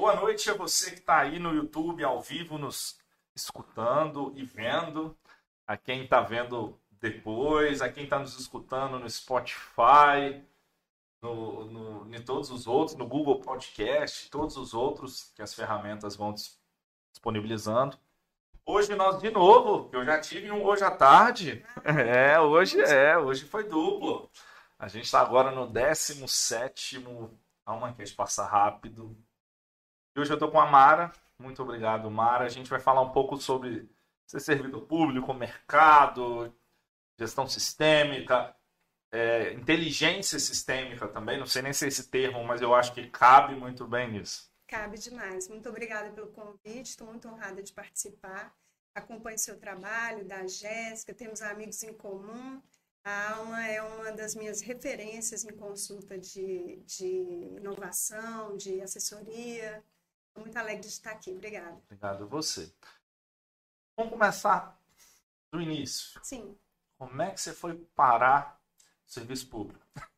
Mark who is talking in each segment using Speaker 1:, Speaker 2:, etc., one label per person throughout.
Speaker 1: Boa noite a você que está aí no YouTube ao vivo nos escutando e vendo, a quem está vendo depois, a quem está nos escutando no Spotify, no, no, em todos os outros, no Google Podcast, todos os outros que as ferramentas vão disponibilizando. Hoje nós de novo, eu já tive um hoje à tarde. É, hoje é, hoje foi duplo. A gente está agora no 17 Calma que a gente passa rápido. E hoje eu estou com a Mara. Muito obrigado, Mara. A gente vai falar um pouco sobre ser servidor público, mercado, gestão sistêmica, é, inteligência sistêmica também. Não sei nem se é esse termo, mas eu acho que cabe muito bem nisso.
Speaker 2: Cabe demais. Muito obrigada pelo convite. Estou muito honrada de participar. Acompanho seu trabalho, da Jéssica, temos amigos em comum. A Alma é uma das minhas referências em consulta de, de inovação, de assessoria. Muito alegre de estar aqui. Obrigada.
Speaker 1: Obrigado a você. Vamos começar do início.
Speaker 2: Sim.
Speaker 1: Como é que você foi parar no serviço público?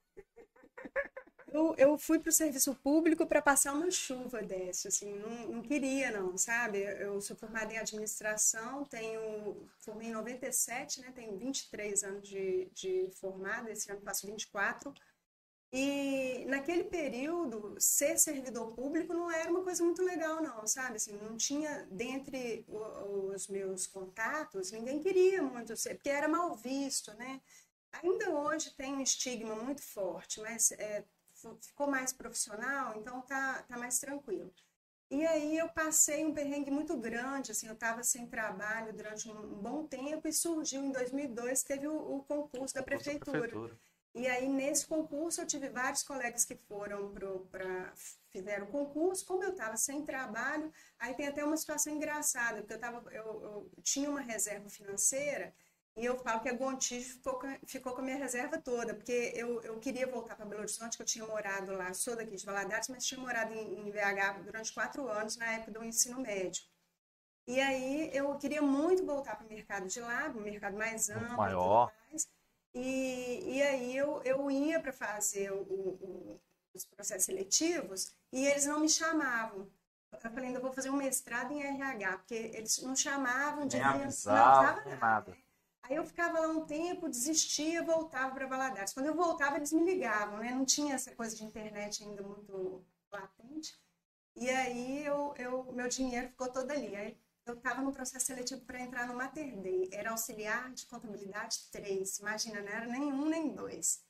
Speaker 2: Eu, eu fui para o serviço público para passar uma chuva dessa, assim, não, não, queria não, sabe? Eu sou formada em administração, tenho, formei em 97, né? Tenho 23 anos de, de formada, esse ano faço 24. E naquele período, ser servidor público não era uma coisa muito legal, não, sabe? Assim, não tinha, dentre os meus contatos, ninguém queria muito ser, porque era mal visto, né? Ainda hoje tem um estigma muito forte, mas é, ficou mais profissional, então tá, tá mais tranquilo. E aí eu passei um perrengue muito grande, assim, eu estava sem trabalho durante um, bom tempo e surgiu em 2002, teve o, o concurso da prefeitura. da prefeitura. E aí nesse concurso eu tive vários colegas que foram para fizeram o concurso, como eu estava sem trabalho, aí tem até uma situação engraçada, porque eu, tava, eu, eu tinha uma reserva financeira e eu falo que a Gontijo ficou, ficou com a minha reserva toda, porque eu, eu queria voltar para Belo Horizonte, que eu tinha morado lá, sou daqui de Valadares, mas tinha morado em, em BH durante quatro anos, na época do ensino médio. E aí eu queria muito voltar para o mercado de lá, um mercado mais amplo.
Speaker 1: Maior.
Speaker 2: E, e aí eu, eu ia para fazer o, o, os processos seletivos e eles não me chamavam. Eu falei, ainda vou fazer um mestrado em RH, porque eles não chamavam,
Speaker 1: de Nem avisavam, não, nada. nada.
Speaker 2: Aí eu ficava lá um tempo, desistia, voltava para Valadares. Quando eu voltava, eles me ligavam, né? Não tinha essa coisa de internet ainda muito latente. E aí eu, eu meu dinheiro ficou todo ali. Aí eu estava no processo seletivo para entrar no Mater Dei. Era auxiliar de contabilidade 3. Imagina, não era nem um nem dois.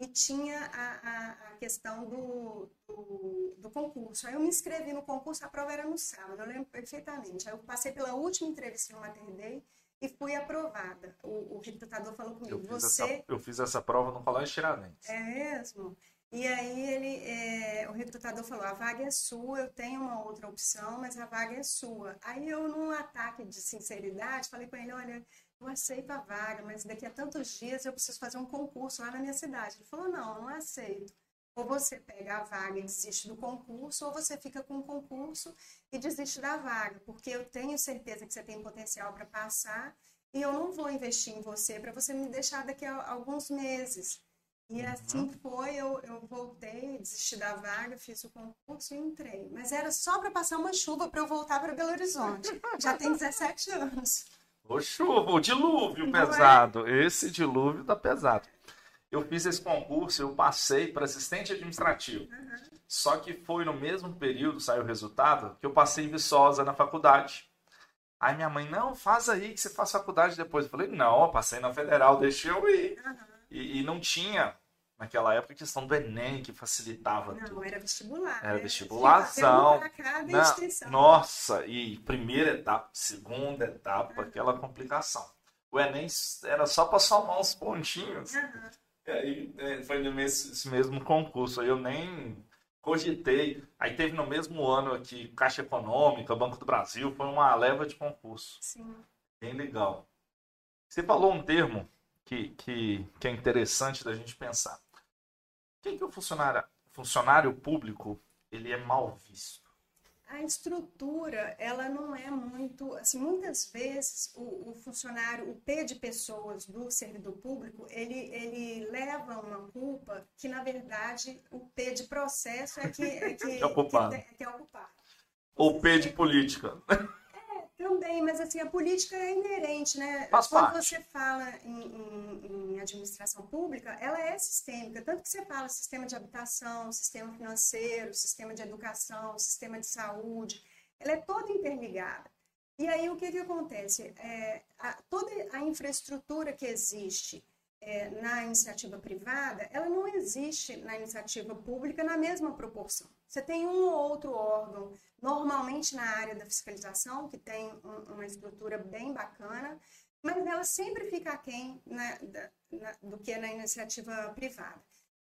Speaker 2: E tinha a, a, a questão do, do, do, concurso. Aí eu me inscrevi no concurso, a prova era no sábado, eu lembro perfeitamente. Aí eu passei pela última entrevista no Mater Dei e fui aprovada. O, o recrutador falou comigo,
Speaker 1: eu
Speaker 2: você...
Speaker 1: Essa, eu fiz essa prova no Colégio Tiradentes.
Speaker 2: É mesmo? E aí ele, é, o recrutador falou, a vaga é sua, eu tenho uma outra opção, mas a vaga é sua. Aí eu, num ataque de sinceridade, falei com ele, olha, eu aceito a vaga, mas daqui a tantos dias eu preciso fazer um concurso lá na minha cidade. Ele falou, não, não aceito. Ou você pega a vaga e desiste do concurso, ou você fica com o concurso e desiste da vaga, porque eu tenho certeza que você tem potencial para passar e eu não vou investir em você para você me deixar daqui a alguns meses. E uhum. assim foi, eu, eu voltei, desisti da vaga, fiz o concurso e entrei. Mas era só para passar uma chuva para eu voltar para Belo Horizonte. Já tem 17 anos.
Speaker 1: O chuva, o dilúvio não é? pesado. É? Esse dilúvio tá pesado eu fiz esse concurso, eu passei para assistente administrativo. Uhum. Só que foi no mesmo período, saiu o resultado, que eu passei em Viçosa na faculdade. Aí minha mãe, não, faz aí que você faz faculdade depois. Eu falei, não, eu passei na federal, deixa eu ir. Uhum. E, e, não tinha, naquela época, a questão do Enem, que facilitava
Speaker 2: não,
Speaker 1: tudo.
Speaker 2: Não, era vestibular.
Speaker 1: Era né? vestibulação. Um nossa, e primeira etapa, segunda etapa, uhum. aquela complicação. O Enem era só para somar uns pontinhos. Uhum. E aí é, foi nesse mesmo concurso. Aí eu nem cogitei. Aí teve no mesmo ano aqui Caixa Econômica, Banco do Brasil, foi uma leva de concurso.
Speaker 2: Sim.
Speaker 1: Bem legal. Você falou um termo que, que, que é interessante da gente pensar. O que, que o funcionário, funcionário público ele é mal visto?
Speaker 2: a estrutura ela não é muito assim muitas vezes o, o, funcionário o P de pessoas do servidor público ele ele leva uma culpa que na verdade o P de processo é que é que,
Speaker 1: é ocupado.
Speaker 2: Que, que é ocupado
Speaker 1: Ou P de política?
Speaker 2: Também, mas assim, a política é inerente, né?
Speaker 1: Faz
Speaker 2: Quando
Speaker 1: parte.
Speaker 2: você fala em, em- em administração pública, ela é sistêmica. Tanto que você fala sistema de habitação, sistema financeiro, sistema de educação, sistema de saúde, ela é toda interligada. E aí o que, que acontece? É, a- toda a infraestrutura que existe é, na iniciativa privada, ela não existe na iniciativa pública na mesma proporção. Você tem um ou outro órgão, normalmente na área da fiscalização, que tem um- uma estrutura bem bacana, mas ela sempre fica aquém né, da- na- do que na iniciativa privada.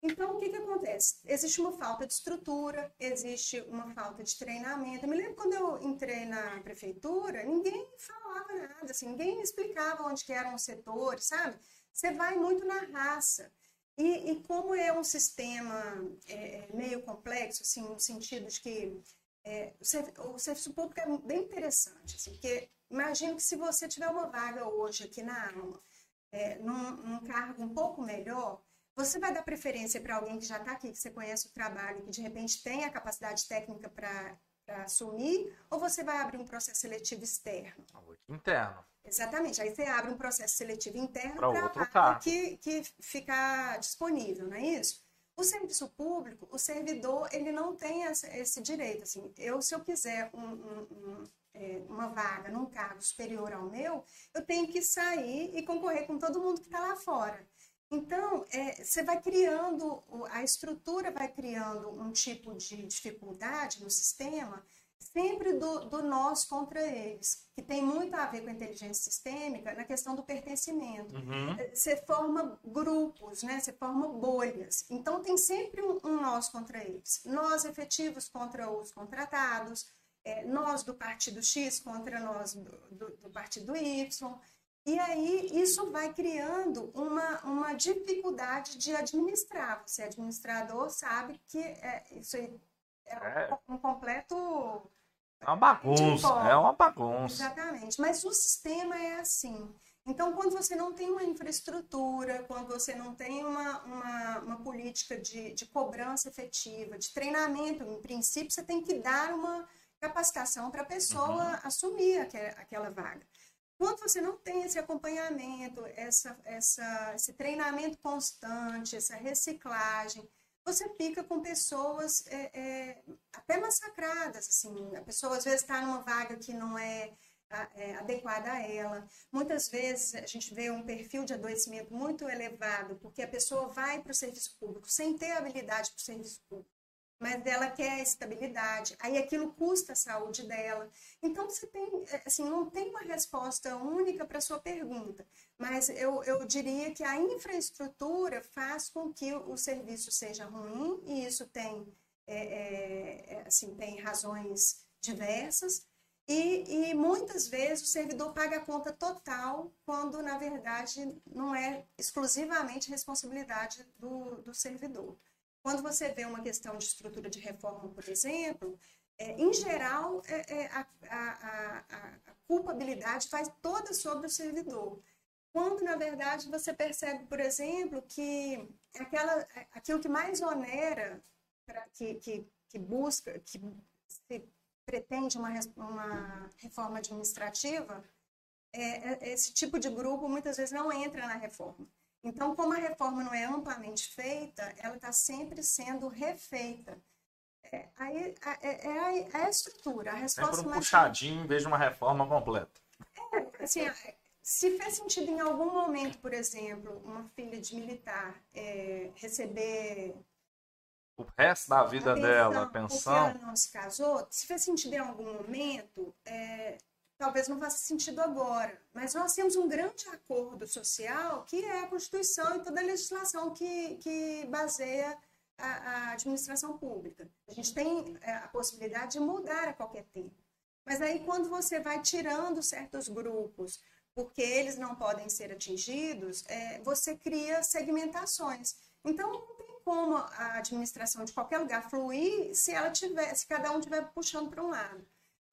Speaker 2: Então, o que, que acontece? Existe uma falta de estrutura, existe uma falta de treinamento. Eu me lembro quando eu entrei na prefeitura, ninguém falava nada, assim, ninguém me explicava onde que eram os setores, sabe? Você vai muito na raça. E, e como é um sistema é, é, meio complexo, assim, no sentido de que é, o, o serviço público é bem interessante, assim, porque imagino que se você tiver uma vaga hoje aqui na Alma, é, num, num cargo um pouco melhor, você vai dar preferência para alguém que já está aqui, que você conhece o trabalho, que de repente tem a capacidade técnica para assumir, ou você vai abrir um processo seletivo externo?
Speaker 1: Interno.
Speaker 2: Exatamente. Aí você abre um processo seletivo interno para
Speaker 1: outro cargo.
Speaker 2: que, que ficar disponível, não é isso? O serviço público, o servidor, ele não tem esse direito. Assim, eu, se eu quiser um- um- um, é, uma vaga num cargo superior ao meu, eu tenho que sair e concorrer com todo mundo que está lá fora. Então, é, você vai criando, a estrutura vai criando um tipo de dificuldade no sistema, sempre do, do nós contra eles, que tem muito a ver com a inteligência sistêmica na questão do pertencimento.
Speaker 1: Uhum.
Speaker 2: Você forma grupos, né? Você forma bolhas. Então tem sempre um, um nós contra eles. Nós efetivos contra os contratados, é, nós do partido X contra nós do, do- do partido Y. E aí isso vai criando uma, uma dificuldade de administrar. Você é administrador, sabe que é, isso aí é um completo
Speaker 1: É uma bagunça. É uma bagunça.
Speaker 2: Exatamente. Mas o sistema é assim. Então, quando você não tem uma infraestrutura, quando você não tem uma, uma, uma política de, de cobrança efetiva, de treinamento, em princípio, você tem que dar uma capacitação para a pessoa assumir aque- aquela vaga. Quando você não tem esse acompanhamento, essa, essa, esse treinamento constante, essa reciclagem, você fica com pessoas é, é, até massacradas, assim, a pessoa às vezes está numa vaga que não é, é, adequada a ela. Muitas vezes a gente vê um perfil de adoecimento muito elevado, porque a pessoa vai para o serviço público sem ter habilidade para o serviço público, mas ela quer estabilidade, aí aquilo custa a saúde dela. Então você tem, é, assim, não tem uma resposta única para sua pergunta, mas eu, eu diria que a infraestrutura faz com que o, serviço seja ruim, e isso tem, é, é, assim, tem razões diversas, e, e muitas vezes o servidor paga a conta total, quando na verdade não é exclusivamente responsabilidade do, do servidor. Quando você vê uma questão de estrutura de reforma, por exemplo, é, em geral, é, é, a, a, a, a- culpabilidade faz toda sobre o servidor. Quando, na verdade, você percebe, por exemplo, que aquela, aquilo que mais onera, que, que, que busca, que pretende uma, uma reforma administrativa, é, é- esse tipo de grupo muitas vezes não entra na reforma. Então, como a reforma não é amplamente feita, ela está sempre sendo refeita. É, aí, a- é, é é a estrutura, a resposta
Speaker 1: Sempre um
Speaker 2: mais
Speaker 1: puxadinho em vez de uma reforma completa.
Speaker 2: assim, se fez sentido em algum momento, por exemplo, uma filha de militar é, receber
Speaker 1: O resto da vida dela, a
Speaker 2: porque
Speaker 1: pensão.
Speaker 2: ela não se casou, se fez sentido em algum momento, é, talvez não faça sentido agora. Mas nós temos um grande acordo social que é a Constituição e toda a legislação que, que baseia a, a administração pública. A gente tem é, a possibilidade de mudar a qualquer tempo. Mas aí, quando você vai tirando certos grupos, porque eles não podem ser atingidos, é, você cria segmentações. Então, não tem como a administração de qualquer lugar fluir se ela tiver, se cada um estiver puxando para um lado.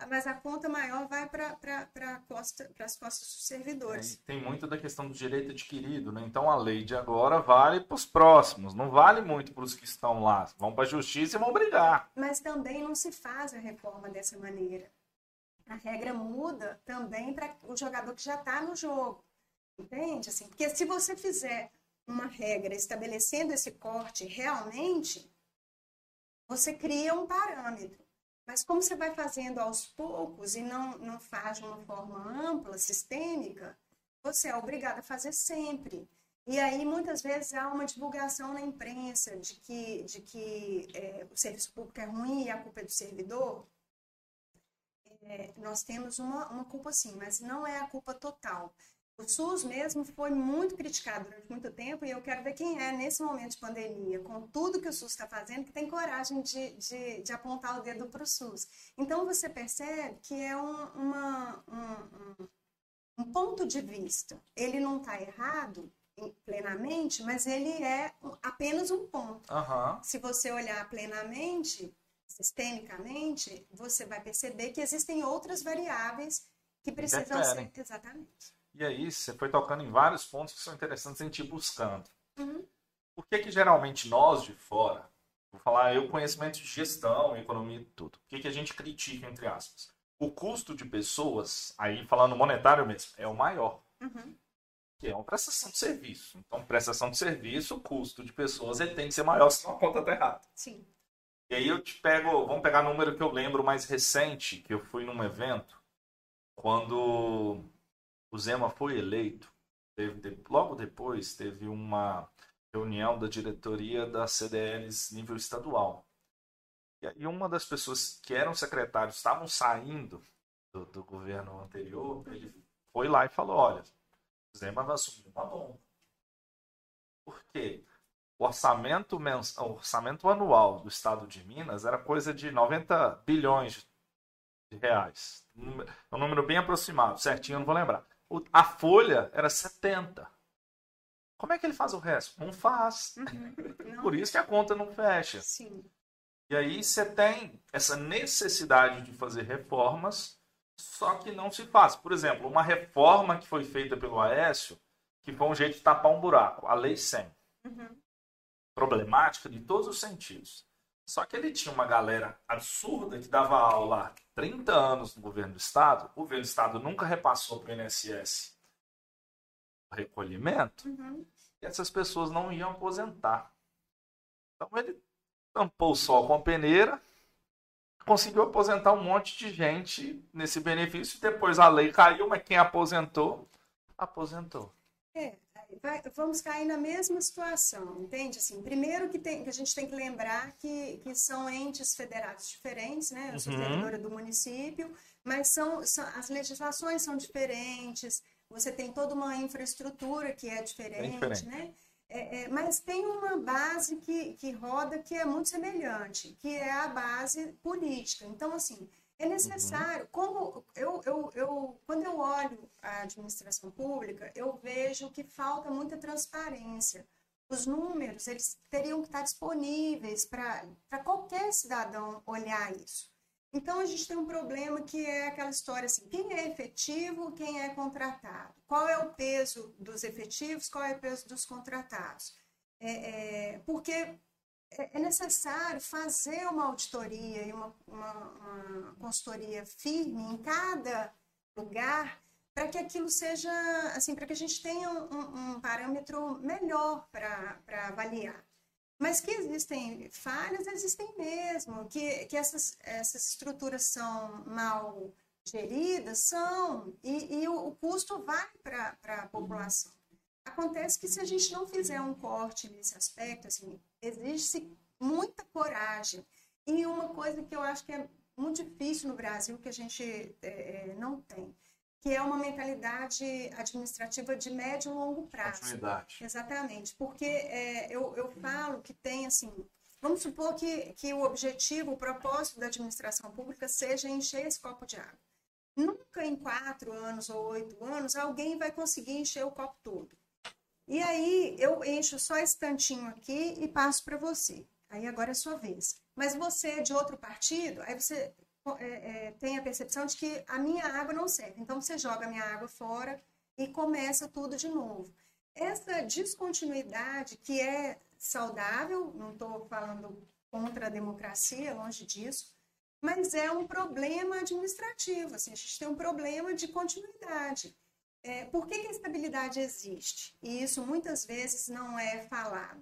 Speaker 2: Mas a conta maior vai para costa, as costas dos servidores.
Speaker 1: É, tem muito da questão do direito adquirido, né? Então a lei de agora vale para os próximos, não vale muito para os que estão lá. Vão para a justiça e vão brigar.
Speaker 2: Mas também não se faz a reforma dessa maneira. A regra muda também para o jogador que já está no jogo. Entende? Assim, porque se você fizer uma regra estabelecendo esse corte realmente, você cria um parâmetro. Mas como você vai fazendo aos poucos e não, não faz de uma forma ampla, sistêmica, você é obrigado a fazer sempre. E aí, muitas vezes, há uma divulgação na imprensa de que, de que é, o serviço público é ruim e a culpa é do servidor. É, nós temos uma, uma culpa sim, mas não é a culpa total. O SUS mesmo foi muito criticado durante muito tempo e eu quero ver quem é, nesse momento de pandemia, com tudo que o SUS está fazendo, que tem coragem de, de, de apontar o dedo para o SUS. Então, você percebe que é um, uma, um, um, ponto de vista. Ele não está errado plenamente, mas ele é apenas um ponto.
Speaker 1: Uhum.
Speaker 2: Se você olhar plenamente, sistemicamente, você vai perceber que existem outras variáveis que precisam ser. Exatamente.
Speaker 1: E aí você foi tocando em vários pontos que são interessantes a gente ir buscando.
Speaker 2: Uhum.
Speaker 1: Por que, que geralmente nós de fora, vou falar eu conhecimento de gestão, economia e tudo, o que, que a gente critica, entre aspas? O custo de pessoas, aí falando monetário mesmo, é o maior.
Speaker 2: Uhum.
Speaker 1: Que é uma prestação de serviço. Então, prestação de serviço, o custo de pessoas ele tem que ser maior, senão a conta está errada.
Speaker 2: Sim.
Speaker 1: E aí eu te pego, vamos pegar número que eu lembro mais recente, que eu fui num evento, quando o Zema foi eleito, teve, logo depois teve uma reunião da diretoria da CDLs nível estadual. E uma das pessoas que eram secretários estavam saindo do, do governo anterior, ele foi lá e falou, olha, o Zema vai assumir uma bomba. Por quê? O orçamento, o orçamento anual do estado de Minas era coisa de 90 bilhões de reais. É um número bem aproximado, certinho, eu não vou lembrar a folha era 70. Como é que ele faz o resto? Não faz.
Speaker 2: Uhum.
Speaker 1: Por isso que a conta não fecha.
Speaker 2: Sim.
Speaker 1: E aí você tem essa necessidade de fazer reformas, só que não se faz. Por exemplo, uma reforma que foi feita pelo Aécio, que foi um jeito de tapar um buraco, a Lei 100.
Speaker 2: Uhum.
Speaker 1: Problemática de todos os sentidos. Só que ele tinha uma galera absurda que dava aula há 30 anos no governo do Estado. O governo do Estado nunca repassou para o INSS o recolhimento.
Speaker 2: Uhum.
Speaker 1: E essas pessoas não iam aposentar. Então ele tampou o sol com a peneira, conseguiu aposentar um monte de gente nesse benefício. Depois a lei caiu, mas quem aposentou, aposentou.
Speaker 2: É, vai, vamos cair na mesma situação, entende? Assim, primeiro que, tem, que a gente tem que lembrar que, que são entes federados diferentes, né? Eu sou uhum. do município, mas são, são, as legislações são diferentes, você tem toda uma infraestrutura que é diferente, diferente. né? É, é, mas tem uma base que, que roda que é muito semelhante, que é a base política. Então, assim, é necessário, como eu, eu, eu, quando eu olho a administração pública, eu vejo que falta muita transparência. Os números, eles teriam que estar disponíveis para qualquer cidadão olhar isso. Então, a gente tem um problema que é aquela história assim, quem é efetivo, quem é contratado? Qual é o peso dos efetivos, qual é o peso dos contratados? É, é, porque é, é necessário fazer uma auditoria e uma, uma, uma consultoria firme em cada lugar para que aquilo seja, assim, para que a gente tenha um, um parâmetro melhor para avaliar. Mas que existem falhas, existem mesmo. Que, que essas, essas estruturas são mal geridas, são, e, e o, o custo vai para a população. Acontece que se a gente não fizer um corte nesse aspecto, assim, existe muita coragem. E uma coisa que eu acho que é muito difícil no Brasil, que a gente é, é não tem, que é uma mentalidade administrativa de médio e longo prazo.
Speaker 1: Continuidade.
Speaker 2: Exatamente, porque é, eu, eu falo que tem, assim, vamos supor que, que o objetivo, o propósito da administração pública seja encher esse copo de água. Nunca em quatro anos ou oito anos alguém vai conseguir encher o copo todo. E aí eu encho só esse tantinho aqui e passo para você. Aí agora é sua vez. Mas você é de outro partido, aí você é, é, tem a percepção de que a minha água não serve. Então, você joga a minha água fora e começa tudo de novo. Essa descontinuidade, que é saudável, não estou falando contra a democracia, longe disso, mas é um problema administrativo. Assim, a gente tem um problema de continuidade. É, por que, que, a estabilidade existe? E isso muitas vezes não é falado.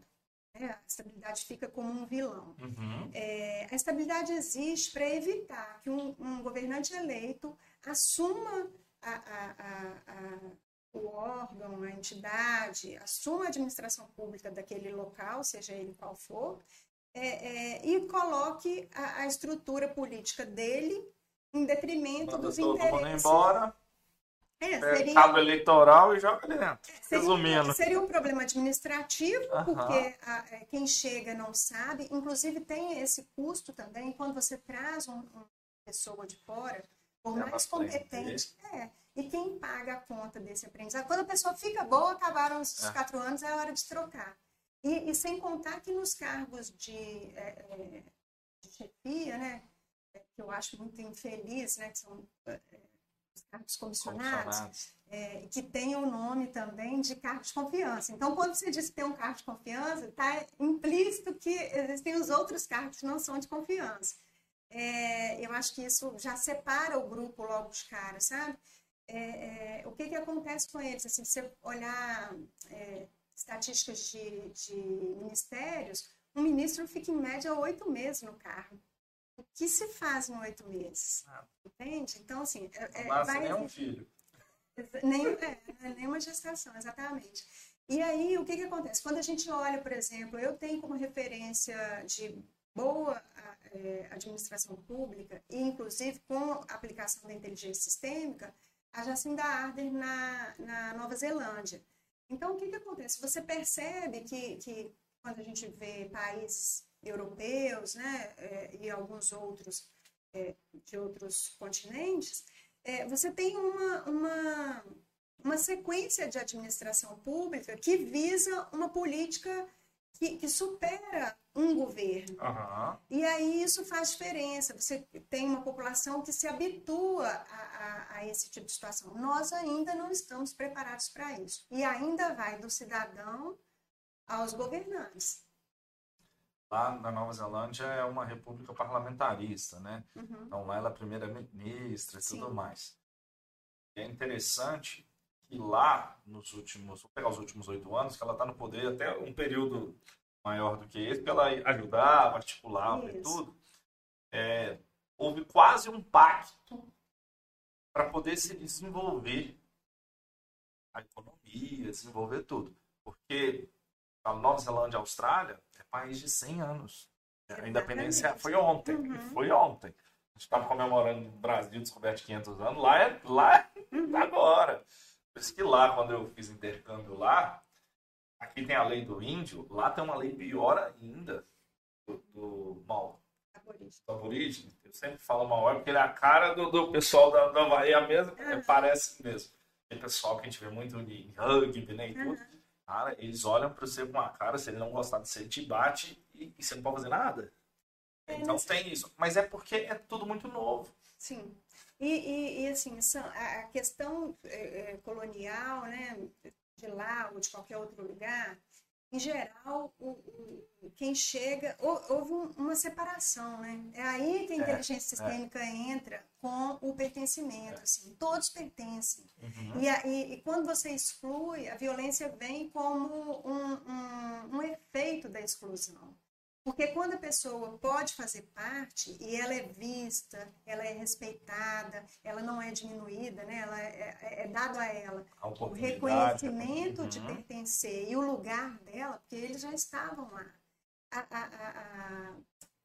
Speaker 2: Né? A estabilidade fica como um vilão.
Speaker 1: Uhum.
Speaker 2: É, a estabilidade existe para evitar que um, um, governante eleito assuma a, a, a, o órgão, a entidade, assuma a administração pública daquele local, seja ele qual for, é, é, e coloque a, estrutura política dele em detrimento dos todo interesses.
Speaker 1: Mundo embora, é, seria... cabo eleitoral e joga ali dentro, seria, resumindo.
Speaker 2: Seria um problema administrativo, porque a, é, quem chega não sabe. Inclusive, tem esse custo também, quando você traz um, uma pessoa de fora, por é mais competente, é, e quem paga a conta desse aprendizado? Quando a pessoa fica boa, acabaram os é. quatro anos, é hora de trocar. E, e, sem contar que nos cargos de, é, é, de chefia, né, é, que eu acho muito infeliz, né, que são é, os cargos comissionados, comissionados. É, que tem o nome também de cargo de confiança. Então, quando você diz que tem um cargo de confiança, está implícito que existem os outros cargos que não são de confiança. É, eu acho que isso já separa o grupo logo de cara, sabe? É, o que, que acontece com eles? Assim, se você olhar estatísticas de, de ministérios, um ministro fica em média oito meses no cargo. O que se faz em oito meses? Ah. Entende? Então, assim.
Speaker 1: É, Massa, vai... nem um filho.
Speaker 2: Nem, é, nem uma gestação, exatamente. E aí, o que, que acontece? Quando a gente olha, por exemplo, eu tenho como referência de boa é, administração pública, e inclusive com a aplicação da inteligência sistêmica, a Jacinda Ardern na, na Nova Zelândia. Então, o que, que acontece? Você percebe que, que quando a gente vê países europeus né, é, e alguns outros é, de outros continentes, é, você tem uma, uma, uma sequência de administração pública que visa uma política que, que supera um governo.
Speaker 1: Uhum.
Speaker 2: E aí isso faz diferença. Você tem uma população que se habitua a, a, a esse tipo de situação. Nós ainda não estamos preparados para isso. E ainda vai do cidadão aos governantes.
Speaker 1: Lá na Nova Zelândia é uma república parlamentarista, né?
Speaker 2: Uhum.
Speaker 1: Então lá ela é primeira-ministra e tudo mais. É interessante que lá, nos últimos, vou pegar os últimos oito anos, que ela está no poder até um período maior do que esse, porque ela ajudava, articulava e tudo, é, houve quase um pacto para poder se desenvolver a economia, desenvolver tudo. Porque a Nova Zelândia e a Austrália é país de 100 anos. A independência foi ontem,
Speaker 2: uhum.
Speaker 1: foi ontem. A gente estava comemorando o Brasil descoberto 500 anos, lá é, lá é uhum. agora. Por isso que lá, quando eu fiz intercâmbio lá, aqui tem a lei do índio, lá tem uma lei pior ainda do, do mal. Do aborígene. Eu sempre falo maior porque ele é a cara do, do pessoal da, da Bahia mesmo, uhum. parece mesmo. Aquele pessoal que a gente vê muito em rugby, né, e tudo. Cara, eles olham para você com uma cara, se ele não gostar de você, ele te bate e, e você não pode fazer nada. É, então tem isso. Mas é porque é tudo muito novo.
Speaker 2: Sim. E, e, e assim, a questão é, é, colonial, né, de lá ou de qualquer outro lugar, em geral, o, o, quem chega, houve uma separação, né? É aí que a é, inteligência é, sistêmica é. entra com o pertencimento, é. assim, todos pertencem.
Speaker 1: Uhum.
Speaker 2: E, e, e, quando você exclui, a violência vem como um, um, um efeito da exclusão. Porque quando a pessoa pode fazer parte e ela é vista, ela é respeitada, ela não é diminuída, né? ela é, é, é dado a ela
Speaker 1: a
Speaker 2: o reconhecimento uhum. de pertencer e o lugar dela, porque eles já estavam lá. A, a, a,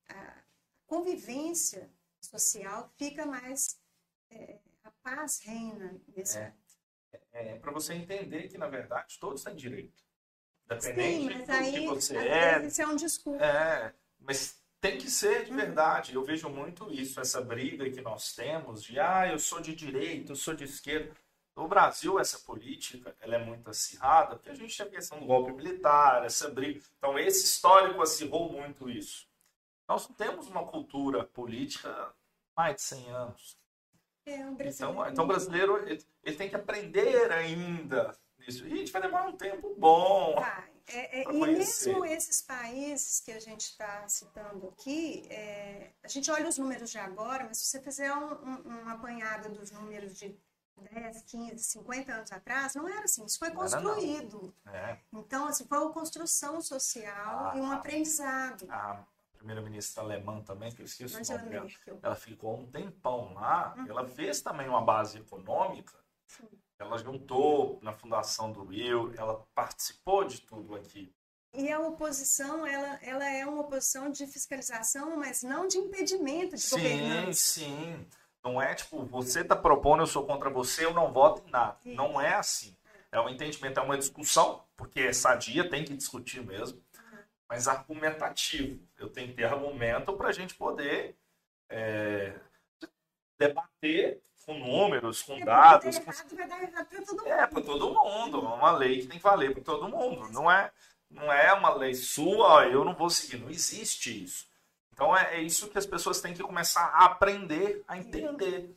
Speaker 2: a convivência social fica mais. É, a paz reina nesse
Speaker 1: é, é, é para você entender que, na verdade, todos têm direito. Sim, mas aí, do que você é.
Speaker 2: Isso é um discurso.
Speaker 1: É, mas tem que ser de uhum. verdade. Eu vejo muito isso, essa briga que nós temos de ah, eu sou de direita, eu sou de esquerda. No Brasil, essa política ela é muito acirrada, porque a gente tem a questão do golpe militar, essa briga. Então, esse histórico acirrou muito isso. Nós não temos uma cultura política mais de 100 anos.
Speaker 2: É, um
Speaker 1: Então,
Speaker 2: brasileiro.
Speaker 1: então o brasileiro ele, ele tem que aprender ainda nisso. E a gente vai demorar um tempo bom.
Speaker 2: Vai. É, é, e
Speaker 1: conhecer.
Speaker 2: mesmo esses países que a gente está citando aqui, é, a gente olha os números de agora, mas se você fizer um, um, uma apanhada dos números de 10, 15, 50 anos atrás, não era assim. Isso foi
Speaker 1: Não
Speaker 2: construído.
Speaker 1: É,
Speaker 2: Então, assim, foi uma construção social
Speaker 1: Ah,
Speaker 2: e um
Speaker 1: tá.
Speaker 2: aprendizado.
Speaker 1: a primeira-ministra alemã também, que eu esqueci o nome dela, ela ficou um tempão lá,
Speaker 2: Uhum.
Speaker 1: ela fez também uma base econômica,
Speaker 2: Sim.
Speaker 1: Ela juntou na fundação do Rio, ela participou de tudo aqui.
Speaker 2: E a oposição, ela, ela é uma oposição de fiscalização, mas não de impedimento de
Speaker 1: Sim,
Speaker 2: governança.
Speaker 1: sim. Não é tipo, você está propondo, eu sou contra você, eu não voto em nada.
Speaker 2: Isso.
Speaker 1: Não é assim. É um entendimento, é uma discussão, porque é sadia, tem que discutir mesmo, mas argumentativo. Eu tenho que ter argumento para a gente poder é, debater com números, com
Speaker 2: É,
Speaker 1: dados. com-. É, para todo mundo. É uma lei que tem que valer para todo mundo. Não é, não é uma lei sua, ó, eu não vou seguir. Não existe isso. Então é, é isso que as pessoas têm que começar a aprender, a entender.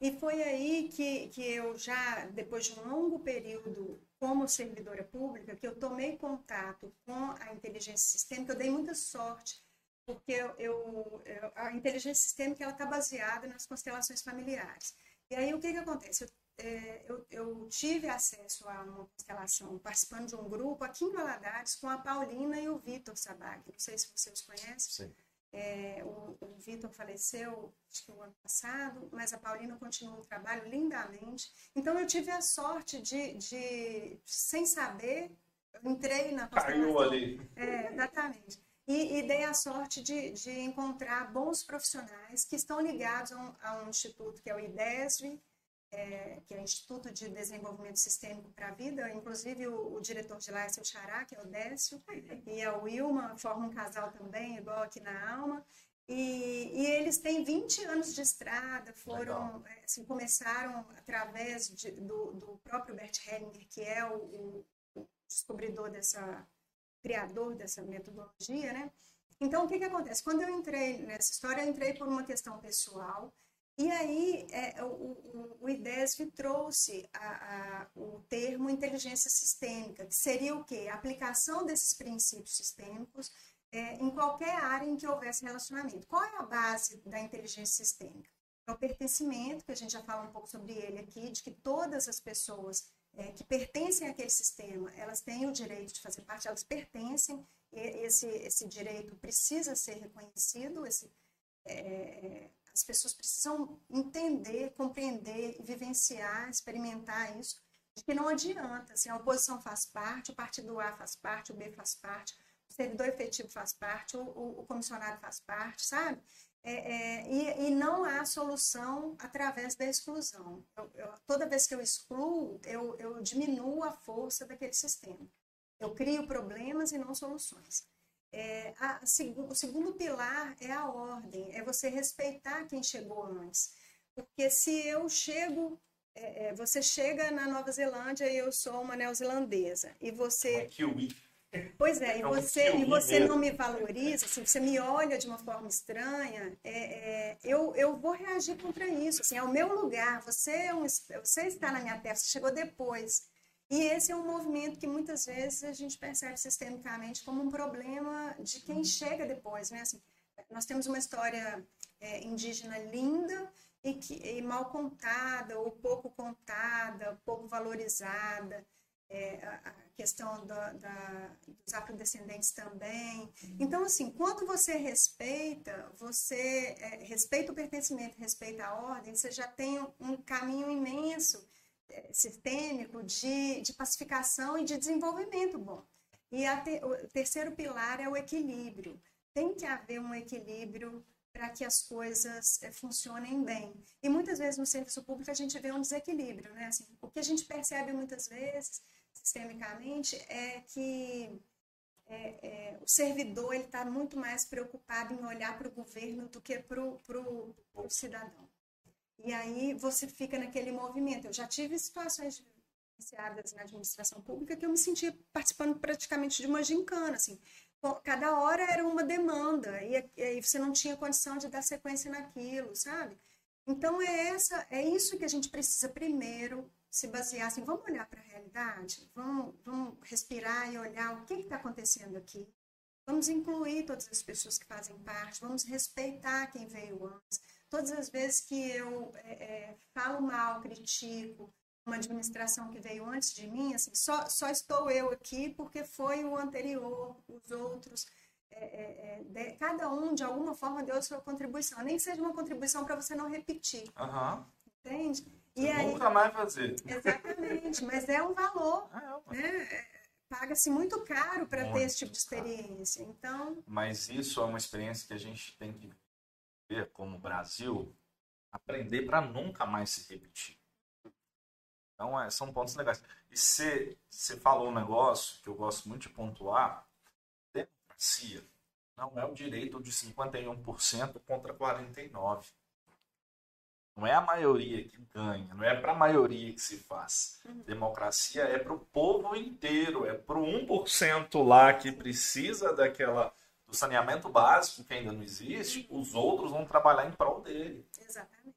Speaker 2: E foi aí que, que eu já, depois de um longo período como servidora pública, que eu tomei contato com a inteligência sistêmica, eu dei muita sorte, porque eu- eu- a inteligência sistêmica está baseada nas constelações familiares. E aí o que, que acontece? Eu, é, eu- eu tive acesso a uma constelação participando de um grupo aqui em Valadares com a Paulina e o Vitor Sabag. Não sei se você os conhece.
Speaker 1: Sim.
Speaker 2: É, o, o Vitor faleceu acho que o ano passado, mas a Paulina continua um trabalho lindamente. Então eu tive a sorte de, de sem saber, entrei na
Speaker 1: Caiu ali.
Speaker 2: É, exatamente. E, e dei a sorte de, de encontrar bons profissionais que estão ligados a um, a um instituto que é o IDESV, é, que é o Instituto de Desenvolvimento Sistêmico para a Vida. Inclusive, o, o diretor de lá é seu xará, que é o Décio, e a Wilma, forma um casal também, igual aqui na Alma. E, e eles têm 20 anos de estrada, foram, é, assim, começaram através de- do, do próprio Bert Hellinger, que é o- o descobridor dessa, criador dessa metodologia, né? Então, o que que acontece? Quando eu entrei nessa história, eu entrei por uma questão pessoal, e aí é, o, o, o IDESV trouxe a- a- o termo inteligência sistêmica, que seria o quê? A aplicação desses princípios sistêmicos é, em qualquer área em que houvesse relacionamento. Qual é a base da inteligência sistêmica? É o pertencimento, que a gente já fala um pouco sobre ele aqui, de que todas as pessoas é, que pertencem àquele sistema, elas têm o direito de fazer parte, elas pertencem, esse, esse direito precisa ser reconhecido, esse, é, as pessoas precisam entender, compreender, vivenciar, experimentar isso, de que não adianta, assim, a oposição faz parte, o partido A faz parte, o B faz parte, o servidor efetivo faz parte, o, o, o comissionado faz parte, sabe? É, é, e, e não há solução através da exclusão. Eu- eu- toda vez que eu excluo, eu, eu diminuo a força daquele sistema. Eu crio problemas e não soluções. É, a segu- o segundo pilar é a ordem, é você respeitar quem chegou antes. Porque se eu chego, é, é, você chega na Nova Zelândia e eu sou uma neozelandesa, e você
Speaker 1: É.
Speaker 2: Pois é, e
Speaker 1: É um
Speaker 2: você, e você
Speaker 1: mesmo.
Speaker 2: não me valoriza, assim, você me olha de uma forma estranha, é, é, eu, eu vou reagir contra isso. Assim, é o meu lugar, você, é um, você está na minha terra, você chegou depois. E esse é um movimento que muitas vezes a gente percebe sistemicamente como um problema de quem chega depois. Né? Assim, nós temos uma história é, indígena linda e, que, e mal contada, ou pouco contada, pouco valorizada é, a, questão da, da, dos afrodescendentes também. Então, assim, quando você respeita, você é, respeita o pertencimento, respeita a ordem, você já tem um, caminho imenso é, sistêmico de, de pacificação e de desenvolvimento bom. E te, o terceiro pilar é o equilíbrio. Tem que haver um equilíbrio para que as coisas é, funcionem bem. E muitas vezes no serviço público a gente vê um desequilíbrio, né? Assim, o que a gente percebe muitas vezes sistemicamente é que é, é, o servidor ele está muito mais preocupado em olhar para o governo do que para o cidadão. E aí você fica naquele movimento. Eu já tive situações iniciadas na administração pública que eu me sentia participando praticamente de uma gincana, assim. cada hora era uma demanda e aí você não tinha condição de dar sequência naquilo, sabe? Então é essa, é isso que a gente precisa primeiro se basear assim, vamos olhar para a realidade, vamos, vamos respirar e olhar o que está acontecendo aqui. Vamos incluir todas as pessoas que fazem parte, vamos respeitar quem veio antes. Todas as vezes que eu é, é, falo mal, critico uma administração que veio antes de mim, assim, só, só estou eu aqui porque foi o anterior, os outros. É, é de, cada um, de alguma forma, deu a sua contribuição. Nem que seja uma contribuição para você não repetir.
Speaker 1: Uhum.
Speaker 2: Entende?
Speaker 1: E aí, nunca mais fazer.
Speaker 2: Exatamente, mas é um valor. É, né? Paga-se muito caro para ter esse tipo de experiência. Então.
Speaker 1: Mas isso é uma experiência que a gente tem que ver como Brasil, aprender para nunca mais se repetir. Então, é, são pontos legais. E você falou um negócio que eu gosto muito de pontuar: democracia não é o direito de 51% contra 49%. Não é a maioria que ganha, não é para a maioria que se faz. Uhum. Democracia é para o povo inteiro, é para o 1% lá que precisa daquela do saneamento básico que ainda não existe, uhum. os outros vão trabalhar em prol dele.
Speaker 2: Exatamente.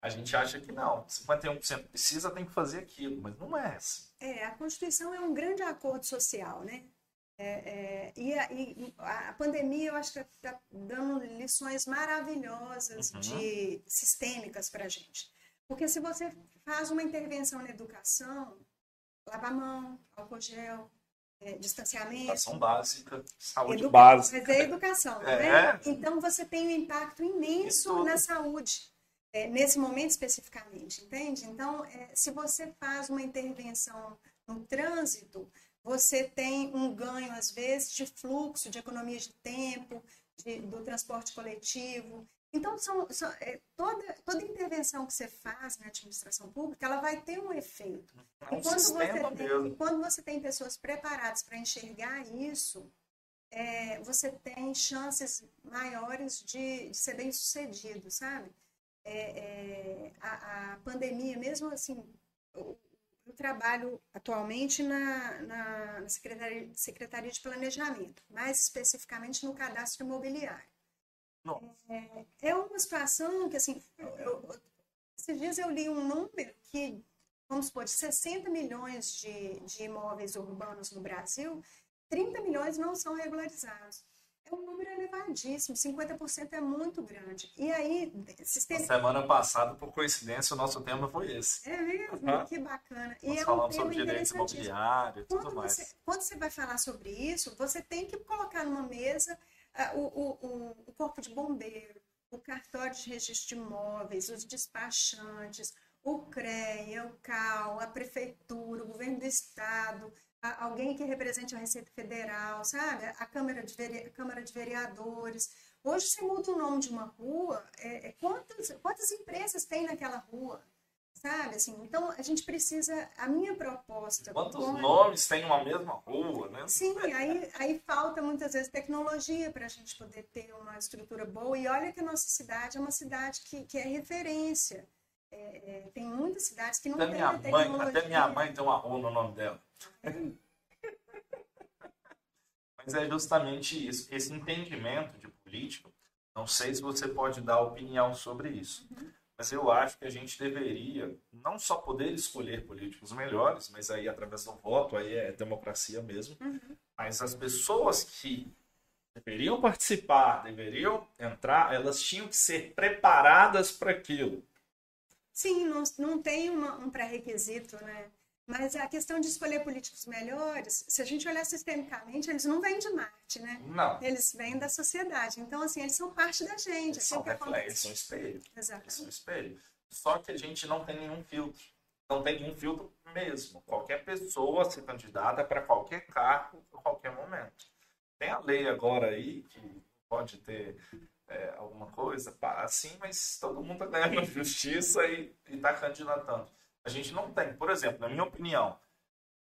Speaker 1: A gente acha que não, 51% precisa, tem que fazer aquilo, mas não é assim.
Speaker 2: É, a Constituição é um grande acordo social, né? É, é, e, a, e, a, pandemia, eu acho que está dando lições maravilhosas uhum. de sistêmicas para a gente. Porque se você faz uma intervenção na educação, lava a mão, álcool gel, é, distanciamento.
Speaker 1: Educação básica, saúde educa básica.
Speaker 2: Mas é educação, é. né? Então você tem um impacto imenso na saúde. É, nesse momento especificamente, entende? Então, se você faz uma intervenção no trânsito, você tem um ganho, às vezes, de fluxo, de economia de tempo, de, do transporte coletivo. Então, são, são, é, toda, toda intervenção que você faz na administração pública, ela vai ter um efeito.
Speaker 1: É um e, quando você
Speaker 2: tem, e quando você tem pessoas preparadas para enxergar isso, é, você tem chances maiores de, de ser bem sucedido, sabe? É, é, a, a, pandemia, mesmo assim, eu trabalho atualmente na, na, na Secretaria, Secretaria, de Planejamento, mais especificamente no cadastro imobiliário. É, é, uma situação que, assim, eu, eu, esses dias eu li um número que, vamos supor, de 60 milhões de, de imóveis urbanos no Brasil, 30 milhões não são regularizados é um número elevadíssimo, 50% é muito grande. E aí,
Speaker 1: sistema... Semana passada, por coincidência, o nosso tema foi esse.
Speaker 2: É mesmo? Uhum. Que bacana.
Speaker 1: Nós e é um sobre direito imobiliário e tudo mais.
Speaker 2: Você, quando você vai falar sobre isso, você tem que colocar numa mesa uh, o, o, o corpo de bombeiro, o cartório de registro de imóveis, os despachantes, o CREA, o CAL, a prefeitura, o governo do estado, alguém que represente a Receita Federal, sabe? A Câmara de, Vere... Câmara de Vereadores. Hoje, se muda o nome de uma rua, é, é, quantas, quantas empresas tem naquela rua? Sabe, assim, então a gente precisa, a minha proposta...
Speaker 1: Quantos com... nomes tem uma mesma rua, né?
Speaker 2: Sim, aí, aí falta muitas vezes tecnologia para a gente poder ter uma estrutura boa, e olha que a nossa cidade é uma cidade que, que é referência. É, é, tem muitas cidades que não
Speaker 1: até minha mãe, Até minha mãe tem uma rua no nome dela. Mas é justamente isso, esse entendimento de político. Não sei se você pode dar opinião sobre isso, uhum. mas eu acho que a gente deveria não só poder escolher políticos melhores, mas aí através do voto, aí é democracia mesmo, uhum. mas as pessoas que deveriam participar, deveriam entrar, elas tinham que ser preparadas para aquilo.
Speaker 2: Sim, não, não tem uma, um pré-requisito, né? Mas a questão de escolher políticos melhores, se a gente olhar sistemicamente, eles não vêm de Marte, né?
Speaker 1: Não.
Speaker 2: Eles vêm da sociedade. Então, assim, eles são parte da gente.
Speaker 1: Eles são reflexos, eles são espelho.
Speaker 2: Exato.
Speaker 1: Eles são espelho. Só que a gente não tem nenhum filtro. Não tem nenhum filtro mesmo. Qualquer pessoa se candidata para qualquer cargo, a qualquer momento. Tem a lei agora aí, que pode ter é, alguma coisa assim, mas todo mundo está ganhando justiça e está candidatando. A gente não tem. Por exemplo, na minha opinião,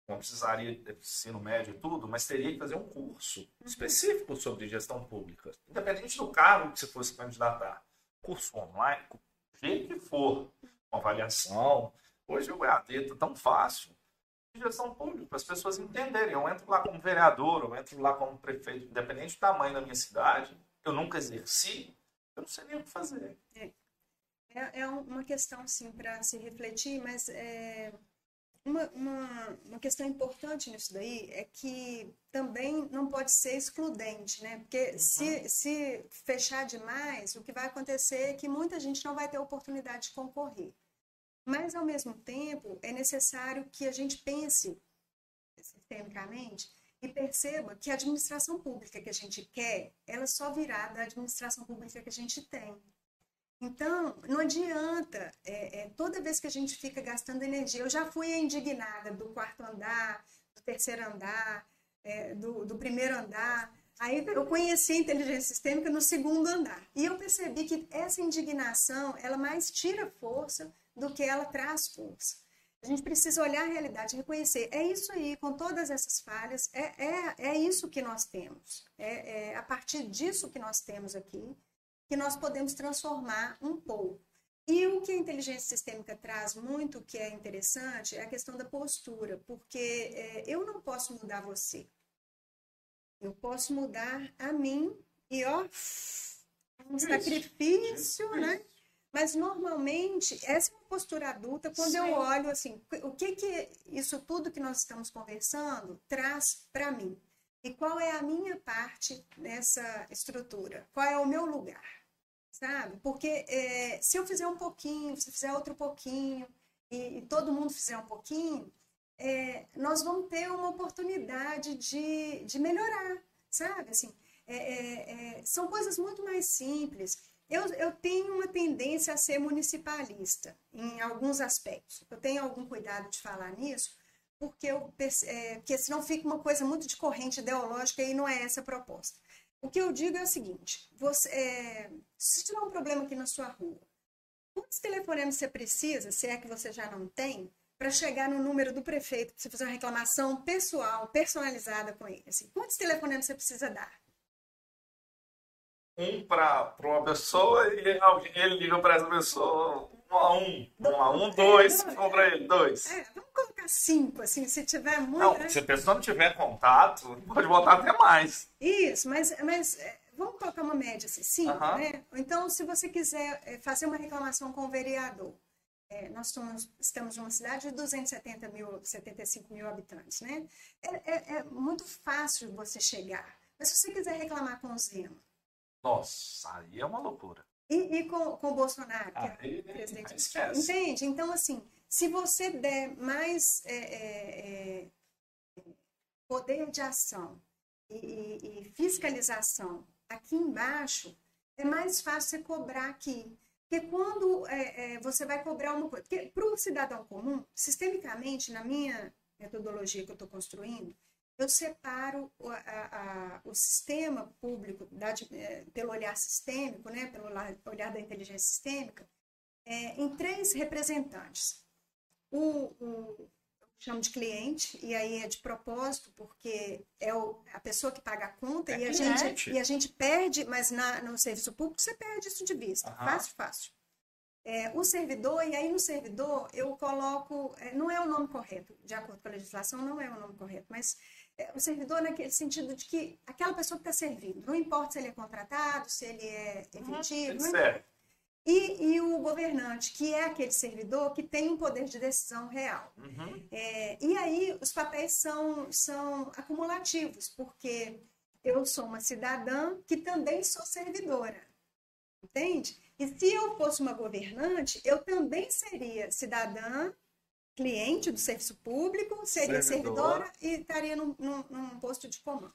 Speaker 1: não precisaria de ensino médio e tudo, mas teria que fazer um curso específico sobre gestão pública, independente do cargo que você fosse candidatar. Curso online, jeito que for, avaliação. Hoje o EAD está tão fácil. de gestão pública, para as pessoas entenderem. Eu entro lá como vereador, eu entro lá como prefeito, independente do tamanho da minha cidade, eu nunca exerci, eu não sei nem o que fazer.
Speaker 2: É, é, é uma questão, sim, para se refletir, mas é, uma, uma, uma questão importante nisso daí é que também não pode ser excludente, né? Porque uhum. se, se fechar demais, o que vai acontecer é que muita gente não vai ter oportunidade de concorrer. Mas, ao mesmo tempo, é necessário que a gente pense sistemicamente e perceba que a administração pública que a gente quer, ela só virá da administração pública que a gente tem. Então, não adianta, é, é, toda vez que a gente fica gastando energia, eu já fui indignada do quarto andar, do terceiro andar, é, do, do primeiro andar. Aí eu conheci a inteligência sistêmica no segundo andar. E eu percebi que essa indignação, ela mais tira força do que ela traz força. A gente precisa olhar a realidade, reconhecer. É isso aí, com todas essas falhas, é, é, é isso que nós temos. É, é a partir disso que nós temos aqui que nós podemos transformar um pouco. E o que a inteligência sistêmica traz muito, que é interessante, é a questão da postura, porque é, eu não posso mudar você. Eu posso mudar a mim e, ó, um sacrifício, né? Mas normalmente, essa é uma postura adulta, quando Sim. eu olho assim, o que que isso tudo que nós estamos conversando traz para mim? E qual é a minha parte nessa estrutura? Qual é o meu lugar? Sabe? Porque é, se eu fizer um pouquinho, se fizer outro pouquinho, e, e todo mundo fizer um pouquinho, é, nós vamos ter uma oportunidade de, de melhorar, sabe? Assim, é, são coisas muito mais simples. Eu, eu tenho uma tendência a ser municipalista em alguns aspectos. Eu tenho algum cuidado de falar nisso, porque, eu, é, porque senão fica uma coisa muito de corrente ideológica e não é essa a proposta. O que eu digo é o seguinte: você, se tiver um problema aqui na sua rua, quantos telefonemas você precisa, se é que você já não tem, para chegar no número do prefeito, para você fazer uma reclamação pessoal, personalizada com ele? Assim, quantos telefonemas você precisa dar?
Speaker 1: Um para uma pessoa e ele liga para essa pessoa um a um. Um a um, dois, é, para ele, dois.
Speaker 2: É, vamos colocar cinco, assim, se tiver muito.
Speaker 1: Não, né? se a pessoa não tiver contato, pode botar até mais.
Speaker 2: Isso, mas, mas é, vamos colocar uma média assim, cinco, né? Então, se você quiser é, fazer uma reclamação com o vereador, é, nós estamos, estamos numa cidade de 270 mil, 75 mil habitantes, né? É, é, é, muito fácil você chegar. Mas se você quiser reclamar com o Zema.
Speaker 1: Nossa, aí é uma loucura.
Speaker 2: E, e com, com o Bolsonaro, ah, que é o presidente. Entende? Então, assim, se você der mais é, é, é, poder de ação e, e, e, fiscalização aqui embaixo, é mais fácil você cobrar aqui. Porque quando é, é, você vai cobrar uma coisa. Porque para o cidadão comum, sistemicamente, na minha metodologia que eu estou construindo, eu separo o, a, a, o sistema público da, é, pelo olhar sistêmico, né, pelo olhar da inteligência sistêmica, é, em três representantes. O, o, chamo de cliente, e aí é de propósito, porque é o, a pessoa que paga a conta é e, a gente, e a gente perde, mas na, no serviço público você perde isso de vista. Uhum. Fácil, fácil. É, o servidor, e aí no servidor eu coloco, é, não é o nome correto, de acordo com a legislação, não é o nome correto, mas é, o servidor naquele sentido de que aquela pessoa que está servindo, não importa se ele é contratado, se ele é uhum. efetivo, uhum, e, e, o governante, que é aquele servidor que tem um poder de decisão real. Uhum. É, e aí os papéis são, são acumulativos, porque eu sou uma cidadã que também sou servidora. Entende? E se eu fosse uma governante, eu também seria cidadã cliente do serviço público, seria servidora, servidora e estaria num, num, num, posto de comando.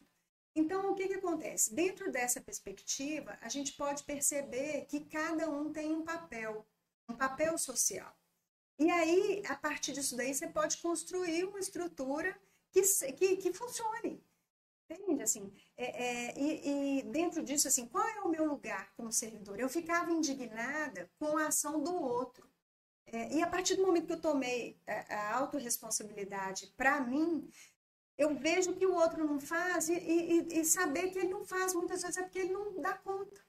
Speaker 2: Então, o que, que acontece? Dentro dessa perspectiva, a gente pode perceber que cada um tem um papel, um papel social. E aí, a partir disso daí, você pode construir uma estrutura que, que, que funcione. Entende? Assim, é, é, e, e, dentro disso, assim, qual é o meu lugar como servidor? Eu ficava indignada com a ação do outro. É, e a partir do momento que eu tomei a, a autorresponsabilidade para mim, eu vejo que o outro não faz e, e, e, saber que ele não faz muitas vezes é porque ele não dá conta,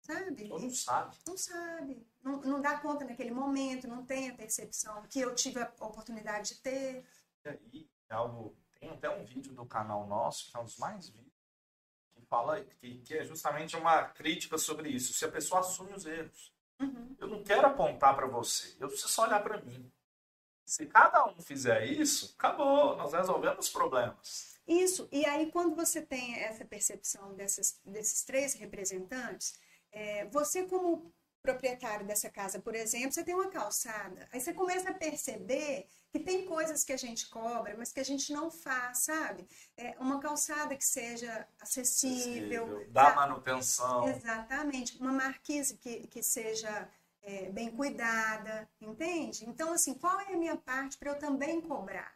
Speaker 2: sabe?
Speaker 1: Ou não sabe.
Speaker 2: Não sabe. Não, não dá conta naquele momento, não tem a percepção que eu tive a oportunidade de ter.
Speaker 1: E aí, é algo. Tem até um vídeo do canal nosso, que é um dos mais vídeos, que fala que, que é justamente uma crítica sobre isso. Se a pessoa assume os erros.
Speaker 2: Uhum.
Speaker 1: Eu não quero apontar para você, eu preciso só olhar para mim. Se cada um fizer isso, acabou, nós resolvemos os problemas.
Speaker 2: Isso, e aí quando você tem essa percepção dessas, desses três representantes, é, você como proprietário dessa casa, por exemplo, você tem uma calçada, aí você começa a perceber que tem coisas que a gente cobra, mas que a gente não faz, sabe? É uma calçada que seja acessível,
Speaker 1: acessível dá manutenção.
Speaker 2: Exatamente, uma marquise que, que seja é, bem cuidada, entende? Então, assim, qual é a minha parte para eu também cobrar?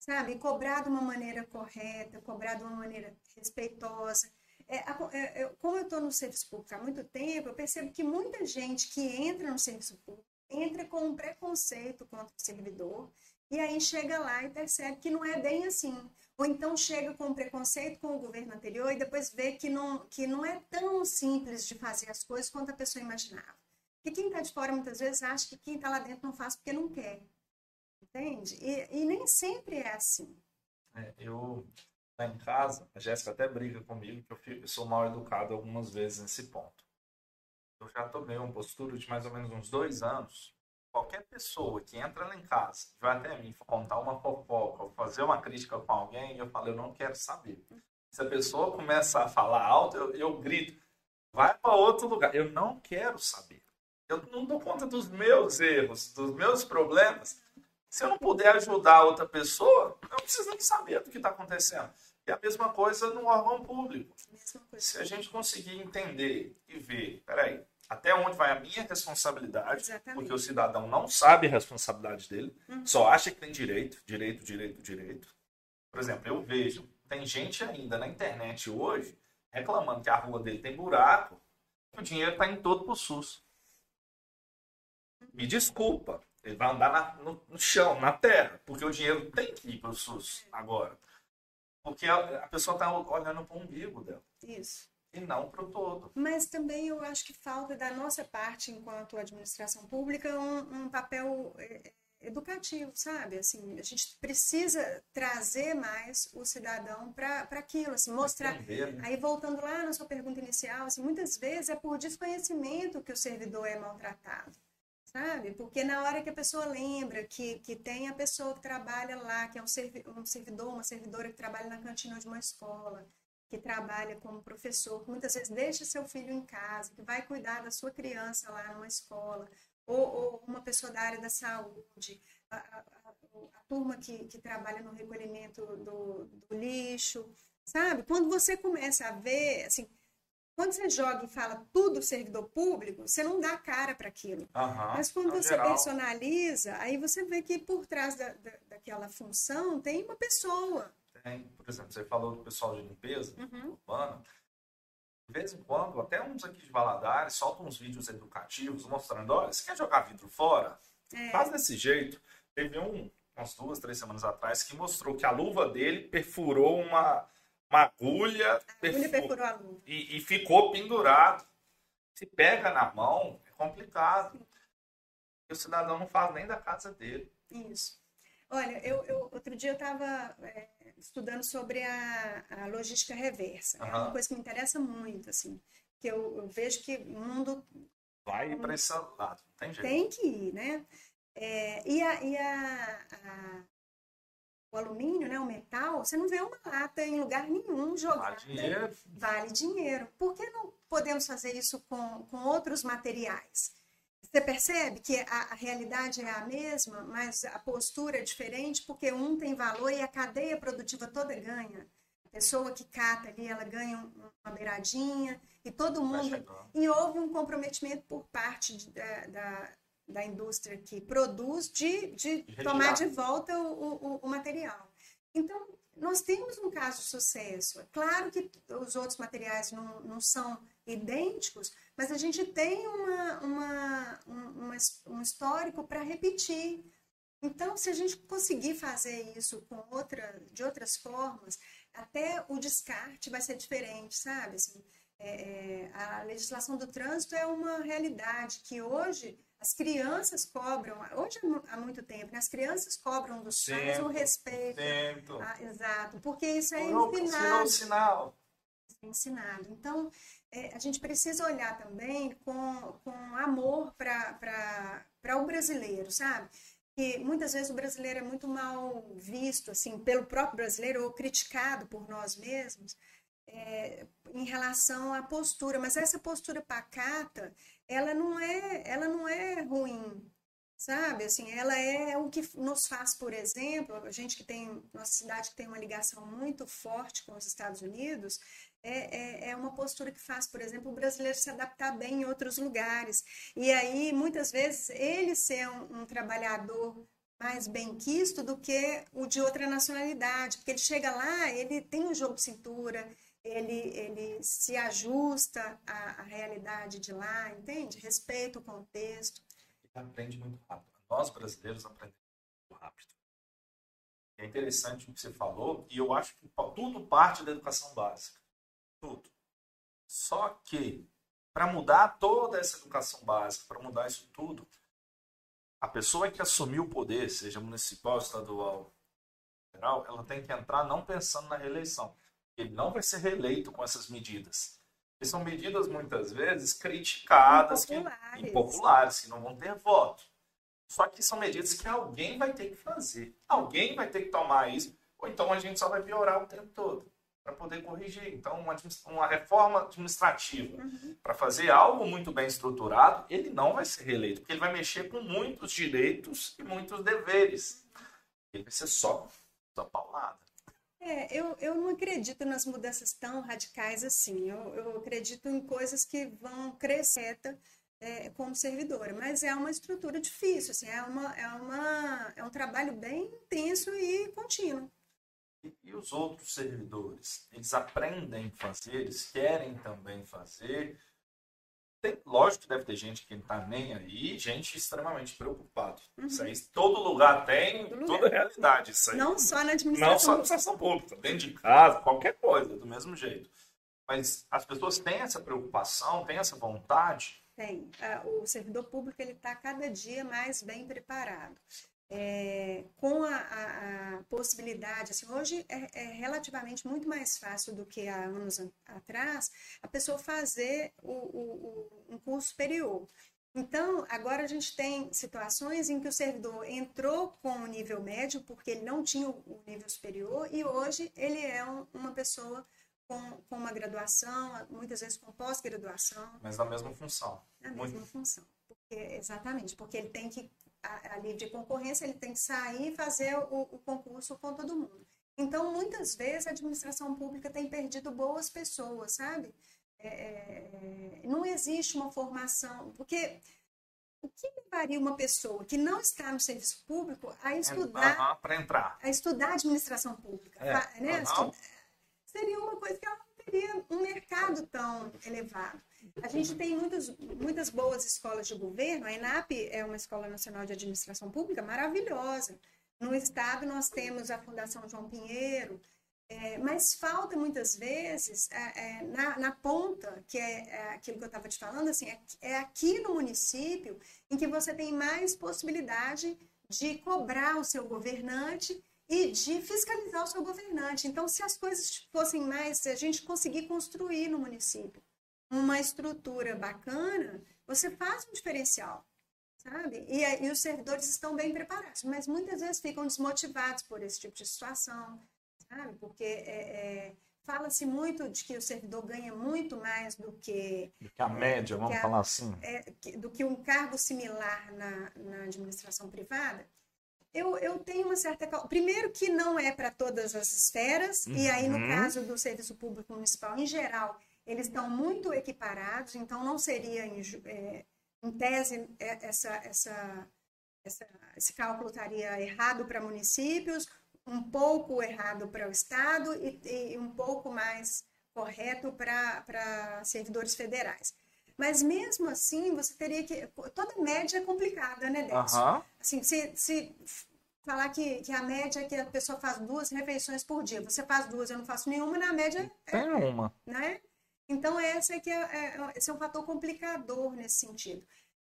Speaker 2: Sabe? Cobrar de uma maneira correta, cobrar de uma maneira respeitosa. É, é, é, como eu estou no serviço público há muito tempo, eu percebo que muita gente que entra no serviço público entra com um preconceito contra o servidor e aí chega lá e percebe que não é bem assim. Ou então chega com um preconceito com o governo anterior e depois vê que não, que não é tão simples de fazer as coisas quanto a pessoa imaginava. Porque quem está de fora muitas vezes acha que quem está lá dentro não faz porque não quer. Entende? E, e nem sempre é assim.
Speaker 1: É, eu, lá em casa, a Jéssica até briga comigo que eu, fico, eu sou mal educado algumas vezes nesse ponto. Eu já tomei uma postura de mais ou menos uns dois anos. Qualquer pessoa que entra lá em casa, vai até mim contar uma fofoca ou fazer uma crítica com alguém, eu falo, eu não quero saber. Se a pessoa começa a falar alto, eu, eu grito, vai para outro lugar. Eu não quero saber. Eu não dou conta dos meus erros, dos meus problemas. Se eu não puder ajudar outra pessoa, eu não preciso nem saber do que está acontecendo. E a mesma coisa no órgão público. Se a gente conseguir entender e ver, peraí, até onde vai a minha responsabilidade, Exatamente. porque o cidadão não sabe a responsabilidade dele, uhum. só acha que tem direito, direito, direito, direito. Por exemplo, eu vejo, tem gente ainda na internet hoje reclamando que a rua dele tem buraco, o dinheiro está em todo para o SUS. Me desculpa, ele vai andar na, no, no, chão, na terra, porque o dinheiro tem que ir para o SUS agora. Porque a, a pessoa está olhando para o umbigo dela.
Speaker 2: Isso.
Speaker 1: E não para o todo.
Speaker 2: Mas também eu acho que falta da nossa parte, enquanto administração pública, um, um papel é, educativo, sabe? Assim, a gente precisa trazer mais o cidadão para aquilo, assim, mostrar. Entender, né? Aí voltando lá na sua pergunta inicial, assim, muitas vezes é por desconhecimento que o servidor é maltratado sabe? Porque na hora que a pessoa lembra que, que tem a pessoa que trabalha lá, que é um, servi um servidor, uma servidora que trabalha na cantina de uma escola, que trabalha como professor, que muitas vezes deixa seu filho em casa, que vai cuidar da sua criança lá numa escola, ou, ou uma pessoa da área da saúde, a, a, a, a turma que, que trabalha no recolhimento do, do lixo, sabe? Quando você começa a ver, assim, quando você joga e fala tudo servidor público, você não dá cara para aquilo.
Speaker 1: Uhum,
Speaker 2: Mas quando você geral. personaliza, aí você vê que por trás da, da, daquela função tem uma pessoa.
Speaker 1: Tem, por exemplo, você falou do pessoal de limpeza
Speaker 2: uhum.
Speaker 1: urbana. De vez em quando, até uns aqui de Valadares soltam uns vídeos educativos mostrando: olha, você quer jogar vidro fora? É. Faz desse jeito. Teve um, umas duas, três semanas atrás, que mostrou que a luva dele perfurou uma uma agulha,
Speaker 2: agulha perfurou a luva.
Speaker 1: E, e, ficou pendurado. Se pega na mão, é complicado. E o cidadão não faz nem da casa dele.
Speaker 2: Isso. Olha, eu, eu outro dia eu estava é, estudando sobre a, a logística reversa. Uhum. É uma coisa que me interessa muito, assim. Que eu, eu vejo que o mundo...
Speaker 1: Vai para esse lado, não tem jeito.
Speaker 2: Tem que ir, né? É, e a, e a, a o alumínio, né, o metal, você não vê uma lata em lugar nenhum jogada.
Speaker 1: Vale dinheiro.
Speaker 2: Vale dinheiro. Por que não podemos fazer isso com, com outros materiais? Você percebe que a, a, realidade é a mesma, mas a postura é diferente, porque um tem valor e a cadeia produtiva toda ganha. A pessoa que cata ali, ela ganha uma beiradinha e todo mundo. E houve um comprometimento por parte de, da, da da indústria que produz de, de, tomar de volta o, o, o, material. Então, nós temos um caso de sucesso. É claro que os outros materiais não, não são idênticos, mas a gente tem uma, uma, uma um histórico para repetir. Então, se a gente conseguir fazer isso com outra, de outras formas, até o descarte vai ser diferente, sabe? Assim, É, a legislação do trânsito é uma realidade que hoje as crianças cobram, hoje há muito tempo, né? as crianças cobram dos pais o respeito. Ah, exato, porque isso é ensinado.
Speaker 1: sinal.
Speaker 2: É ensinado. Então, é, a gente precisa olhar também com, com amor para o brasileiro, sabe? Que muitas vezes o brasileiro é muito mal visto, assim, pelo próprio brasileiro ou criticado por nós mesmos. É, em relação à postura, mas essa postura pacata, ela não é, ela não é ruim, sabe? Assim, ela é o que nos faz, por exemplo, a gente que tem, nossa cidade que tem uma ligação muito forte com os Estados Unidos, é, é, é, uma postura que faz, por exemplo, o brasileiro se adaptar bem em outros lugares. E aí, muitas vezes, ele ser um, um trabalhador mais bem quisto do que o de outra nacionalidade, porque ele chega lá, ele tem um jogo de cintura, ele, ele se ajusta à, à realidade de lá, entende? Respeita o contexto.
Speaker 1: Ele aprende muito rápido. Nós, brasileiros, aprendemos muito rápido. É interessante o que você falou, e eu acho que tudo parte da educação básica. Tudo. Só que, para mudar toda essa educação básica, para mudar isso tudo, a pessoa que assumiu o poder, seja municipal, estadual, federal, ela tem que entrar não pensando na reeleição ele não vai ser reeleito com essas medidas. E são medidas, muitas vezes, criticadas, impopulares. Que, impopulares, que não vão ter voto. Só que são medidas que alguém vai ter que fazer. Alguém vai ter que tomar isso, ou então a gente só vai piorar o tempo todo para poder corrigir. Então, uma, uma reforma administrativa uhum. para fazer algo muito bem estruturado, ele não vai ser reeleito, porque ele vai mexer com muitos direitos e muitos deveres. Ele vai ser só, só paulada.
Speaker 2: É, eu, eu não acredito nas mudanças tão radicais assim. Eu, eu acredito em coisas que vão crescer é, como servidora, mas é uma estrutura difícil, assim, é, uma, é, uma, é um trabalho bem intenso e contínuo.
Speaker 1: E, e os outros servidores? Eles aprendem a fazer, eles querem também fazer, tem, lógico que deve ter gente que não tá nem aí, gente extremamente preocupado. Uhum. Isso aí todo lugar tem, todo toda lugar. realidade. Isso aí.
Speaker 2: Não só na administração.
Speaker 1: Não só na administração pública, dentro de casa, qualquer coisa, do mesmo jeito. Mas as pessoas têm essa preocupação, têm essa vontade?
Speaker 2: Tem. Ah, o servidor público ele está cada dia mais bem preparado é, com a, a, a, possibilidade, assim, hoje é, é, relativamente muito mais fácil do que há anos atrás a pessoa fazer o, o, o, um curso superior. Então, agora a gente tem situações em que o servidor entrou com o nível médio porque ele não tinha o nível superior e hoje ele é um, uma pessoa com, com, uma graduação, muitas vezes com pós-graduação.
Speaker 1: Mas na mesma função.
Speaker 2: Na mesma Muito... função. Porque, exatamente, porque ele tem que a, a livre concorrência, ele tem que sair e fazer o, o concurso com todo mundo. Então, muitas vezes, a administração pública tem perdido boas pessoas, sabe? É, é, não existe uma formação, porque o que levaria uma pessoa que não está no serviço público a estudar
Speaker 1: para entrar
Speaker 2: a estudar administração pública é, né? seria uma coisa que ela não teria um mercado tão elevado a gente tem muitas, muitas boas escolas de governo. A ENAP é uma escola nacional de administração pública maravilhosa. No estado, nós temos a Fundação João Pinheiro, é, mas falta muitas vezes é, é, na, na, ponta, que é, é aquilo que eu estava te falando, assim, é, é, aqui no município em que você tem mais possibilidade de cobrar o seu governante e de fiscalizar o seu governante. Então, se as coisas fossem mais, se a gente conseguir construir no município uma estrutura bacana, você faz um diferencial, sabe? E, e os servidores estão bem preparados, mas muitas vezes ficam desmotivados por esse tipo de situação, sabe? Porque é, é, fala-se muito de que o servidor ganha muito mais do que...
Speaker 1: Do que a média, vamos a, falar assim.
Speaker 2: É, do que um cargo similar na, na administração privada. Eu, eu, tenho uma certa. Primeiro, que não é para todas as esferas, uhum. e aí, no uhum. caso do serviço público municipal em geral, eles estão muito equiparados, então não seria, em, é, em tese, é, essa, essa, essa, esse cálculo estaria errado para municípios, um pouco errado para o Estado e, e um pouco mais correto para servidores federais. Mas mesmo assim, você teria que. Toda média é complicada, né, Décio? Uhum. Assim, se, se falar que, que a média é que a pessoa faz duas refeições por dia, você faz duas, eu não faço nenhuma, na média.
Speaker 1: Tem é, uma.
Speaker 2: Né? Então, essa é que é, é, esse é um fator complicador nesse sentido.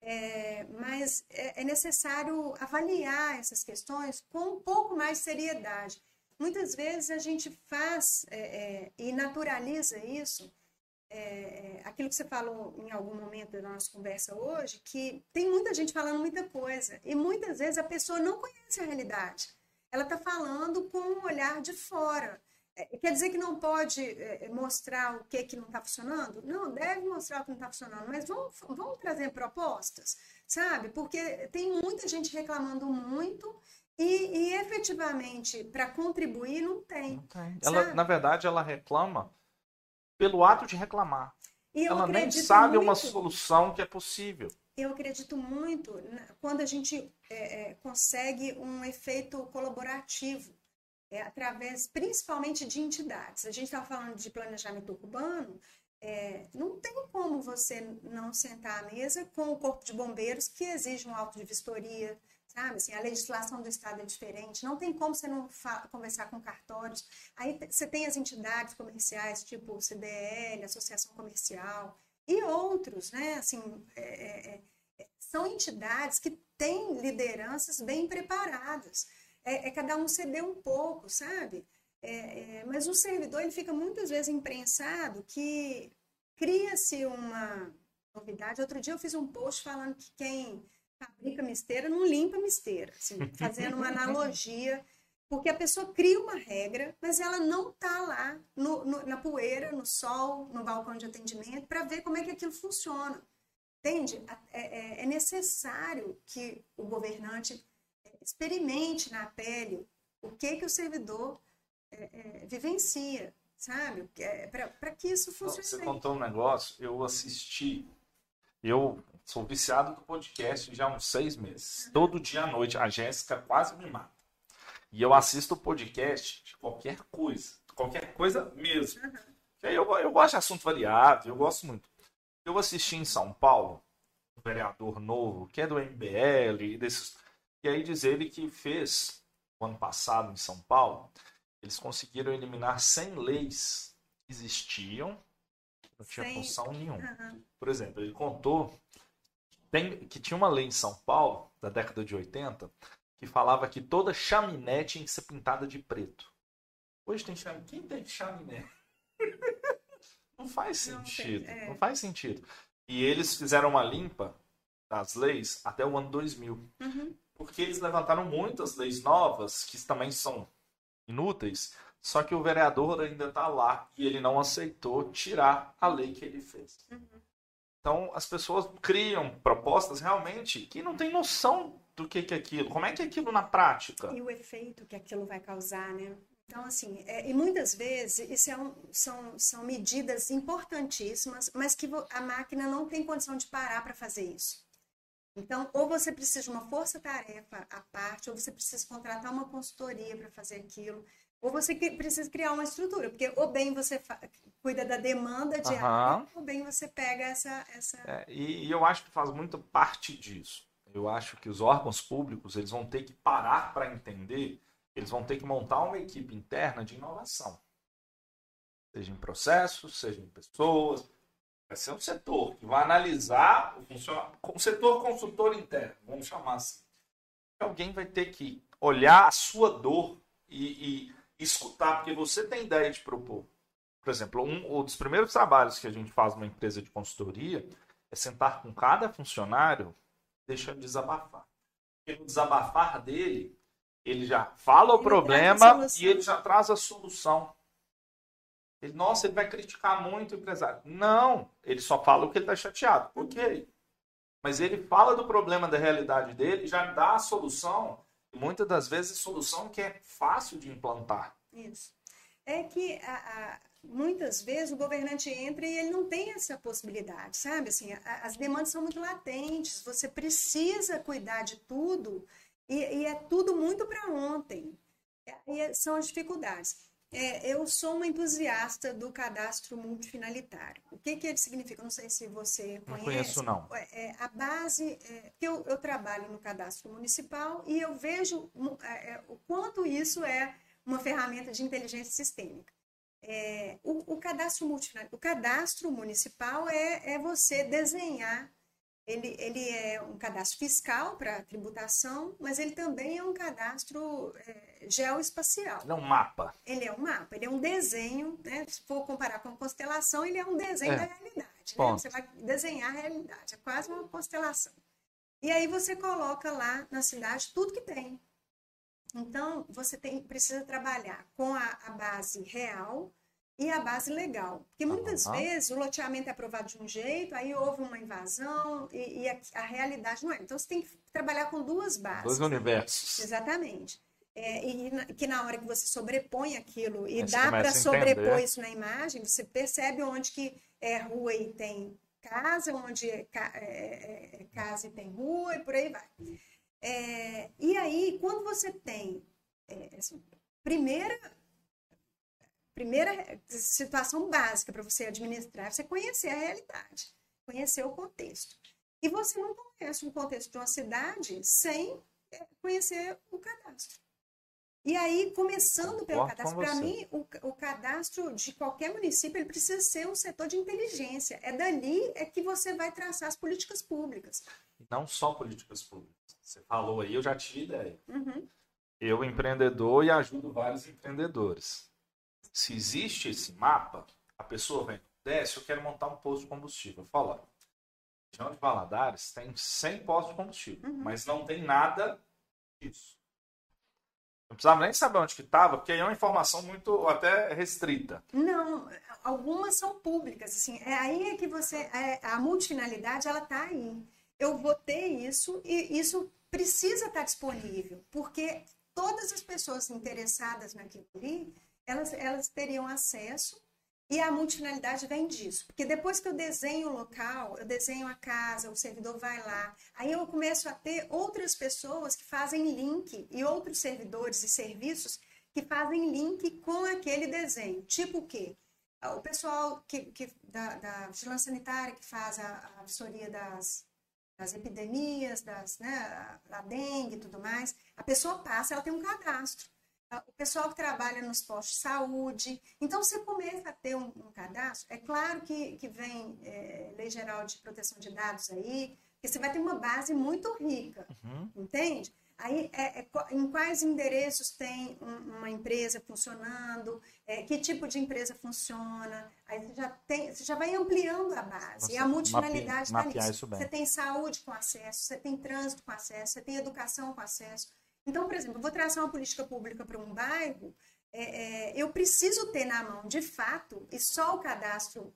Speaker 2: É, mas é, é, necessário avaliar essas questões com um pouco mais de seriedade. Muitas vezes a gente faz é, é, e naturaliza isso, aquilo que você falou em algum momento da nossa conversa hoje, que tem muita gente falando muita coisa e muitas vezes a pessoa não conhece a realidade. Ela está falando com um olhar de fora. É, quer dizer que não pode é, mostrar o que, que não está funcionando? Não, deve mostrar o que não está funcionando, mas vamos, vamos trazer propostas, sabe? Porque tem muita gente reclamando muito e, e efetivamente para contribuir não tem. Não tem.
Speaker 1: Ela, na verdade, ela reclama pelo ato de reclamar. ela nem sabe muito, uma solução que é possível.
Speaker 2: Eu acredito muito quando a gente é, é, consegue um efeito colaborativo é, através principalmente de entidades. A gente estava falando de planejamento urbano, é, não tem como você não sentar à mesa com o corpo de bombeiros que exige um auto de vistoria, sabe? Assim, a legislação do estado é diferente, não tem como você não conversar com cartórios. Aí você tem as entidades comerciais, tipo CDL, Associação Comercial e outros, né? Assim, é, é, é, são entidades que têm lideranças bem preparadas é, é cada um ceder um pouco, sabe? É, é, mas o servidor ele fica muitas vezes imprensado que cria-se uma novidade. Outro dia eu fiz um post falando que quem fabrica misteira não limpa misteira, assim, fazendo uma analogia, porque a pessoa cria uma regra, mas ela não está lá no, no, na poeira, no sol, no balcão de atendimento, para ver como é que aquilo funciona. Entende? É, é, é necessário que o governante experimente na pele o que que o servidor é, é, vivencia, sabe? É, Para que isso funcione.
Speaker 1: Você contou um negócio, eu assisti, eu sou viciado do podcast já há uns seis meses. Uhum. Todo dia à noite, a Jéssica quase me mata. E eu assisto o podcast de qualquer coisa, qualquer coisa mesmo. Uhum. Eu, eu gosto de assunto variado, eu gosto muito. Eu assisti em São Paulo, um vereador novo, que é do MBL, desses e aí diz ele que fez, o ano passado em São Paulo, eles conseguiram eliminar 100 leis que existiam, não tinha Sem... função nenhuma. Uhum. Por exemplo, ele contou tem, que tinha uma lei em São Paulo, da década de 80, que falava que toda chaminé tinha que ser pintada de preto. Hoje tem chaminé. Quem tem chaminé? não faz sentido. Não, é. não faz sentido. E eles fizeram uma limpa das leis até o ano 2000. Uhum porque eles levantaram muitas leis novas que também são inúteis, só que o vereador ainda está lá e ele não aceitou tirar a lei que ele fez. Uhum. Então as pessoas criam propostas realmente que não tem noção do que, que é aquilo, como é que é aquilo na prática.
Speaker 2: E o efeito que aquilo vai causar, né? Então, assim, é, e muitas vezes isso é um, são, são medidas importantíssimas, mas que a máquina não tem condição de parar para fazer isso. Então, ou você precisa de uma força-tarefa à parte, ou você precisa contratar uma consultoria para fazer aquilo, ou você precisa criar uma estrutura, porque ou bem você cuida da demanda diária, uhum. ou bem você pega essa. essa...
Speaker 1: É, e, e, eu acho que faz muito parte disso. Eu acho que os órgãos públicos eles vão ter que parar para entender, eles vão ter que montar uma equipe interna de inovação. Seja em processos, seja em pessoas, Vai ser um setor que vai analisar o funcionamento. Um setor consultor interno, vamos chamar assim. Alguém vai ter que olhar a sua dor e, e escutar, porque você tem ideia de propor. Por exemplo, um, um dos primeiros trabalhos que a gente faz numa empresa de consultoria é sentar com cada funcionário deixando desabafar. Porque no desabafar dele, ele já fala o ele problema e ele já traz a solução. Ele, nossa, ele vai criticar muito o empresário. Não, ele só fala o que ele está chateado. Ok. Mas ele fala do problema da realidade dele, já dá a solução, muitas das vezes solução que é fácil de implantar.
Speaker 2: Isso. É que a, a, muitas vezes o governante entra e ele não tem essa possibilidade, sabe? Assim, a, as demandas são muito latentes, você precisa cuidar de tudo e, e é tudo muito para ontem. E são as dificuldades. É, eu sou uma entusiasta do cadastro multifinalitário. O que, que ele significa? Não sei se você conhece.
Speaker 1: Não conheço, não.
Speaker 2: É, é a base, é, eu, eu, trabalho no cadastro municipal e eu vejo é, é, o quanto isso é uma ferramenta de inteligência sistêmica. É, o, o, cadastro o cadastro municipal é, é você desenhar. Ele, ele é um cadastro fiscal para tributação, mas ele também é um cadastro é, geoespacial.
Speaker 1: Ele é um mapa.
Speaker 2: Ele é um mapa, ele é um desenho, né? Se for comparar com constelação, ele é um desenho é. da realidade. Né? Você vai desenhar a realidade, é quase uma constelação. E aí você coloca lá na cidade tudo que tem. Então, você tem, precisa trabalhar com a, a base real e a base legal. Porque muitas uhum. vezes o loteamento é aprovado de um jeito, aí houve uma invasão e, e a, a, realidade não é. Então, você tem que trabalhar com duas bases.
Speaker 1: Dois universos.
Speaker 2: Exatamente. É, e na, que na hora que você sobrepõe aquilo e dá para sobrepor isso na imagem, você percebe onde que é rua e tem casa, onde é, é, é casa e tem rua e por aí vai. É, e aí, quando você tem é, assim, primeira primeira situação básica para você administrar, você conhecer a realidade, conhecer o contexto. E você não conhece o contexto de uma cidade sem é, conhecer o cadastro. E aí, começando pelo cadastro, para mim, o, o, cadastro de qualquer município ele precisa ser um setor de inteligência. É dali é que você vai traçar as políticas públicas.
Speaker 1: Não só políticas públicas. Você falou aí, eu já tive ideia.
Speaker 2: Uhum.
Speaker 1: Eu, empreendedor, e ajudo vários empreendedores. Se existe esse mapa, a pessoa vem, desce, eu quero montar um posto de combustível. Fala, região de Valadares tem 100 postos de combustível, uhum. mas não tem nada disso. Não precisava nem saber onde que estava, porque aí é uma informação muito até restrita.
Speaker 2: Não, algumas são públicas, assim, é aí é que você, é, a multifinalidade, ela está aí eu vou ter isso e isso precisa estar disponível, porque todas as pessoas interessadas naquilo ali, elas, elas teriam acesso e a multifinalidade vem disso. Porque depois que eu desenho o local, eu desenho a casa, o servidor vai lá, aí eu começo a ter outras pessoas que fazem link e outros servidores e serviços que fazem link com aquele desenho. Tipo o quê? O pessoal que, que da, da vigilância sanitária que faz a, a vistoria das, das epidemias, das, né, a dengue e tudo mais, a pessoa passa, ela tem um cadastro. Ah, o pessoal que trabalha nos postos de saúde. Então, você começa a ter um, um cadastro. É claro que, que vem é, Lei Geral de Proteção de Dados aí, que você vai ter uma base muito rica, uhum. entende? Aí, é, é, em quais endereços tem um, uma empresa funcionando, é, que tipo de empresa funciona, aí você já, tem, você já vai ampliando a base. Você e a multifinalidade está nisso. Você tem saúde com acesso, você tem trânsito com acesso, você tem educação com acesso. Então, por exemplo, eu vou traçar uma política pública para um bairro, é, é, eu preciso ter na mão, de fato, e só o cadastro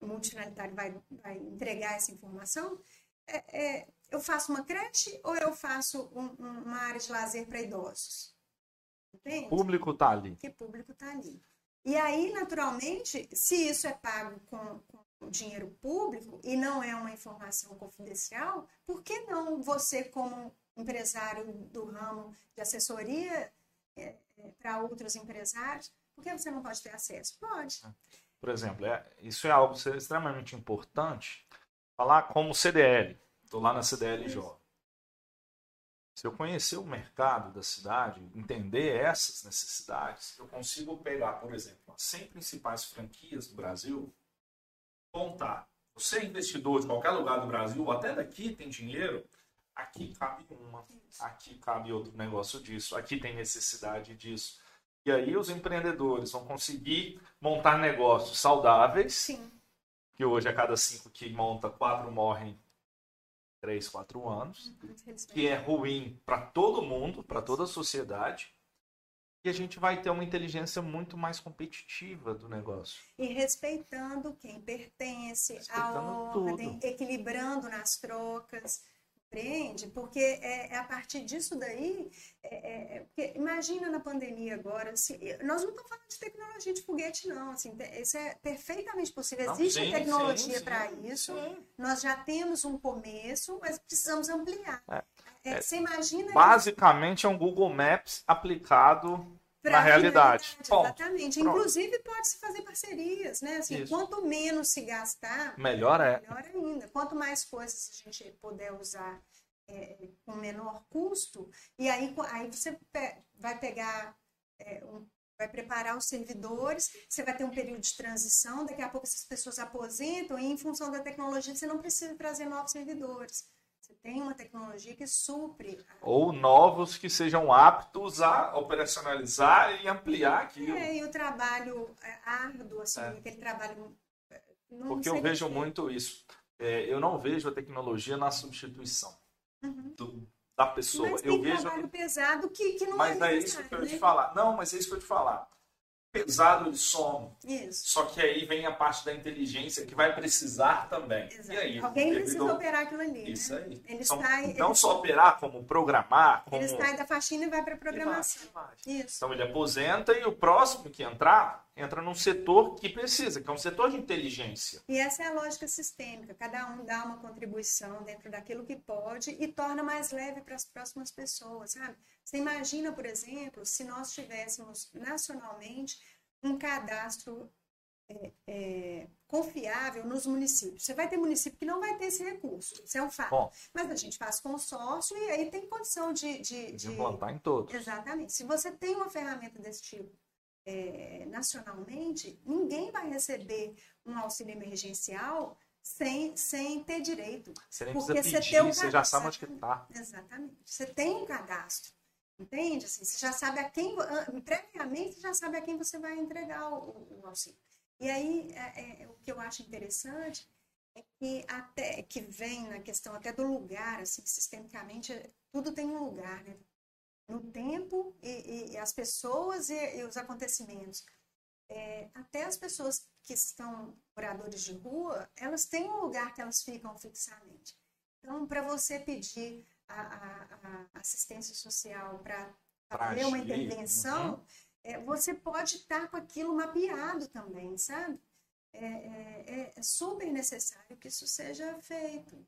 Speaker 2: multifinalitário vai, vai entregar essa informação, é, é eu faço uma creche ou eu faço um, uma área de lazer para idosos?
Speaker 1: Entende? O público está ali.
Speaker 2: Que público está ali. E aí, naturalmente, se isso é pago com, com dinheiro público e não é uma informação confidencial, por que não você, como empresário do ramo de assessoria é, é, para outros empresários, por que você não pode ter acesso? Pode.
Speaker 1: Por exemplo, é, isso é algo extremamente importante. Falar como CDL. Estou lá na CDLJ. Se eu conhecer o mercado da cidade, entender essas necessidades, eu consigo pegar, por exemplo, as 100 principais franquias do Brasil, contar. Você é investidor de qualquer lugar do Brasil, até daqui tem dinheiro, aqui cabe uma, aqui cabe outro negócio disso, aqui tem necessidade disso. E aí os empreendedores vão conseguir montar negócios saudáveis,
Speaker 2: Sim.
Speaker 1: que hoje a cada cinco que monta, quatro morrem três, quatro anos, que é ruim para todo mundo, para toda a sociedade, e a gente vai ter uma inteligência muito mais competitiva do negócio.
Speaker 2: E respeitando quem pertence à ordem, tudo. equilibrando nas trocas Porque é, é, a partir disso daí, é, é, é imagina na pandemia agora, assim, nós não estamos falando de tecnologia de foguete, não, assim, isso é perfeitamente possível, não, existe sim, tecnologia para isso, sim. nós já temos um começo, mas precisamos ampliar. É, é, você imagina...
Speaker 1: Basicamente é um Google Maps aplicado na realidade.
Speaker 2: Exatamente. Pronto. Inclusive pode-se fazer parcerias, né? Assim, quanto menos se gastar,
Speaker 1: melhor é.
Speaker 2: Melhor ainda. Quanto mais coisas a gente puder usar é, com menor custo, e aí, aí você pe vai pegar é, um vai preparar os servidores, você vai ter um período de transição, daqui a pouco essas pessoas aposentam e em função da tecnologia você não precisa trazer novos servidores. Você tem uma tecnologia que supre.
Speaker 1: Ou novos que sejam aptos a operacionalizar e ampliar aquilo.
Speaker 2: É, e o trabalho é, árduo, assim, é. aquele trabalho. É,
Speaker 1: Porque eu vejo muito isso. É, eu não vejo a tecnologia na substituição uhum. do, da pessoa.
Speaker 2: Mas
Speaker 1: eu
Speaker 2: vejo trabalho pesado que, que não
Speaker 1: mas
Speaker 2: é
Speaker 1: Mas é isso que eu ia te falar. Não, mas é isso que eu ia te falar. Pesado ele some.
Speaker 2: Isso.
Speaker 1: Só que aí vem a parte da inteligência que vai precisar também.
Speaker 2: Exato.
Speaker 1: E aí,
Speaker 2: Alguém precisa operar aquilo ali.
Speaker 1: Isso
Speaker 2: né?
Speaker 1: aí.
Speaker 2: Ele
Speaker 1: então,
Speaker 2: sai,
Speaker 1: não
Speaker 2: ele...
Speaker 1: só operar, como programar. Como...
Speaker 2: Ele sai da faxina e vai para a programação.
Speaker 1: Vai, vai.
Speaker 2: Isso.
Speaker 1: Então ele aposenta e o próximo que entrar, entra num setor que precisa, que é um setor de inteligência.
Speaker 2: E essa é a lógica sistêmica. Cada um dá uma contribuição dentro daquilo que pode e torna mais leve para as próximas pessoas, sabe? Você imagina, por exemplo, se nós tivéssemos nacionalmente um cadastro é, é, confiável nos municípios. Você vai ter município que não vai ter esse recurso, isso é um fato. Bom, Mas a gente faz consórcio e aí tem condição de, de,
Speaker 1: de implantar em todos.
Speaker 2: Exatamente. Se você tem uma ferramenta desse tipo é, nacionalmente, ninguém vai receber um auxílio emergencial sem, sem ter direito.
Speaker 1: Você nem porque precisa pedir, você, tem um você já sabe onde está.
Speaker 2: Exatamente. Você tem um cadastro. Entende? Assim, você já sabe a quem, previamente, você já sabe a quem você vai entregar o, o auxílio. E aí, é, é, o que eu acho interessante é que até que vem na questão até do lugar, assim, sistemicamente, tudo tem um lugar, né? No tempo e, e as pessoas e, e os acontecimentos. É, até as pessoas que estão moradores de rua, elas têm um lugar que elas ficam fixamente. Então, para você pedir a, a, a assistência social para fazer uma intervenção, uhum. é, você pode estar com aquilo mapeado também, sabe? É, é, é, é super necessário que isso seja feito.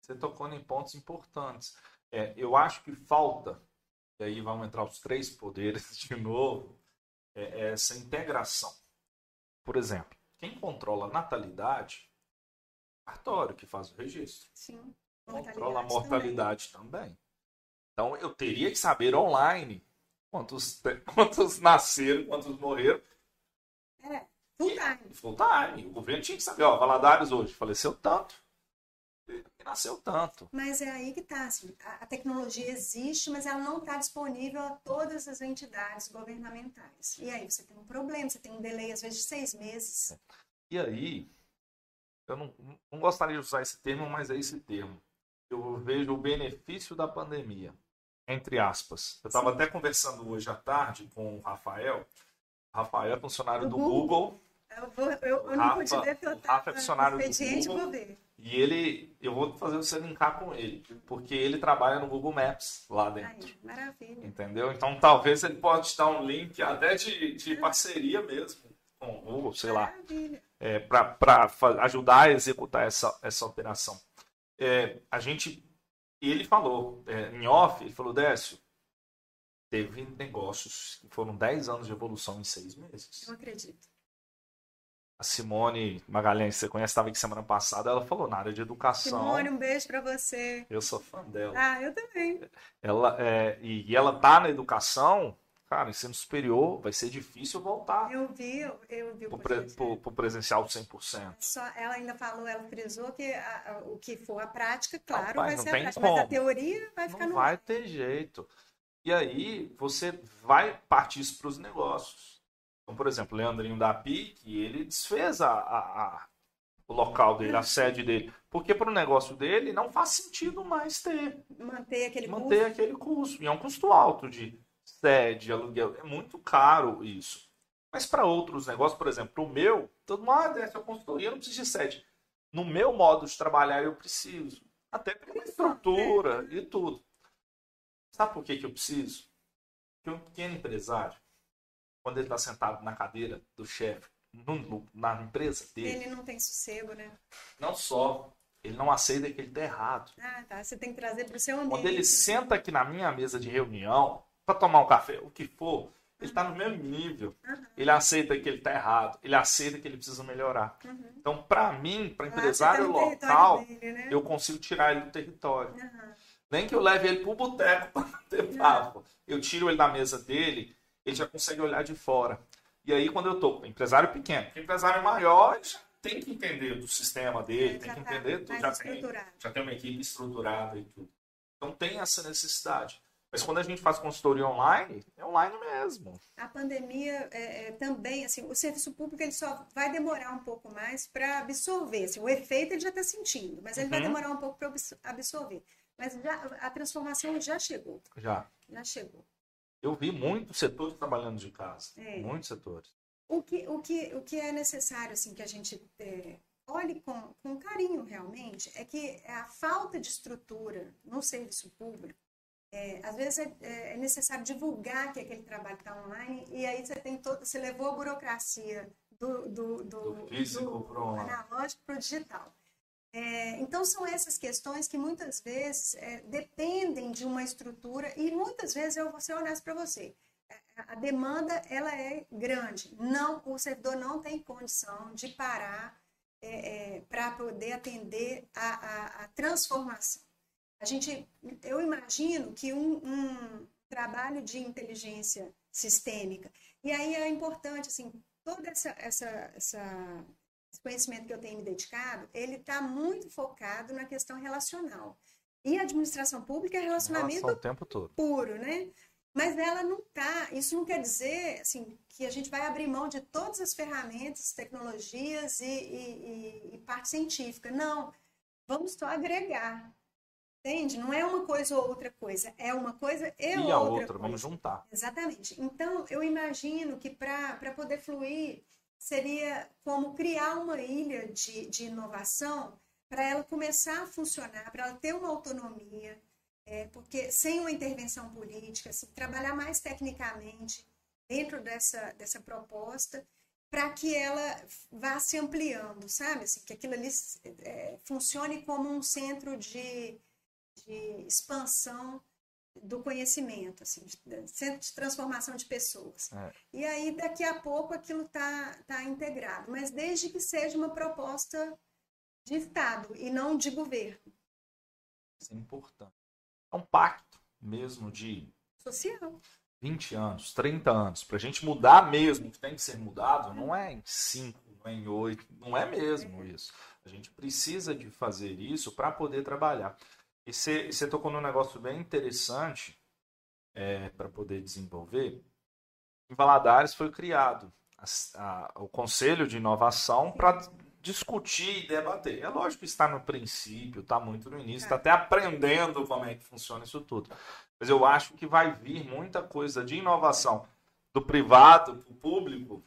Speaker 1: Você tocou em pontos importantes. É, eu acho que falta, e aí vamos entrar os três poderes de novo, é, é essa integração. Por exemplo, quem controla a natalidade, cartório que faz o registro.
Speaker 2: Sim
Speaker 1: controla a mortalidade também. também. Então eu teria que saber online quantos, quantos nasceram, quantos morreram.
Speaker 2: É, full time.
Speaker 1: Full time. O governo tinha que saber, ó, Valadares hoje faleceu tanto. E nasceu tanto.
Speaker 2: Mas é aí que está. Assim, a, a tecnologia existe, mas ela não está disponível a todas as entidades governamentais. E aí você tem um problema, você tem um delay, às vezes, de seis meses.
Speaker 1: E aí, eu não, não gostaria de usar esse termo, mas é esse termo eu vejo o benefício da pandemia, entre aspas. Eu estava até conversando hoje à tarde com o Rafael. O Rafael é funcionário do, do Google. Google.
Speaker 2: Eu, vou, eu, eu não pude ver porque eu
Speaker 1: Rafa é funcionário do Google.
Speaker 2: ver.
Speaker 1: E ele, eu vou fazer você linkar com ele, porque ele trabalha no Google Maps lá dentro.
Speaker 2: Ai, maravilha.
Speaker 1: Entendeu? Então talvez ele pode te dar um link até de, de parceria mesmo com o Google, sei maravilha. lá. É, para ajudar a executar essa, essa operação é, a gente. Ele falou, é, em off, ele falou, Décio, teve negócios que foram 10 anos de evolução em seis meses.
Speaker 2: Eu acredito.
Speaker 1: A Simone Magalhães, você conhece, estava aqui semana passada, ela falou na área de educação.
Speaker 2: Simone, um beijo para você.
Speaker 1: Eu sou fã dela.
Speaker 2: Ah, eu também.
Speaker 1: Ela, é, e, e ela tá na educação cara, ensino superior vai ser difícil voltar.
Speaker 2: Eu vi, eu vi o
Speaker 1: pre, pro, pro presencial 100%.
Speaker 2: Só, ela ainda falou, ela frisou que a, a, o que for a prática, claro,
Speaker 1: Rapaz,
Speaker 2: vai ser
Speaker 1: a prática,
Speaker 2: como. mas a teoria vai ficar
Speaker 1: não
Speaker 2: no
Speaker 1: vai ter jeito. E aí você vai partir isso para os negócios. Então, por exemplo, o Leandrinho da PIC, ele desfez a, a, o local dele, a sede dele. Porque para o negócio dele não faz sentido mais ter.
Speaker 2: Manter aquele
Speaker 1: manter
Speaker 2: custo.
Speaker 1: aquele custo. E é um custo alto de sede, aluguel. É muito caro isso. Mas para outros negócios, por exemplo, o meu, todo mundo, ah, dessa consultoria, eu não preciso de sede. No meu modo de trabalhar, eu preciso. Até pela estrutura e tudo. Sabe por que, que eu preciso? Porque um pequeno empresário, quando ele está sentado na cadeira do chefe, na empresa dele.
Speaker 2: Ele não tem sossego, né?
Speaker 1: Não só. Ele não aceita que ele está errado.
Speaker 2: Ah, tá. Você tem que trazer para o seu ambiente.
Speaker 1: Quando ele senta aqui na minha mesa de reunião, para tomar um café, o que for, ele está no mesmo nível. Uhum. Ele aceita que ele está errado, ele aceita que ele precisa melhorar. Uhum. Então, para mim, para empresário tá local, dele, né? eu consigo tirar ele do território. Uhum. Nem que eu leve ele para o boteco para ter papo. Eu tiro ele da mesa dele ele já consegue olhar de fora. E aí, quando eu estou empresário pequeno, empresário maior ele já tem que entender do sistema dele,
Speaker 2: É,
Speaker 1: tem que
Speaker 2: tá
Speaker 1: entender tudo,
Speaker 2: mais
Speaker 1: já tem, já tem uma equipe estruturada e tudo. Então tem essa necessidade. Mas quando a gente faz consultoria online, é online mesmo.
Speaker 2: A pandemia é, é, também, assim, o serviço público ele só vai demorar um pouco mais para absorver. Assim, o efeito ele já está sentindo, mas ele vai
Speaker 1: Uhum.
Speaker 2: demorar um pouco para absorver. Mas já, a transformação já chegou,
Speaker 1: Já.
Speaker 2: já chegou.
Speaker 1: Eu vi muitos setores trabalhando de casa.
Speaker 2: É.
Speaker 1: Muitos setores.
Speaker 2: O que, o que, o que é necessário assim que a gente é, olhe com, com carinho realmente é que a falta de estrutura no serviço público, é, às vezes é, é necessário divulgar que aquele trabalho está online e aí você tem todo, você levou a burocracia do, do, do,
Speaker 1: Do físico pro online.
Speaker 2: analógico para o digital. É, então são essas questões que muitas vezes é, dependem de uma estrutura e muitas vezes eu vou ser honesto para você a demanda ela é grande. Não, o servidor não tem condição de parar para poder atender a, a, a, transformação. A gente, eu imagino que um, um, trabalho de inteligência sistêmica e aí é importante assim todo essa, essa, essa conhecimento que eu tenho me dedicado, ele está muito focado na questão relacional. E a administração pública é relacionamento
Speaker 1: o tempo todo.
Speaker 2: puro, né? Mas ela não tá. Isso não quer dizer assim que a gente vai abrir mão de todas as ferramentas, tecnologias e, e, e, e parte científica. Não. Vamos só agregar. Entende? Não é uma coisa ou outra coisa. É uma coisa e,
Speaker 1: E
Speaker 2: outra.
Speaker 1: a outra,
Speaker 2: coisa.
Speaker 1: vamos juntar.
Speaker 2: Exatamente. Então, eu imagino que para poder fluir, seria como criar uma ilha de, de inovação para ela começar a funcionar, para ela ter uma autonomia, é, porque sem uma intervenção política, se trabalhar mais tecnicamente dentro dessa, dessa proposta, para que ela vá se ampliando, sabe? Assim, que aquilo ali é, funcione como um centro de, de expansão do conhecimento, assim, de, centro de transformação de pessoas.
Speaker 1: É.
Speaker 2: E aí, daqui a pouco, aquilo está tá integrado, mas desde que seja uma proposta de Estado e não de governo.
Speaker 1: Isso é importante. É um pacto mesmo de
Speaker 2: Social.
Speaker 1: 20 anos, 30 anos, para a gente mudar mesmo o que tem que ser mudado, não é em 5, não é em 8, não é mesmo isso. A gente precisa de fazer isso para poder trabalhar. E você, tocou num negócio bem interessante é, para poder desenvolver. Em Valadares foi criado a, a, o Conselho de Inovação para discutir e debater. É lógico que está no princípio, está muito no início, está até aprendendo como é que funciona isso tudo. Mas eu acho que vai vir muita coisa de inovação do privado para o público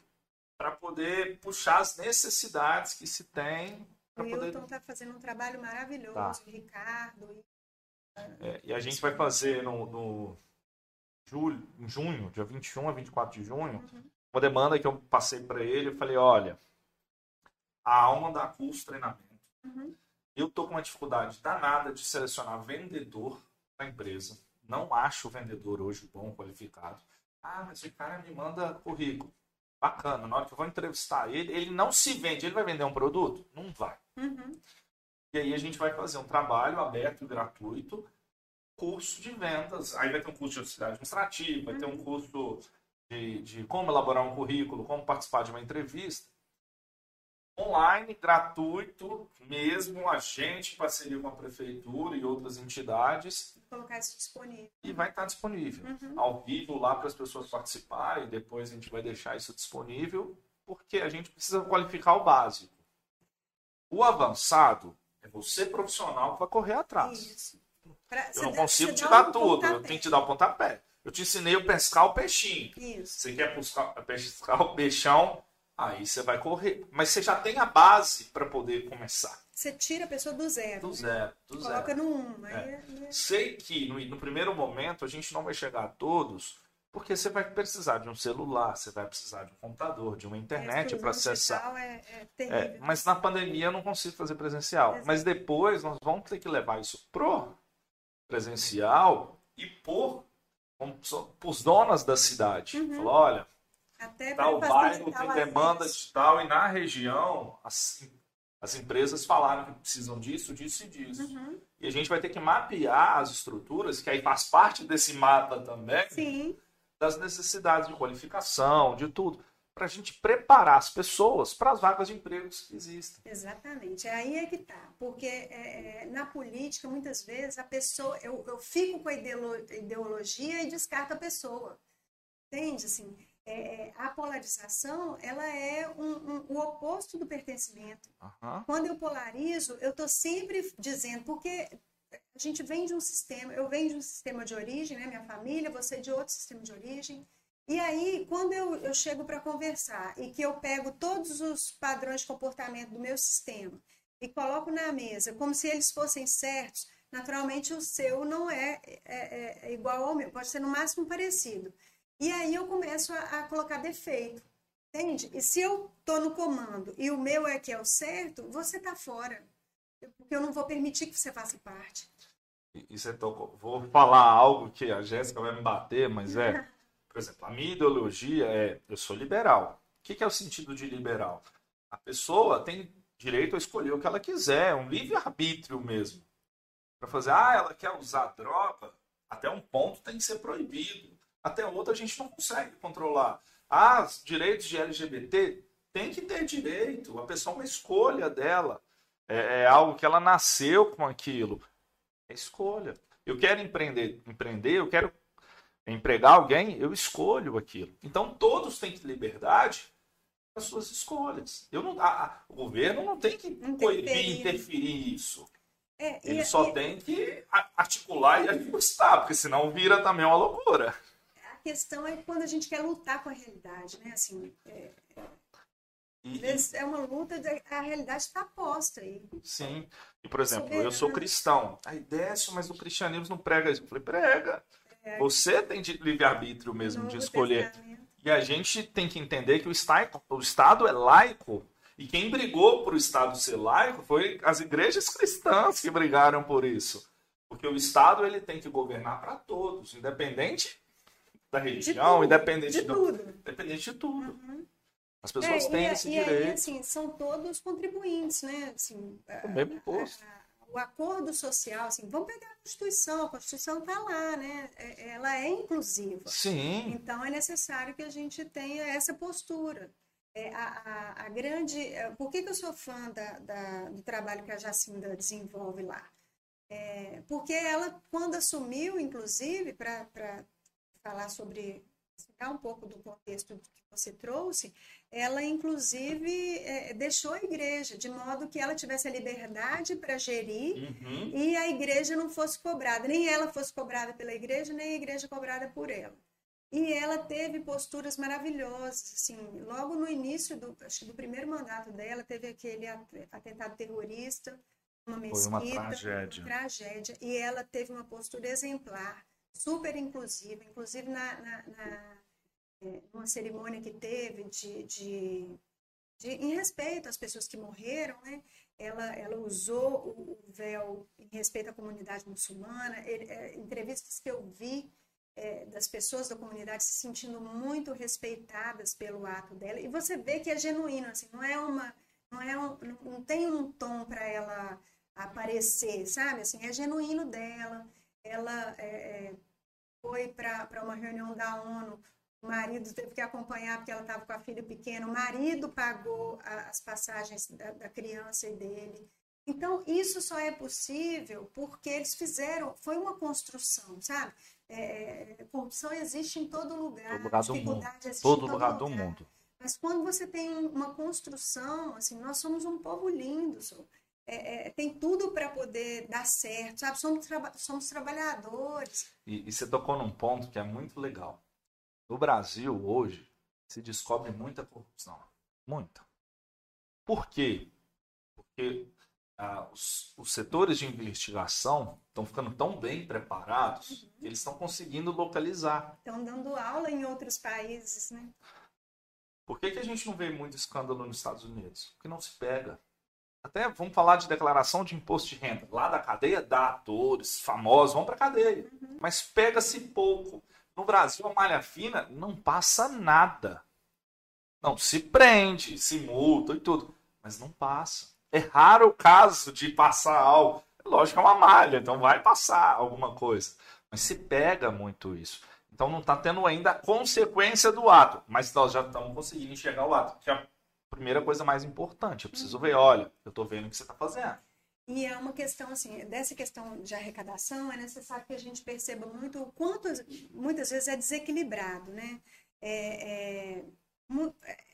Speaker 1: para poder puxar as necessidades que se tem.
Speaker 2: O
Speaker 1: Poder...
Speaker 2: Hilton está fazendo um trabalho maravilhoso,
Speaker 1: Tá.
Speaker 2: Ricardo.
Speaker 1: É, e a gente vai fazer no, no julho, em junho, dia 21 a 24 de junho,
Speaker 2: Uhum.
Speaker 1: uma demanda que eu passei para ele. Eu falei: olha, a alma dá curso treinamento.
Speaker 2: Uhum.
Speaker 1: Eu tô com uma dificuldade danada de selecionar vendedor para empresa. Não acho o vendedor hoje bom, qualificado. Ah, mas o cara me manda currículo. Bacana, na hora que eu vou entrevistar ele, ele não se vende. Ele vai vender um produto? Não vai.
Speaker 2: Uhum.
Speaker 1: E aí a gente vai fazer um trabalho aberto e gratuito, curso de vendas. Aí vai ter um curso de auxiliar administrativo, vai ter um curso de, de como elaborar um currículo, como participar de uma entrevista. Online, gratuito, mesmo a gente, parceria com a prefeitura e outras entidades,
Speaker 2: Vou colocar isso disponível.
Speaker 1: e vai estar disponível
Speaker 2: Uhum.
Speaker 1: ao vivo lá para as pessoas participarem. Depois a gente vai deixar isso disponível, porque a gente precisa qualificar o básico. O avançado é você profissional que vai correr atrás.
Speaker 2: Isso. Pra-
Speaker 1: Eu não consigo te dar
Speaker 2: um
Speaker 1: tudo, eu
Speaker 2: pontapé.
Speaker 1: tenho que te dar o pontapé. Eu te ensinei a pescar o peixinho.
Speaker 2: Isso.
Speaker 1: Você quer pescar, pescar o peixão, aí você vai correr. Mas você já tem a base para poder começar.
Speaker 2: Você tira a pessoa do zero.
Speaker 1: Do
Speaker 2: né?
Speaker 1: zero, do zero.
Speaker 2: Coloca no um.
Speaker 1: É.
Speaker 2: é- é-
Speaker 1: Sei que no, no primeiro momento a gente não vai chegar a todos, porque você vai precisar de um celular, você vai precisar de um computador, de uma internet para
Speaker 2: exclusão
Speaker 1: acessar.
Speaker 2: É, é
Speaker 1: É, mas na pandemia eu não consigo fazer presencial.
Speaker 2: Exato.
Speaker 1: Mas depois nós vamos ter que levar isso pro presencial e por os donas da cidade.
Speaker 2: Uhum.
Speaker 1: Falou, olha,
Speaker 2: Até
Speaker 1: tal
Speaker 2: para
Speaker 1: bairro tem demanda
Speaker 2: acesso.
Speaker 1: digital e na região as, as empresas falaram que precisam disso, disso e disso.
Speaker 2: Uhum.
Speaker 1: E a gente vai ter que mapear as estruturas, que aí faz parte desse mapa também,
Speaker 2: Sim.
Speaker 1: Das necessidades de qualificação, de tudo para a gente preparar as pessoas para as vagas de empregos que existem.
Speaker 2: Exatamente, aí é que tá, porque é, é, na política muitas vezes a pessoa, eu, eu fico com a ideologia e descarto a pessoa, entende? Assim, é, é, a polarização ela é um, um, o oposto do pertencimento. Uhum. Quando eu polarizo, eu estou sempre dizendo, porque a gente vem de um sistema, eu venho de um sistema de origem, né, minha família, você de outro sistema de origem, e aí, quando eu, eu chego para conversar e que eu pego todos os padrões de comportamento do meu sistema e coloco na mesa como se eles fossem certos, naturalmente o seu não é, é, é, é igual ao meu, pode ser no máximo parecido. E aí eu começo a, a colocar defeito, entende? E se eu estou no comando e o meu é que é o certo, você está fora, porque eu não vou permitir que você faça parte.
Speaker 1: E, você tocou, vou falar algo que a Jéssica vai me bater, mas é Por exemplo, a minha ideologia é eu sou liberal. O que, é o sentido de liberal? A pessoa tem direito a escolher o que ela quiser, é um livre-arbítrio mesmo. Para fazer, ah, ela quer usar droga, até um ponto tem que ser proibido. Até outro a gente não consegue controlar. Ah, os direitos de LGBT tem que ter direito. A pessoa é uma escolha dela. É, é algo que ela nasceu com aquilo. É escolha. Eu quero empreender, empreender, eu quero empregar alguém, eu escolho aquilo. Então todos têm liberdade as suas escolhas. Eu não, a, o governo não tem que proibir, interferir isso. É, Ele e, só e, tem que articular e ajustar, porque senão vira também uma loucura.
Speaker 2: A questão é quando a gente quer lutar com a realidade, né? Assim, é, é, é uma luta, a realidade está posta aí.
Speaker 1: Sim. E, por exemplo, eu sou cristão. Aí desce, mas o cristianismo não prega isso. Eu falei, prega. Você tem livre-arbítrio mesmo de escolher. E a gente tem que entender que o Estado, o Estado é laico. E quem brigou para o Estado ser laico foi as igrejas cristãs que brigaram por isso. Porque o Estado ele tem que governar para todos, independente da religião, independente de do, tudo. Independente de tudo. Uhum. As pessoas é, têm
Speaker 2: e,
Speaker 1: esse
Speaker 2: e,
Speaker 1: direito.
Speaker 2: E, assim, são todos contribuintes, né? Assim,
Speaker 1: o mesmo imposto.
Speaker 2: O acordo social, assim, vamos pegar a Constituição, a Constituição está lá, né? É, ela é inclusiva.
Speaker 1: Sim.
Speaker 2: Então é necessário que a gente tenha essa postura. É, a, a, a, grande. É, por que, que eu sou fã da, da, do trabalho que a Jacinda desenvolve lá? É, porque ela, quando assumiu, inclusive, para falar sobre um pouco do contexto que você trouxe, ela inclusive é, deixou a igreja de modo que ela tivesse a liberdade para gerir uhum. e a igreja não fosse cobrada, nem ela fosse cobrada pela igreja, nem a igreja cobrada por ela. E ela teve posturas maravilhosas, assim, logo no início do, acho do primeiro mandato dela, teve aquele atentado terrorista, uma mesquita,
Speaker 1: Foi uma tragédia.
Speaker 2: Uma tragédia, e ela teve uma postura exemplar, super inclusiva, inclusive na, na, na é, uma cerimônia que teve de, de, de, em respeito às pessoas que morreram, né? Ela, ela usou o, véu em respeito à comunidade muçulmana. Ele, é, entrevistas que eu vi é, das pessoas da comunidade se sentindo muito respeitadas pelo ato dela. E você vê que é genuíno, assim, não é uma, não é um, não tem um tom para ela aparecer, sabe? Assim, é genuíno dela. Ela é, é foi para uma reunião da ONU o marido teve que acompanhar porque ela estava com a filha pequena. O marido pagou as passagens da, da criança e dele. Então, isso só é possível porque eles fizeram, foi uma construção, sabe? É, é corrupção existe em todo lugar,
Speaker 1: todo lugar do mundo. Todo, todo lugar, lugar, do mundo.
Speaker 2: Mas quando você tem uma construção, assim, nós somos um povo lindo, é, é, tem tudo para poder dar certo, sabe? Somos, traba somos trabalhadores.
Speaker 1: E, e você tocou num ponto que é muito legal. No Brasil, hoje, se descobre muita corrupção. Muita. Por quê? Porque ah, os, os, setores de investigação estão ficando tão bem preparados uhum. que eles estão conseguindo localizar.
Speaker 2: Estão dando aula em outros países, né?
Speaker 1: Por que, que a gente não vê muito escândalo nos Estados Unidos? Porque não se pega. Até vamos falar de declaração de imposto de renda. Lá da cadeia dá atores famosos, vão para cadeia. Uhum. Mas pega-se pouco. No Brasil, a malha fina não passa nada. Não, se prende, se multa e tudo, mas não passa. É raro o caso de passar algo. Lógico que é uma malha, então vai passar alguma coisa. Mas se pega muito isso. Então não está tendo ainda a consequência do ato, mas nós já estamos conseguindo enxergar o ato, que é a primeira coisa mais importante. Eu preciso ver, olha, eu estou vendo o que você está fazendo.
Speaker 2: E é uma questão, assim, dessa questão de arrecadação, é necessário que a gente perceba muito o quanto, muitas vezes, é desequilibrado, né? É, é,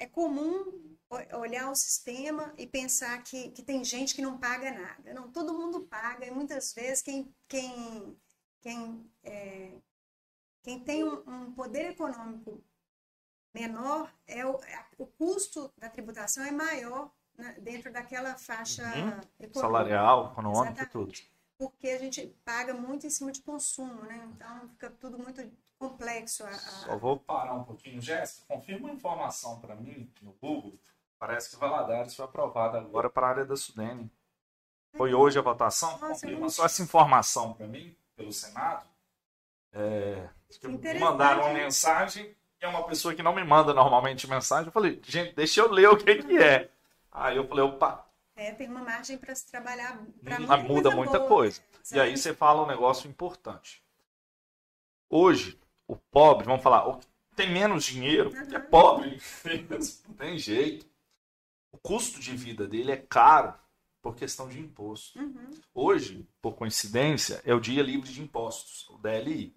Speaker 2: é comum olhar o sistema e pensar que, que tem gente que não paga nada. Não, todo mundo paga e muitas vezes quem, quem, quem, é, quem tem um, um, poder econômico menor, é o, o custo da tributação é maior né, dentro daquela faixa
Speaker 1: uhum. salarial, econômica, tudo.
Speaker 2: Porque a gente paga muito em cima de consumo, né? Então fica tudo muito complexo. A, a...
Speaker 1: Só vou parar um pouquinho, Jéssica. Confirma uma informação para mim no Google. Parece que Valadares foi aprovado agora para a área da Sudene. Foi hoje a votação? Nossa, Confirma só essa informação para mim, pelo Senado. É, mandaram uma mensagem e é uma pessoa que não me manda normalmente mensagem. Eu falei, gente, deixa eu ler o que, que é. Aí eu falei, opa.
Speaker 2: É, tem uma margem para se trabalhar.
Speaker 1: Pra muita muda coisa muita boa. coisa. E aí você fala um negócio importante. Hoje, o pobre, vamos falar, o que tem menos dinheiro, uhum. é pobre, não tem jeito. O custo de vida dele é caro por questão de imposto. Uhum. Hoje, por coincidência, é o dia livre de impostos, o DLI.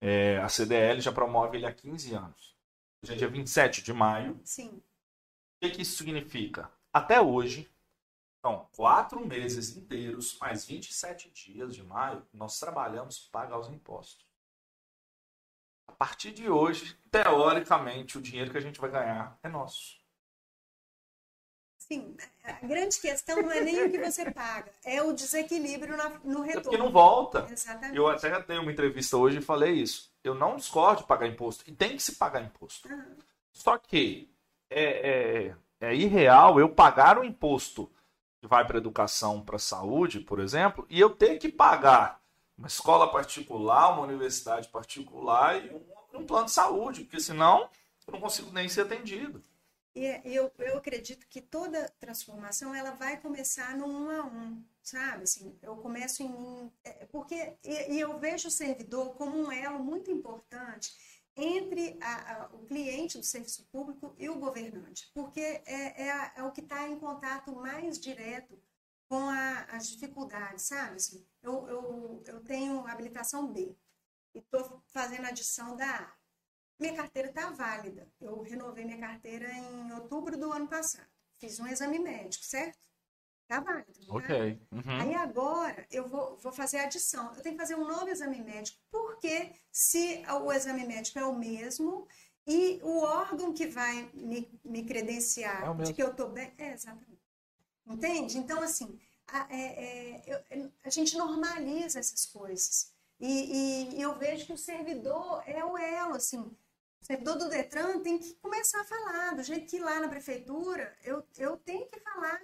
Speaker 1: É, a CDL já promove ele há 15 anos. Hoje é dia 27 de maio.
Speaker 2: Sim. O
Speaker 1: que, que isso significa? Até hoje, então, quatro meses inteiros, mais 27 dias de maio, nós trabalhamos para pagar os impostos. A partir de hoje, teoricamente, o dinheiro que a gente vai ganhar é nosso.
Speaker 2: Sim, a grande questão não é nem o que você paga, é o desequilíbrio no retorno. É porque
Speaker 1: não volta. Exatamente. Eu até dei uma entrevista hoje e falei isso. Eu não discordo de pagar imposto, e tem que se pagar imposto. Uhum. Só que é, é, é irreal eu pagar o imposto que vai para educação, para saúde, por exemplo, e eu ter que pagar uma escola particular, uma universidade particular e um, um plano de saúde, porque senão eu não consigo nem ser atendido.
Speaker 2: E eu, eu acredito que toda transformação ela vai começar no um a um, sabe? Assim, eu começo em mim, é, porque e, e, eu vejo o servidor como um elo muito importante entre a, a, o cliente do serviço público e o governante, porque é, é, a, é o que está em contato mais direto com as dificuldades, sabe? Assim, eu, eu, eu tenho habilitação B e estou fazendo adição da A minha carteira está válida. Eu renovei minha carteira em outubro do ano passado. Fiz um exame médico, certo? Está válido. Né?
Speaker 1: Ok. Uhum.
Speaker 2: Aí agora eu vou, vou fazer a adição. Eu tenho que fazer um novo exame médico, porque se o exame médico é o mesmo e o órgão que vai me, me credenciar é de que eu estou bem. É, exatamente. Entende? Então, assim, a, é, é, a gente normaliza essas coisas. E, e, eu vejo que o servidor é o elo, assim servidor do Detran tem que começar a falar, do jeito que lá na prefeitura eu, eu tenho que falar.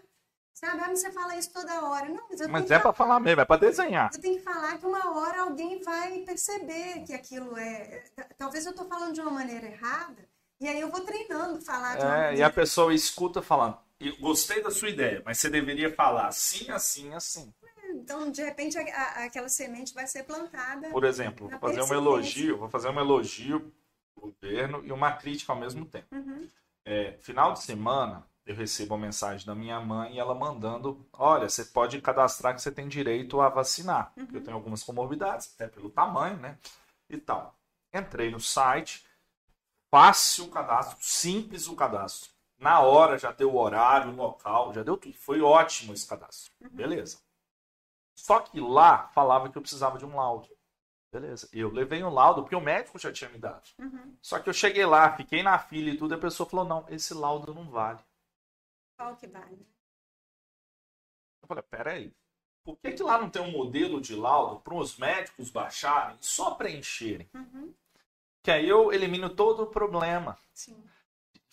Speaker 2: Sabe, ah, você fala isso toda hora. Não, mas,
Speaker 1: mas é para falar mesmo, é para desenhar.
Speaker 2: Eu tenho que falar que uma hora alguém vai perceber que aquilo é. Talvez eu estou falando de uma maneira errada, e aí eu vou treinando falar de uma
Speaker 1: é,
Speaker 2: maneira...
Speaker 1: E a pessoa escuta falando, gostei da sua ideia, mas você deveria falar assim, assim, assim.
Speaker 2: Então, de repente, a, a, aquela semente vai ser plantada.
Speaker 1: Por exemplo, vou fazer um elogio, vou fazer um elogio governo e uma crítica ao mesmo tempo.
Speaker 2: Uhum.
Speaker 1: É, final de semana, eu recebo uma mensagem da minha mãe e ela mandando: olha, você pode cadastrar que você tem direito a vacinar. Uhum. Eu tenho algumas comorbidades, até pelo tamanho, né? E tal. Entrei no site, fácil o cadastro, simples o cadastro. Na hora já deu o horário, o local, já deu tudo. Foi ótimo esse cadastro. Uhum. Beleza. Só que lá falava que eu precisava de um laudo. Beleza. Eu levei um laudo, porque o médico já tinha me dado.
Speaker 2: Uhum.
Speaker 1: Só que eu cheguei lá, fiquei na fila e tudo, e a pessoa falou: não, esse laudo não vale.
Speaker 2: Qual que vale?
Speaker 1: Eu falei: peraí. Por que, que lá não tem um modelo de laudo para os médicos baixarem e só preencherem?
Speaker 2: Uhum.
Speaker 1: Que aí eu elimino todo o problema.
Speaker 2: Sim.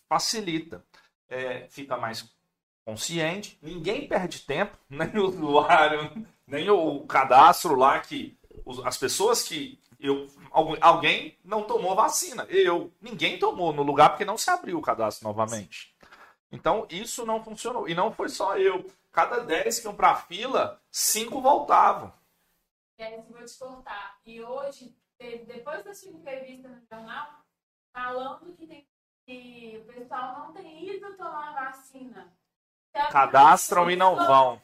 Speaker 1: Facilita. É, fica mais consciente. Ninguém perde tempo, nem o usuário, nem o cadastro lá que as pessoas que eu alguém não tomou vacina. Eu, ninguém tomou no lugar porque não se abriu o cadastro novamente. Então isso não funcionou. E não foi só eu. Cada 10 que iam para a fila, 5 voltavam.
Speaker 3: E aí, vou te cortar. E hoje depois da sua entrevista no jornal, falando que, tem, que o pessoal não tem ido tomar vacina.
Speaker 1: Cadastram e não vão.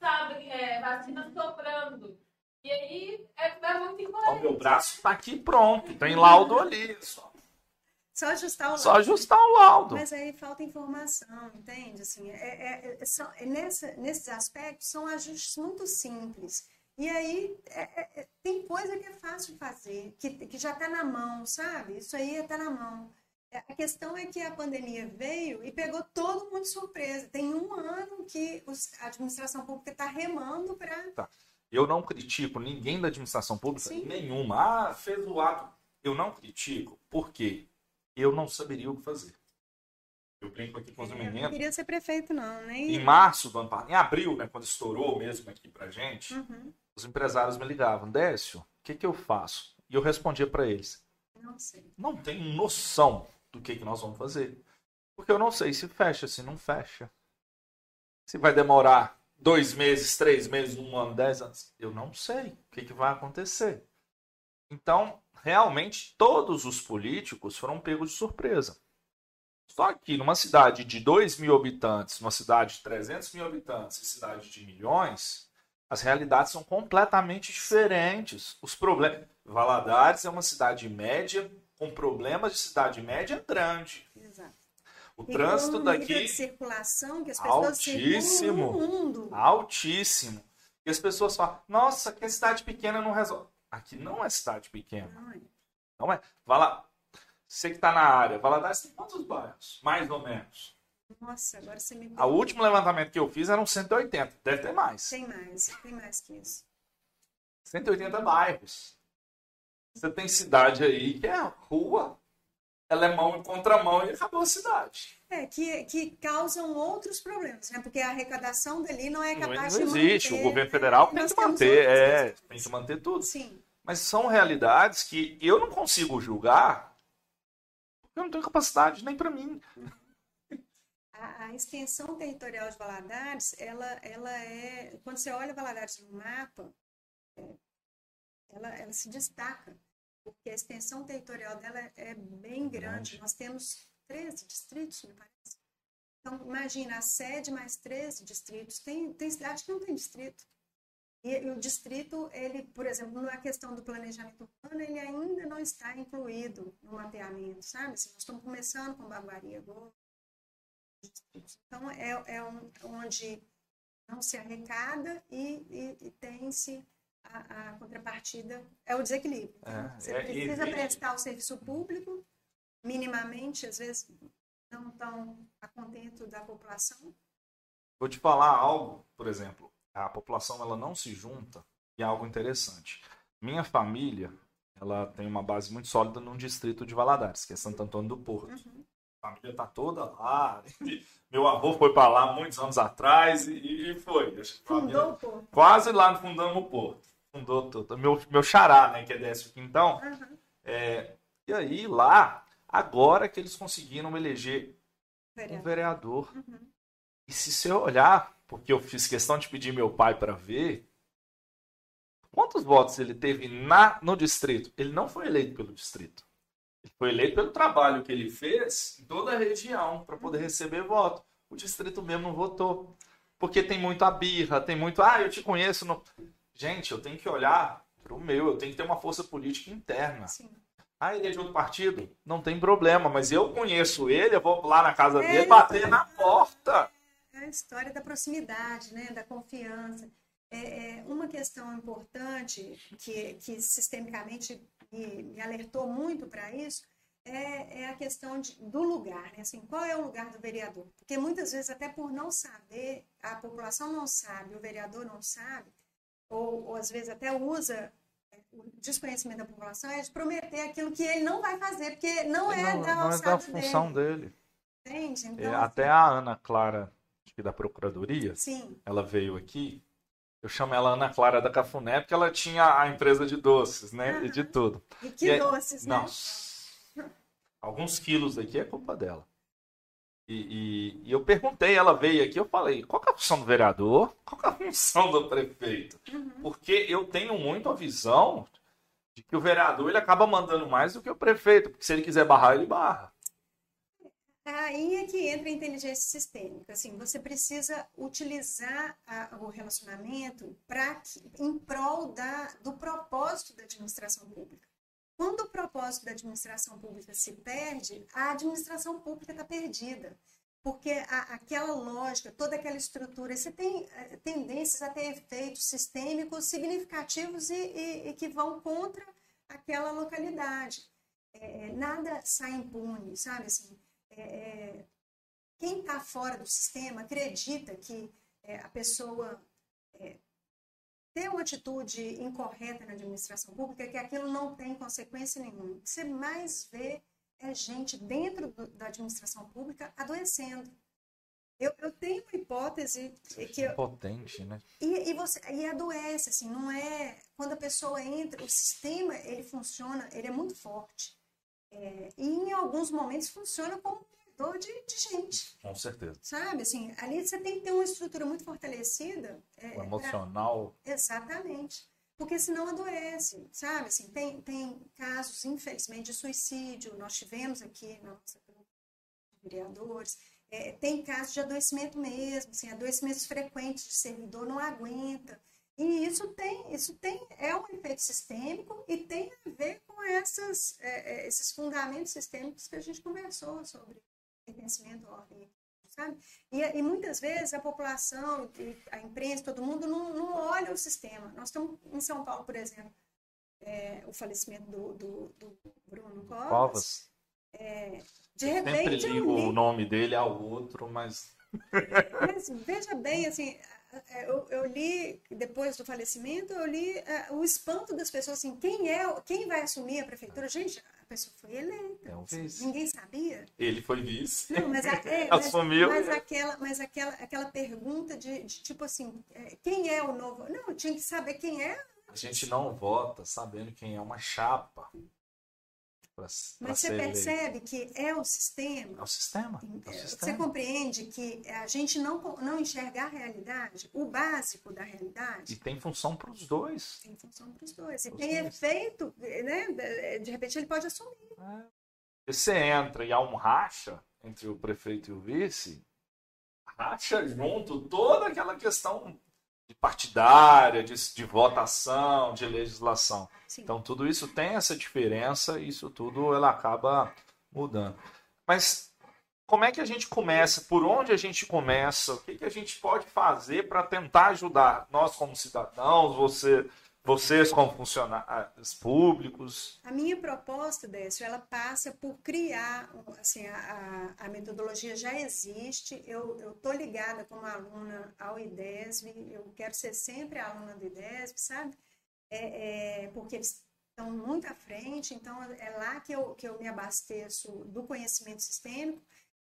Speaker 3: Sabe, é, vacina sobrando. E aí é, é muito importante.
Speaker 1: O meu braço tá aqui pronto, tem laudo ali. Só,
Speaker 2: Só ajustar o laudo.
Speaker 1: só ajustar o laudo.
Speaker 2: Mas aí falta informação, entende? Assim, é, é- é- são- é nessa- nesses aspectos são ajustes muito simples. E aí é- é- é- tem coisa que é fácil de fazer, que, que já está na mão, sabe? Isso aí está na mão. É, A questão é que a pandemia veio e pegou todo mundo de surpresa. Tem um ano que os- a administração pública está remando para.
Speaker 1: Eu não critico ninguém da administração pública,
Speaker 2: Sim.
Speaker 1: nenhuma. Ah, fez o ato. Eu não critico porque eu não saberia o que fazer. Eu brinco aqui com os
Speaker 2: Eu não
Speaker 1: meninos.
Speaker 2: queria ser prefeito, não, nem.
Speaker 1: Em março do ano passado, em abril, né, quando estourou mesmo aqui pra gente,
Speaker 2: Uhum,
Speaker 1: os empresários me ligavam, Décio, o que, que eu faço? E eu respondia para eles,
Speaker 2: não sei.
Speaker 1: não tenho noção do que, que nós vamos fazer. Porque eu não sei se fecha, se não fecha. Se vai demorar dois meses, três meses, um ano, dez anos. Eu não sei o que, que vai acontecer. Então, realmente, todos os políticos foram pegos de surpresa. Só que numa cidade de 2 mil habitantes, numa cidade de 300 mil habitantes e cidade de milhões, as realidades são completamente diferentes. Os problemas. Valadares é uma cidade média com problemas de cidade média grande.
Speaker 2: Exato.
Speaker 1: O
Speaker 2: E
Speaker 1: trânsito
Speaker 2: nível
Speaker 1: daqui
Speaker 2: de circulação que as pessoas
Speaker 1: Altíssimo.
Speaker 2: mundo.
Speaker 1: altíssimo. E as pessoas falam: "Nossa, que cidade pequena não resolve". Aqui não é cidade pequena.
Speaker 2: Não é?
Speaker 1: É. Vala... Você que está na área, Valadares tem quantos bairros? Mais ou menos.
Speaker 2: Nossa, agora você me
Speaker 1: O último levantamento que eu fiz eram 180. Deve ter mais.
Speaker 2: Tem mais, tem mais que isso.
Speaker 1: 180 bairros. Você tem cidade aí que é rua, ela é mão e contramão e acabou a cidade.
Speaker 2: É, que, que causam outros problemas, né? Porque a arrecadação dali não é
Speaker 1: Não,
Speaker 2: capaz
Speaker 1: não
Speaker 2: de
Speaker 1: existe.
Speaker 2: manter.
Speaker 1: O governo federal tem que manter, é, tem que manter tudo.
Speaker 2: Sim,
Speaker 1: Mas são realidades que eu não consigo julgar porque eu não tenho capacidade nem para mim.
Speaker 2: a, a extensão territorial de Valadares, ela, ela é... Quando você olha Valadares no mapa, é, ela, ela se destaca, porque a extensão territorial dela é bem grande. Nós temos 13 distritos, me parece. Então, imagina, a sede mais 13 distritos. Tem, tem cidade que não tem distrito. E, e o distrito, ele, por exemplo, na questão do planejamento urbano, ele ainda não está incluído no mapeamento, sabe? Assim, nós estamos começando com Baguari agora. Então, é, é um- onde não se arrecada e, e- e tem-se a, a contrapartida, é o desequilíbrio.
Speaker 1: É,
Speaker 2: Você
Speaker 1: é,
Speaker 2: precisa
Speaker 1: existe.
Speaker 2: prestar o serviço público, minimamente, às vezes não estão a contento da população.
Speaker 1: Vou te falar algo, por exemplo, a população ela não se junta e é algo interessante. Minha família, ela tem uma base muito sólida num distrito de Valadares, que é Santo Antônio do Porto.
Speaker 2: Uhum.
Speaker 1: A família tá toda lá. Meu avô foi para lá muitos anos atrás e, e foi.
Speaker 2: Fundou o povo.
Speaker 1: Quase lá no fundamos o Porto. Fundou tudo. Meu, meu xará, né, que é Décio Quintão.
Speaker 2: Uhum.
Speaker 1: É, e aí, lá, agora que eles conseguiram eleger um
Speaker 2: Vereador.
Speaker 1: vereador.
Speaker 2: Uhum.
Speaker 1: E se você olhar, porque eu fiz questão de pedir meu pai para ver, quantos votos ele teve na, no distrito? Ele não foi eleito pelo distrito. Foi eleito pelo trabalho que ele fez em toda a região para poder receber voto. O distrito mesmo não votou. Porque tem muito a birra, tem muito. Ah, eu te conheço. No... Gente, eu tenho que olhar para o meu, eu tenho que ter uma força política interna.
Speaker 2: Sim.
Speaker 1: Ah, ele é de outro partido? Não tem problema, mas eu conheço ele, eu vou lá na casa
Speaker 2: É,
Speaker 1: dele bater na porta.
Speaker 2: É a história da proximidade, né? da confiança. É, é uma questão importante que, que sistemicamente me, me alertou muito para isso é, é a questão de- do lugar, né? Assim, qual é o lugar do vereador? Porque muitas vezes, até por não saber, a população não sabe, o vereador não sabe, ou, ou às vezes até usa é, o desconhecimento da população é de prometer aquilo que ele não vai fazer, porque não é
Speaker 1: não,
Speaker 2: da
Speaker 1: não é da função
Speaker 2: dele.
Speaker 1: dele.
Speaker 2: Entende?
Speaker 1: É,
Speaker 2: Então,
Speaker 1: até a Ana Clara, acho que da Procuradoria,
Speaker 2: sim,
Speaker 1: ela veio aqui. Eu chamo ela Ana Clara da Cafuné porque ela tinha a empresa de doces, né? E de tudo.
Speaker 2: e que
Speaker 1: E aí-
Speaker 2: doces, né?
Speaker 1: Nossa. Alguns quilos daqui é culpa dela. E, e- e eu perguntei, ela veio aqui, eu falei, qual é a função do vereador? Qual é a função do prefeito?
Speaker 2: Uhum.
Speaker 1: Porque eu tenho muito a visão de que o vereador ele acaba mandando mais do que o prefeito, porque se ele quiser barrar, ele barra.
Speaker 2: Aí é que entra a inteligência sistêmica. Assim, você precisa utilizar a, o relacionamento para em prol da, do propósito da administração pública. Quando o propósito da administração pública se perde, a administração pública está perdida. Porque a, aquela lógica, toda aquela estrutura, você tem é, tendências a ter efeitos sistêmicos significativos e, e, e que vão contra aquela localidade. É, nada sai impune, sabe? Assim, é, é, quem está fora do sistema acredita que é, a pessoa é, ter uma atitude incorreta na administração pública, que aquilo não tem consequência nenhuma. O que você mais vê é gente dentro do, da administração pública adoecendo. Eu, eu tenho uma hipótese que... Eu,
Speaker 1: Potente, né?
Speaker 2: E, e, você, e adoece, assim, não é... Quando a pessoa entra, o sistema, ele funciona, ele é muito forte. É, e em alguns momentos funciona como um de, de, gente.
Speaker 1: Com certeza.
Speaker 2: Sabe, assim, ali você tem que ter uma estrutura muito fortalecida.
Speaker 1: É, o emocional.
Speaker 2: Pra... Exatamente. Porque senão adoece, sabe? Assim, tem, tem casos, infelizmente, de suicídio. Nós tivemos aqui na nossa de vereadores. É, tem casos de adoecimento mesmo, assim, adoecimentos frequentes de servidor não aguenta. E isso tem, isso tem, é um efeito sistêmico e tem a ver com essas, é, é esses fundamentos sistêmicos que a gente conversou sobre pertencimento à ordem, sabe? E, e, muitas vezes a população, a imprensa, todo mundo não, não olha o sistema. Nós estamos em São Paulo, por exemplo, é, o falecimento do, do, do Bruno Covas. Covas. É, de repente.
Speaker 1: Sempre ligo li... o nome dele ao outro, mas.
Speaker 2: mas veja bem, assim, é, eu, eu, li depois do falecimento, eu li uh, o espanto das pessoas assim, quem é, quem vai assumir a prefeitura? Gente, a pessoa foi eleita. É um vice. Ninguém sabia.
Speaker 1: Ele foi vice.
Speaker 2: Não, mas, a, é,
Speaker 1: Assumiu.
Speaker 2: Mas, mas, aquela, mas aquela, aquela pergunta de, de tipo assim, é, quem é o novo? Não, tinha que saber quem é.
Speaker 1: A gente não vota sabendo quem é uma chapa.
Speaker 2: Pra, pra Mas você percebe que é o sistema.
Speaker 1: É o sistema. É o
Speaker 2: sistema. Você compreende que a gente não, não enxergar a realidade, o básico da realidade.
Speaker 1: E tem função para os dois.
Speaker 2: Tem função para os dois. E tem dois. efeito, né? De repente ele pode assumir.
Speaker 1: É. Você entra e há um racha entre o prefeito e o vice, racha junto toda aquela questão partidária, de, de votação, de legislação. Sim. Então tudo isso tem essa diferença e isso tudo ela acaba mudando. Mas como é que a gente começa? Por onde a gente começa? O que, que a gente pode fazer para tentar ajudar nós como cidadãos, você vocês como funcionários públicos?
Speaker 2: A minha proposta, Décio, ela passa por criar, assim, a, a metodologia já existe, eu estou ligada como aluna ao IDESB, eu quero ser sempre aluna do IDESB, sabe? É, é, porque eles estão muito à frente, então é lá que eu, que eu me abasteço do conhecimento sistêmico,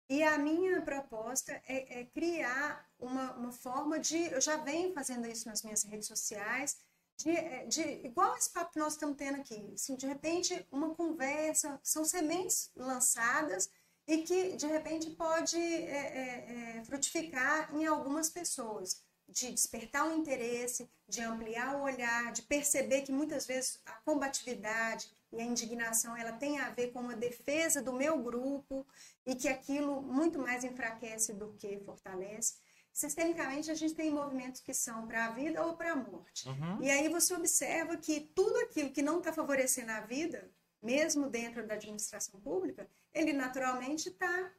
Speaker 2: e a minha proposta é, é criar uma, uma forma de. Eu já venho fazendo isso nas minhas redes sociais, de, é, de, igual esse papo que nós estamos tendo aqui, assim, de repente uma conversa, são sementes lançadas e que de repente pode é, é, é, frutificar em algumas pessoas, de despertar o um interesse, de ampliar o olhar, de perceber que muitas vezes a combatividade e a indignação ela tem a ver com uma defesa do meu grupo e que aquilo muito mais enfraquece do que fortalece sistemicamente a gente tem movimentos que são para a vida ou para a morte. Uhum. E aí você observa que tudo aquilo que não está favorecendo a vida, mesmo dentro da administração pública, ele naturalmente está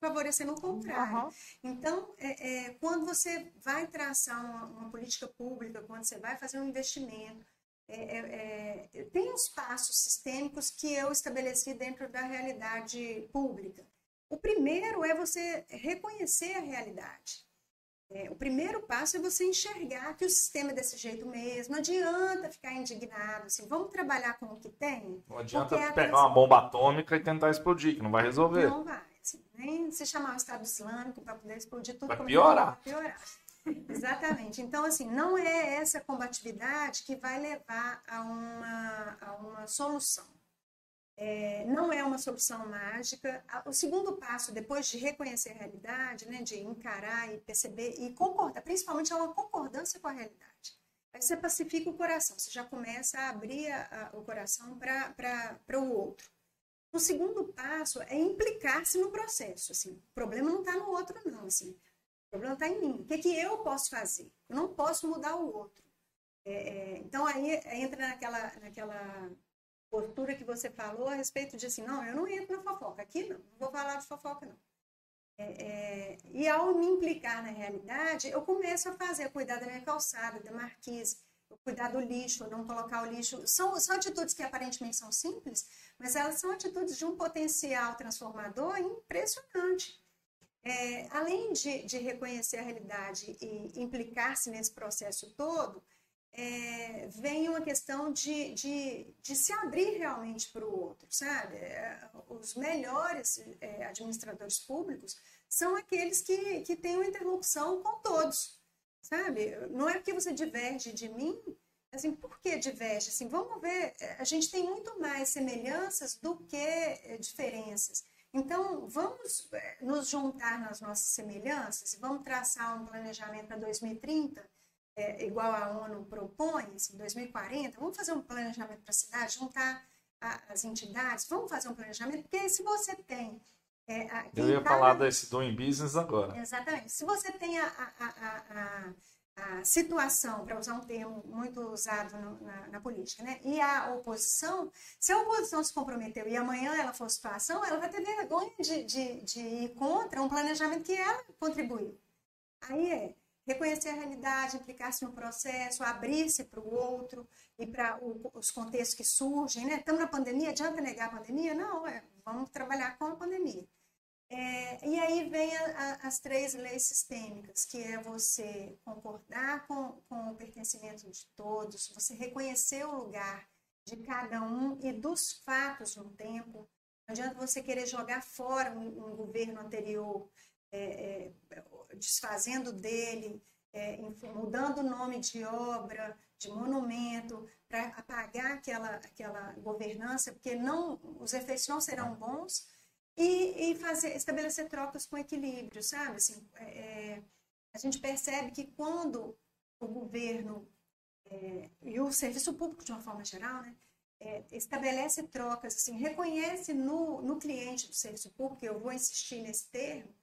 Speaker 2: favorecendo o contrário. Uhum. Então, é, é, quando você vai traçar uma, uma, política pública, quando você vai fazer um investimento, é, é, é tem os passos sistêmicos que eu estabeleci dentro da realidade pública. O primeiro é você reconhecer a realidade. É, o primeiro passo é você enxergar que o sistema é desse jeito mesmo. Não adianta ficar indignado. Assim, vamos trabalhar com o que tem.
Speaker 1: Não adianta é pegar uma bomba atômica e tentar explodir, que não vai resolver.
Speaker 2: Não vai. Assim, nem se chamar o Estado Islâmico para poder explodir tudo.
Speaker 1: Vai piorar.
Speaker 2: Vai piorar. Exatamente. Então, assim, não é essa combatividade que vai levar a uma, a uma solução. É, não é uma solução mágica. O segundo passo, depois de reconhecer a realidade, né, de encarar e perceber e concordar, principalmente é uma concordância com a realidade. Aí você pacifica o coração, você já começa a abrir a, a, o coração para o outro. O segundo passo é implicar-se no processo. Assim, o problema não está no outro, não. Assim, o problema está em mim. O que, é que eu posso fazer? Eu não posso mudar o outro. É, é, então, aí entra naquela, naquela postura que você falou a respeito de assim, não, eu não entro na fofoca. Aqui não, não vou falar de fofoca, não. É, é, e ao me implicar na realidade, eu começo a fazer, a cuidar da minha calçada, da marquise, cuidar do lixo, não colocar o lixo. São, são atitudes que aparentemente são simples, mas elas são atitudes de um potencial transformador impressionante. É, além de, de, reconhecer a realidade e implicar-se nesse processo todo, é, vem uma questão de, de, de se abrir realmente para o outro, sabe? É, os melhores é, administradores públicos são aqueles que, que têm uma interlocução com todos, sabe? Não é porque você diverge de mim, assim, por que diverge? Assim, vamos ver, é, a gente tem muito mais semelhanças do que é, diferenças. Então, vamos nos juntar nas nossas semelhanças vamos traçar um planejamento para 2030 é, igual a ONU propõe, assim, 2040, vamos fazer um planejamento para a cidade, juntar a, as entidades, vamos fazer um planejamento, porque se você tem. É,
Speaker 1: a, Eu ia tá falar na... desse doing business agora.
Speaker 2: Exatamente. Se você tem a, a, a situação, para usar um termo muito usado no, na, na, política, né? e a oposição, se a oposição se comprometeu e amanhã ela for situação, ela vai ter vergonha de, de, de ir contra um planejamento que ela contribuiu. Aí é reconhecer a realidade, implicar-se no processo, abrir-se para o outro e para os contextos que surgem. Né? Estamos na pandemia, adianta negar a pandemia? Não, é, vamos trabalhar com a pandemia. É, e aí vem a, a, as três leis sistêmicas, que é você concordar com, com o pertencimento de todos, você reconhecer o lugar de cada um e dos fatos no tempo. Não adianta você querer jogar fora um, um governo anterior é, é, desfazendo dele, é, mudando o nome de obra, de monumento, para apagar aquela, aquela governança, porque não, os efeitos não serão bons, e, e fazer, estabelecer trocas com equilíbrio, sabe? Assim, é, é a gente percebe que quando o governo é, e o serviço público, de uma forma geral, né, é, estabelece trocas, assim, reconhece no, no cliente do serviço público, eu vou insistir nesse termo,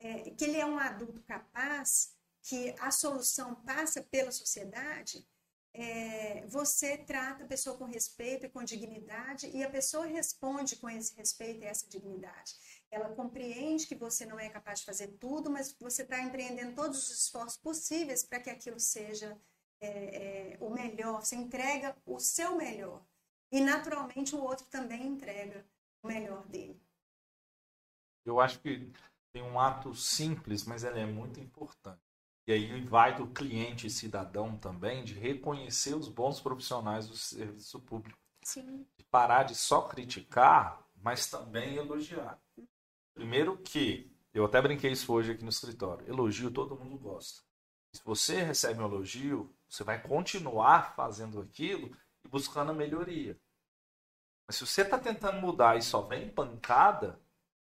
Speaker 2: é, que ele é um adulto capaz, que a solução passa pela sociedade, é, você trata a pessoa com respeito e com dignidade e a pessoa responde com esse respeito e essa dignidade. Ela compreende que você não é capaz de fazer tudo, mas você está empreendendo todos os esforços possíveis para que aquilo seja é, é, o melhor. Você entrega o seu melhor e naturalmente o outro também entrega o melhor dele.
Speaker 1: Eu acho que tem um ato simples, mas ele é muito importante. E aí vai do cliente e cidadão também de reconhecer os bons profissionais do serviço público.
Speaker 2: Sim.
Speaker 1: De parar de só criticar, mas também elogiar. Primeiro que, eu até brinquei isso hoje aqui no escritório, elogio todo mundo gosta. Se você recebe um elogio, você vai continuar fazendo aquilo e buscando a melhoria. Mas se você está tentando mudar e só vem pancada,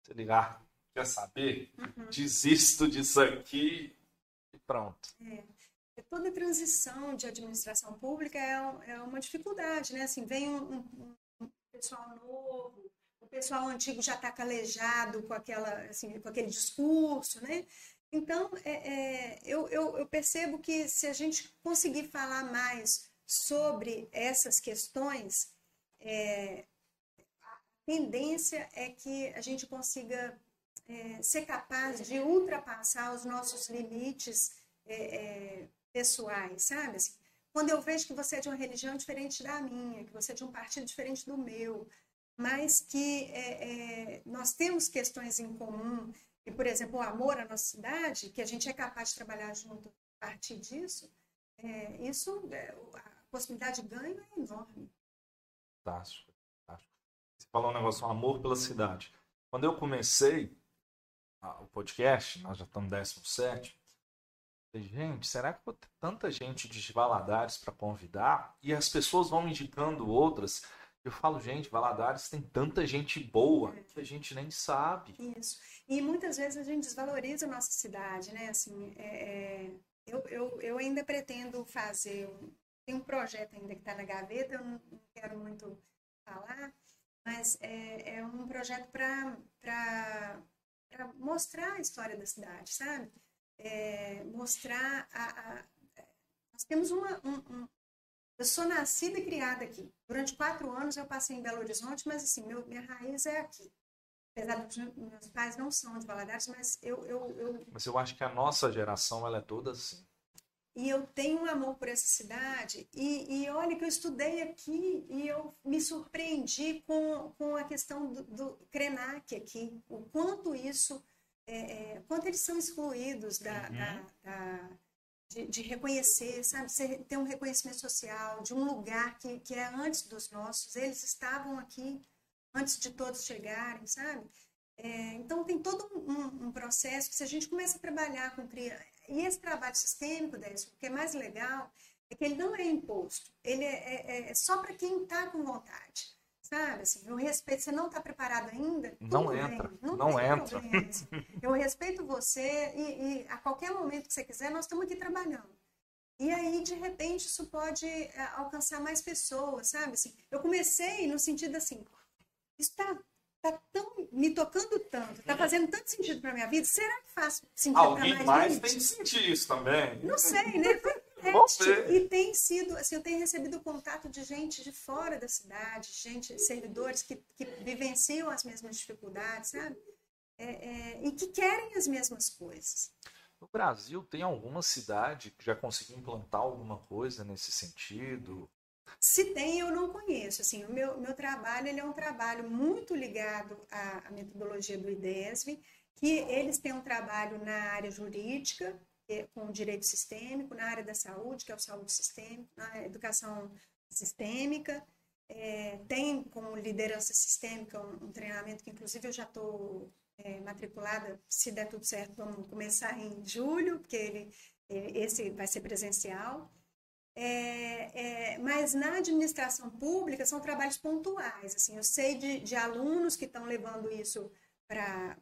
Speaker 1: você ligar, quer saber? Uhum. Desisto disso aqui e pronto.
Speaker 2: É. Toda transição de administração pública é, é uma dificuldade, né? Assim, vem um, um, um pessoal novo, o pessoal antigo já está calejado com, aquela, assim, com aquele discurso, né? Então, é, é, eu, eu, eu percebo que se a gente conseguir falar mais sobre essas questões, é, a tendência é que a gente consiga é, ser capaz de ultrapassar os nossos limites é, é, pessoais, sabe? Assim, quando eu vejo que você é de uma religião diferente da minha, que você é de um partido diferente do meu, mas que é, é, nós temos questões em comum, e, por exemplo, o amor à nossa cidade, que a gente é capaz de trabalhar junto a partir disso, isso, a possibilidade de ganho é enorme.
Speaker 1: Fantástico. Você falou um negócio, um amor pela cidade. Quando eu comecei, o podcast, nós já estamos no 17. Gente, será que vou ter tanta gente de Valadares para convidar? E as pessoas vão indicando outras. Eu falo, gente, Valadares tem tanta gente boa que a gente nem sabe.
Speaker 2: Isso. E muitas vezes a gente desvaloriza a nossa cidade, né? Assim, é, é, eu, eu, eu ainda pretendo fazer tem um projeto ainda que está na gaveta, eu não, quero muito falar, mas é, é um projeto para mostrar a história da cidade, sabe? É, mostrar a, a, Nós temos uma. Um, um, eu sou nascida e criada aqui. Durante quatro anos eu passei em Belo Horizonte, mas assim, meu, minha raiz é aqui apesar dos meus pais não são de Valadares, mas eu, eu, eu...
Speaker 1: Mas eu acho que a nossa geração, ela é toda assim.
Speaker 2: E eu tenho um amor por essa cidade. E, e olha que eu estudei aqui e eu me surpreendi com, com a questão do, do Krenak aqui. O quanto isso... É, é, quanto eles são excluídos da, uhum. da, da de, de, reconhecer, sabe? ter um reconhecimento social de um lugar que, que é antes dos nossos. Eles estavam aqui antes de todos chegarem, sabe? É, então, tem todo um, um, processo que, se a gente começa a trabalhar com criança. E esse trabalho sistêmico, Décio, o que é mais legal é que ele não é imposto, ele é, é, é só para quem está com vontade. Sabe? Assim, eu respeito, você não está preparado ainda?
Speaker 1: Não entra. Bem, não, não entra.
Speaker 2: Eu respeito você e, e, a qualquer momento que você quiser, nós estamos aqui trabalhando. E aí, de repente, isso pode é, alcançar mais pessoas, sabe? Assim, eu comecei no sentido assim, isso está tá tão me tocando tanto, está fazendo tanto sentido para minha vida. Será que faz sentido para mais,
Speaker 1: mais
Speaker 2: gente?
Speaker 1: tem que sentir isso também.
Speaker 2: Não sei, né? E tem sido, assim, eu tenho recebido contato de gente de fora da cidade, gente, servidores que, que vivenciam as mesmas dificuldades, sabe? É, é, e que querem as mesmas coisas.
Speaker 1: No Brasil, tem alguma cidade que já conseguiu implantar alguma coisa nesse sentido?
Speaker 2: Se tem, eu não conheço. Assim, o meu, meu trabalho ele é um trabalho muito ligado à, à metodologia do IDESV, que eles têm um trabalho na área jurídica, é, com o direito sistêmico, na área da saúde, que é o saúde sistêmica, na educação sistêmica, é, tem como liderança sistêmica um, um, treinamento que, inclusive, eu já estou é, matriculada, se der tudo certo, vamos começar em julho, porque ele, esse vai ser presencial. É, é, mas na administração pública são trabalhos pontuais. Assim, eu sei de, de alunos que estão levando isso para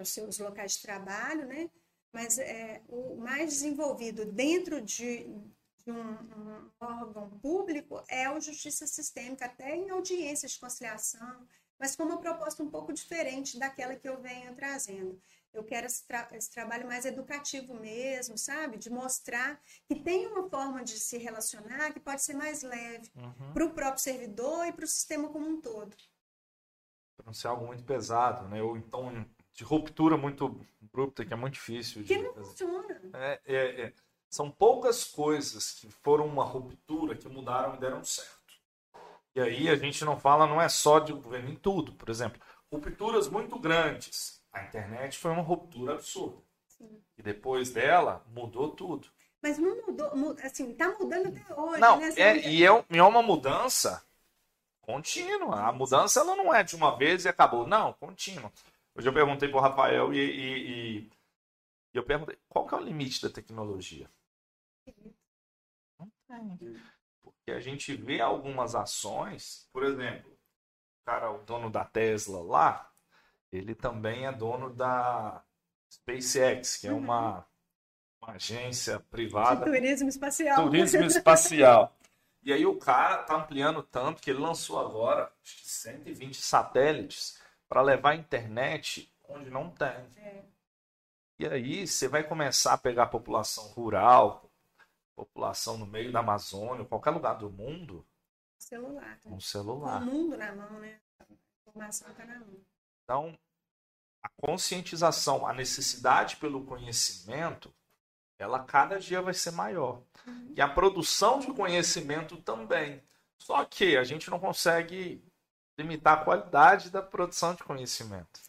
Speaker 2: os seus locais de trabalho, né? mas é, o mais desenvolvido dentro de, de um, um, órgão público é o justiça sistêmica, até em audiências de conciliação, mas com uma proposta um pouco diferente daquela que eu venho trazendo. Eu quero esse, tra esse, trabalho mais educativo mesmo, sabe? De mostrar que tem uma forma de se relacionar que pode ser mais leve uhum. para o próprio servidor e para o sistema como um todo.
Speaker 1: Para não ser algo muito pesado, né? Ou então de ruptura muito abrupta, que é muito difícil.
Speaker 2: De... Que não funciona.
Speaker 1: É, é, é. São poucas coisas que foram uma ruptura que mudaram e deram certo. E aí a gente não fala, não é só de governo em tudo. Por exemplo, rupturas muito grandes a internet foi uma ruptura absurda. Sim. E depois dela, mudou tudo.
Speaker 2: Mas não mudou, assim, tá mudando até hoje,
Speaker 1: não,
Speaker 2: né?
Speaker 1: É, e é, é uma mudança contínua. A mudança ela não é de uma vez e acabou. Não, contínua. Hoje eu perguntei para o Rafael e, e, e, eu perguntei qual que é o limite da tecnologia. Não tem. Porque a gente vê algumas ações, por exemplo, o cara, o dono da Tesla lá, ele também é dono da SpaceX, que é uma, uhum. uma agência privada.
Speaker 2: De turismo espacial.
Speaker 1: Turismo espacial. E aí o cara está ampliando tanto que ele lançou agora acho que 120 satélites para levar a internet onde não tem. É. E aí você vai começar a pegar a população rural, população no meio da Amazônia, qualquer lugar do mundo.
Speaker 2: Celular.
Speaker 1: Um celular.
Speaker 2: Com o mundo na mão, né? A informação está na mão.
Speaker 1: Então, a conscientização, a necessidade pelo conhecimento, ela cada dia vai ser maior. Uhum. E a produção de conhecimento também. Só que a gente não consegue limitar a qualidade da produção de conhecimento.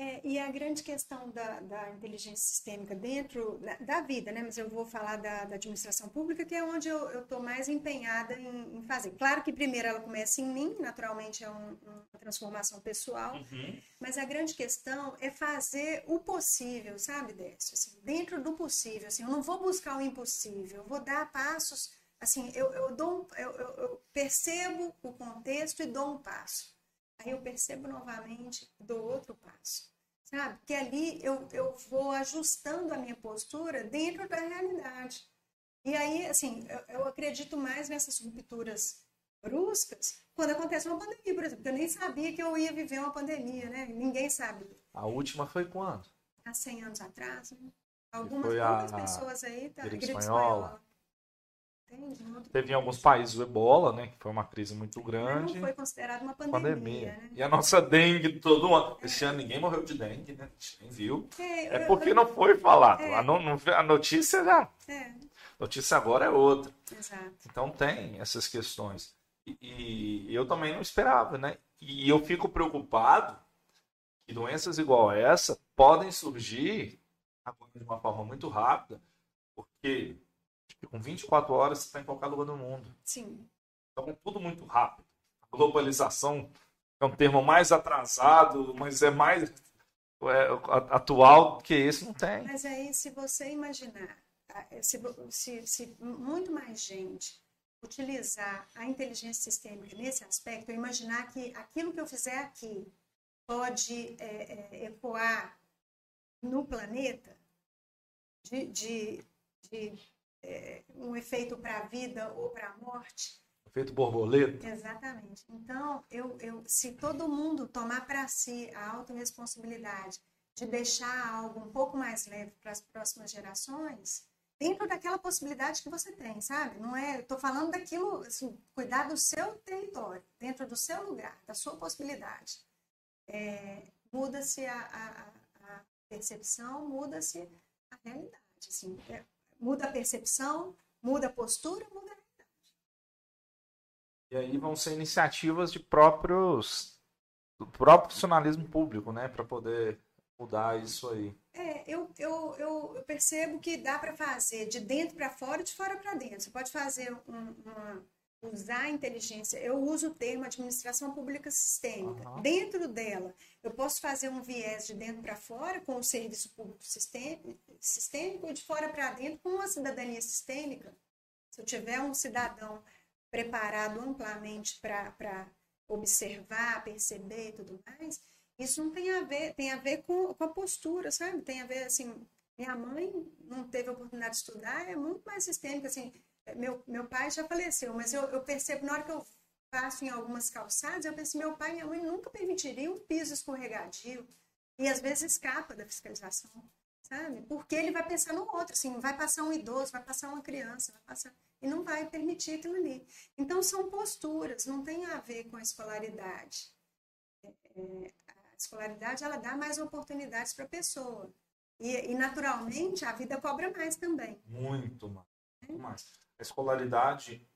Speaker 2: É, e a grande questão da, da inteligência sistêmica dentro da, da, vida, né? Mas eu vou falar da, da administração pública, que é onde eu estou mais empenhada em, em, fazer. Claro que primeiro ela começa em mim, naturalmente é um, uma transformação pessoal, uhum. mas a grande questão é fazer o possível, sabe, Décio? Assim, dentro do possível, assim, eu não vou buscar o impossível, eu vou dar passos, assim, eu, eu, dou, eu, eu, eu percebo o contexto e dou um passo. Aí eu percebo novamente, dou outro passo. Sabe? Que ali eu, eu vou ajustando a minha postura dentro da realidade. E aí, assim, eu, eu acredito mais nessas rupturas bruscas quando acontece uma pandemia, por exemplo, eu nem sabia que eu ia viver uma pandemia, né? Ninguém sabe.
Speaker 1: A última foi quando?
Speaker 2: Há 100 anos atrás, né? Algumas
Speaker 1: foi
Speaker 2: poucas
Speaker 1: a
Speaker 2: pessoas aí, tá?
Speaker 1: gripe
Speaker 2: gripe
Speaker 1: espanhola.
Speaker 2: Entende? Muito-
Speaker 1: Teve em alguns países o ebola, né? Que foi uma crise muito
Speaker 2: Mas
Speaker 1: grande.
Speaker 2: não foi considerado uma pandemia,
Speaker 1: Pandemia.
Speaker 2: né?
Speaker 1: E a nossa dengue todo ano. Esse ano ninguém morreu de dengue, né? Nem viu.
Speaker 2: É,
Speaker 1: É porque
Speaker 2: eu-
Speaker 1: não foi falado.
Speaker 2: É.
Speaker 1: A, no- a notícia já.
Speaker 2: É,
Speaker 1: A notícia agora é outra.
Speaker 2: exato.
Speaker 1: Então tem essas questões. E, e eu também não esperava, né? E eu fico preocupado que doenças igual essa podem surgir agora de uma forma muito rápida, porque que com 24 horas você está em qualquer lugar do mundo.
Speaker 2: Sim.
Speaker 1: Então é tudo muito rápido. A globalização é um termo mais atrasado, mas é mais é, atual do que esse não tem.
Speaker 2: Mas aí, se você imaginar, ah, se, se, se muito mais gente utilizar a inteligência sistêmica nesse aspecto, eu imaginar que aquilo que eu fizer aqui pode é, é, ecoar no planeta de, de, de, é, um efeito para a vida ou para a morte,
Speaker 1: Efeito borboleta.
Speaker 2: Exatamente. Então, eu, eu, se todo mundo tomar para si a autorresponsabilidade de deixar algo um pouco mais leve para as próximas gerações, dentro daquela possibilidade que você tem, sabe? Não é, estou falando daquilo, assim, cuidar do seu território, dentro do seu lugar, da sua possibilidade. É, muda-se a, a, a percepção, muda-se a realidade. Assim, é, muda a percepção, muda a postura, muda a
Speaker 1: E aí vão ser iniciativas de próprios do próprio funcionalismo público, né, para poder mudar isso aí.
Speaker 2: É, eu, eu, eu, percebo que dá para fazer de dentro para fora e de fora para dentro. Você pode fazer um- uma. usar a inteligência. Eu uso o termo administração pública sistêmica.
Speaker 1: Aham.
Speaker 2: Dentro dela, eu posso fazer um viés de dentro para fora com o serviço público sistê- sistêmico de fora para dentro com a cidadania sistêmica. Se eu tiver um cidadão preparado amplamente para observar, perceber e tudo mais, isso não tem a ver, tem a ver com, com a postura, sabe? Tem a ver, assim, minha mãe não teve a oportunidade de estudar, é muito mais sistêmica, assim, meu, meu pai já faleceu, mas eu, eu percebo, na hora que eu passo em algumas calçadas, eu penso, meu pai e minha mãe nunca permitiriam um piso escorregadio, e às vezes escapa da fiscalização, sabe? Porque ele vai pensar no outro, assim, vai passar um idoso, vai passar uma criança, vai passar... E não vai permitir aquilo ali. Então, são posturas, não tem a ver com a escolaridade. É, a escolaridade, ela dá mais oportunidades para a pessoa. E, e, naturalmente, a vida cobra mais também.
Speaker 1: Muito mais. muito mais. A escolaridade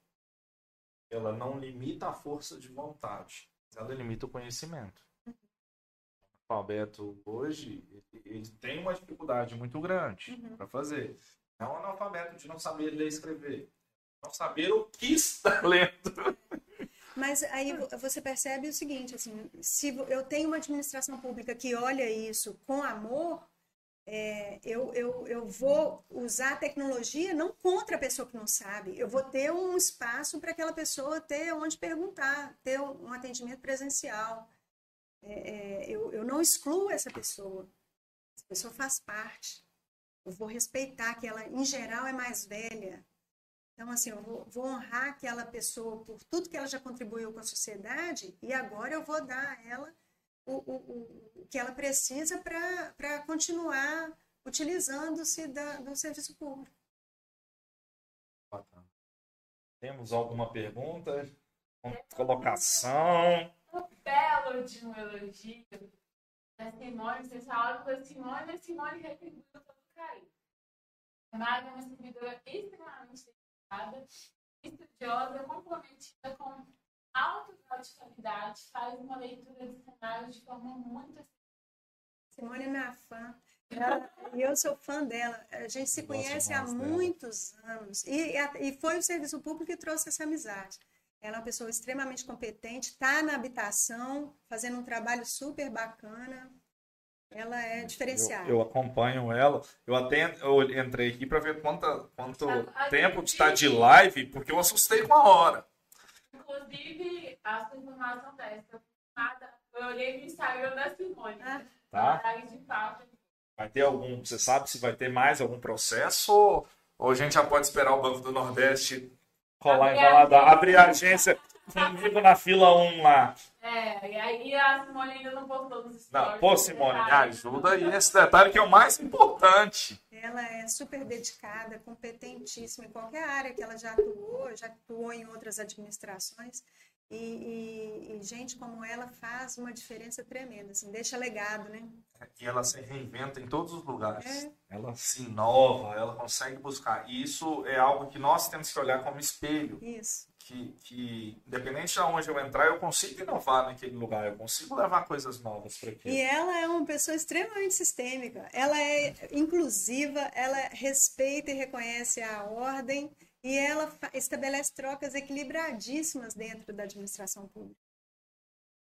Speaker 1: ela não limita a força de vontade, ela limita o conhecimento. O alfabeto hoje ele- ele tem uma dificuldade muito grande
Speaker 2: Uhum.
Speaker 1: para fazer. É um analfabeto de não saber ler e escrever, não saber o que está lendo.
Speaker 2: Mas aí vo- você percebe o seguinte, assim, se eu tenho uma administração pública que olha isso com amor, é, eu, eu, eu vou usar a tecnologia não contra a pessoa que não sabe, eu vou ter um espaço para aquela pessoa ter onde perguntar, ter um atendimento presencial. É, é, eu, eu não excluo essa pessoa, essa pessoa faz parte. Eu vou respeitar que ela, em geral, é mais velha, então, assim, eu vou, vou honrar aquela pessoa por tudo que ela já contribuiu com a sociedade e agora eu vou dar a ela o, o, o- que ela precisa para continuar utilizando-se do serviço público.
Speaker 1: Temos alguma pergunta? Colocação?
Speaker 3: Um belo de um elogio da Simone. Vocês falaram da Simone, a Simone retribuiu todo o carinho. A Mari é uma servidora extremamente dedicada, estudiosa, comprometida com alta radicalidade, faz uma leitura de cenários de forma muito
Speaker 2: Simone é minha fã. E eu sou fã dela. A gente se conhece há
Speaker 1: demais dela.
Speaker 2: muitos anos. E, e foi o serviço público que trouxe essa amizade. Ela é uma pessoa extremamente competente, está na habitação, fazendo um trabalho super bacana. Ela é diferenciada.
Speaker 1: Eu, eu acompanho ela. Eu até eu entrei aqui para ver quanta, quanto
Speaker 3: A- a
Speaker 1: tempo
Speaker 3: gente-
Speaker 1: está de live, porque eu assustei com a hora.
Speaker 3: Inclusive, a sua informação dessa, nada, eu olhei no Instagram da Simone.
Speaker 2: Ah.
Speaker 1: Tá?
Speaker 3: De papo.
Speaker 1: Vai ter algum. Você sabe se vai ter mais algum processo ou, Ou a gente já pode esperar o Banco do Nordeste colar em Valadares, abrir a agência comigo na fila 1 lá.
Speaker 3: É, e aí a Simone ainda não postou nos stories.
Speaker 1: Não, pô, Simone, me ajuda aí esse detalhe que é o mais importante.
Speaker 2: Ela é super dedicada, competentíssima em qualquer área que ela já atuou, já atuou em outras administrações. E, e, e, gente como ela faz uma diferença tremenda, assim, deixa legado, né?
Speaker 1: E ela se reinventa em todos os lugares. É. Ela se inova, ela consegue buscar. E isso é algo que nós temos que olhar como espelho.
Speaker 2: Isso.
Speaker 1: Que, que independente de onde eu entrar, eu consigo inovar naquele lugar, eu consigo levar coisas novas para aqui.
Speaker 2: E ela é uma pessoa extremamente sistêmica. Ela é inclusiva, ela respeita e reconhece a ordem e ela estabelece trocas equilibradíssimas dentro da administração pública.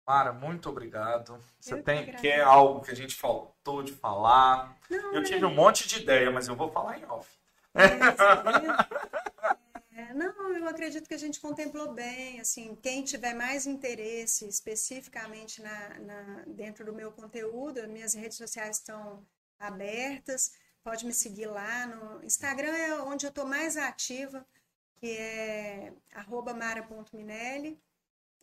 Speaker 1: Mara, muito obrigado. Você eu tem que é algo que a gente faltou de falar. Não, eu tive um monte de ideia, mas eu vou falar em off. É,
Speaker 2: é, não, eu acredito que a gente contemplou bem. Assim, quem tiver mais interesse especificamente na, na, dentro do meu conteúdo, minhas redes sociais estão abertas. Pode me seguir lá no Instagram, é onde eu estou mais ativa, que é mara.minelli,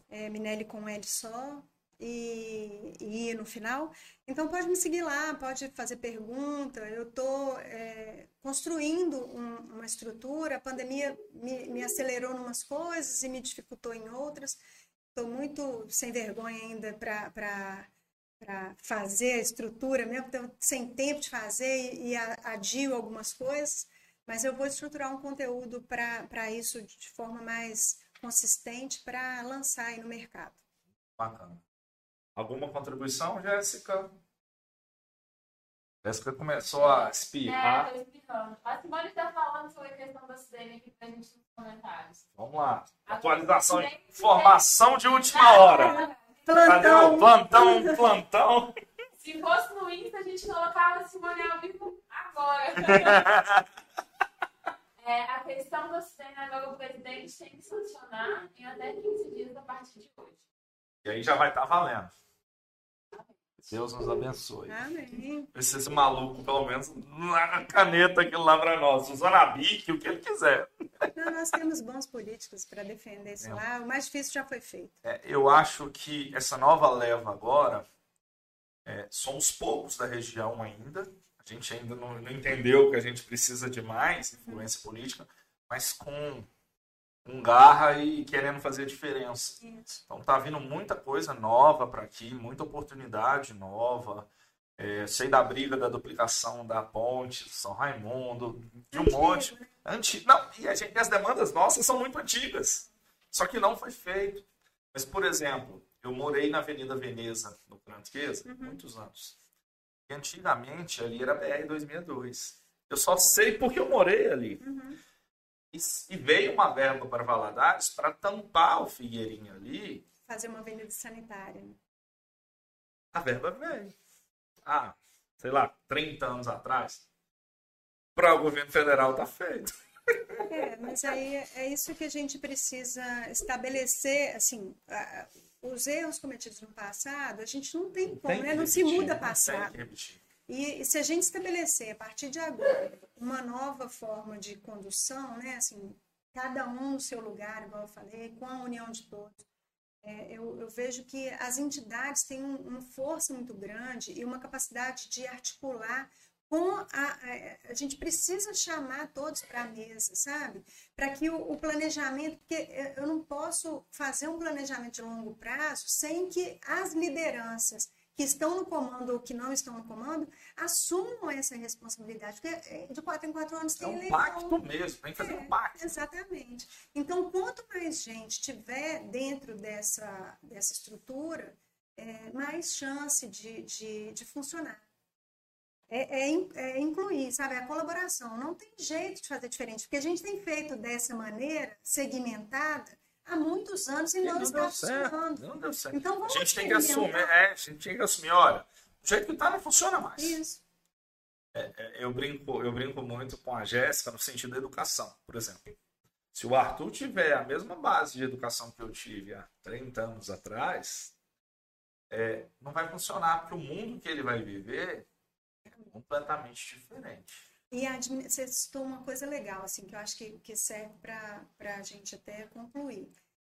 Speaker 2: é, Minelli com L só, e, e no final. Então pode me seguir lá, pode fazer pergunta. Eu estou é, construindo um, uma estrutura. A pandemia me, me acelerou em umas coisas e me dificultou em outras. Estou muito sem vergonha ainda para para fazer a estrutura, mesmo estou sem tempo de fazer e, e adio algumas coisas, mas eu vou estruturar um conteúdo para isso de forma mais consistente para lançar aí no mercado.
Speaker 1: Bacana. Alguma contribuição, Jéssica? Jéssica começou a espirrar.
Speaker 3: É, tô espirrando. A Simone está falando sobre a questão da CDM aqui para a gente nos comentários.
Speaker 1: Vamos lá. Atualização, informação de última hora. Plantão. Plantão, plantão.
Speaker 3: Se fosse no Insta, a gente colocava Simone ao vivo agora. é, a questão do o presidente tem que sancionar em até 15 dias a partir de hoje.
Speaker 1: E aí já vai estar tá valendo. Deus nos abençoe.
Speaker 2: Amém.
Speaker 1: Esse maluco, pelo menos, na caneta aquilo lá para nós, usando a BIC, o que ele quiser.
Speaker 2: Não, nós temos bons políticos para defender isso é. lá. O mais difícil já foi feito.
Speaker 1: É, eu acho que essa nova leva agora, é, somos poucos da região ainda. A gente ainda não, não entendeu que a gente precisa de mais influência política, mas com com garra e querendo fazer a diferença.
Speaker 2: Isso.
Speaker 1: Então tá vindo muita coisa nova para aqui, muita oportunidade nova. É, sei da briga da duplicação da ponte, São Raimundo, de um Antigo, monte. Né? Antigo. Não, e, a gente, as demandas nossas são muito antigas. Só que não foi feito. Mas, por exemplo, eu morei na Avenida Veneza, no Franqueza, uhum. muitos anos. E antigamente ali era BR-262. Eu só sei porque eu morei ali.
Speaker 2: Uhum.
Speaker 1: E, veio uma verba para Valadares para tampar o Figueirinho ali.
Speaker 2: Fazer uma avenida sanitária.
Speaker 1: A verba veio. Ah, sei lá, 30 anos atrás. Para o governo federal tá feito.
Speaker 2: É, mas aí é isso que a gente precisa estabelecer, assim, os erros cometidos no passado, a gente não tem como, né? Não se muda passado. E, e, se a gente estabelecer a partir de agora uma nova forma de condução, né, assim, cada um no seu lugar, igual eu falei, com a união de todos, é, eu, eu, vejo que as entidades têm um, uma força muito grande e uma capacidade de articular com a, a, a gente precisa chamar todos para a mesa, sabe? Para que o, o, planejamento, porque eu não posso fazer um planejamento de longo prazo sem que as lideranças que estão no comando ou que não estão no comando assumam essa responsabilidade. Porque é, de quatro em quatro anos tem é um
Speaker 1: pacto mesmo, tem que fazer é, um pacto.
Speaker 2: Exatamente. Então, quanto mais gente tiver dentro dessa, dessa estrutura, é, mais chance de, de, de funcionar. É, é, é, incluir, sabe, a colaboração. Não tem jeito de fazer diferente, porque a gente tem feito dessa maneira segmentada há muitos anos e não, não está funcionando.
Speaker 1: Não deu certo. Então, a gente tem que assumir, é, a gente tem que assumir, olha, o jeito que está não funciona mais.
Speaker 2: Isso.
Speaker 1: É, é, eu, brinco, eu brinco muito com a Jéssica no sentido da educação, por exemplo. Se o Arthur tiver a mesma base de educação que eu tive há 30 anos atrás, é, não vai funcionar, porque o mundo que ele vai viver é completamente diferente.
Speaker 2: E a, você citou uma coisa legal, assim, que eu acho que, que serve para a gente até concluir.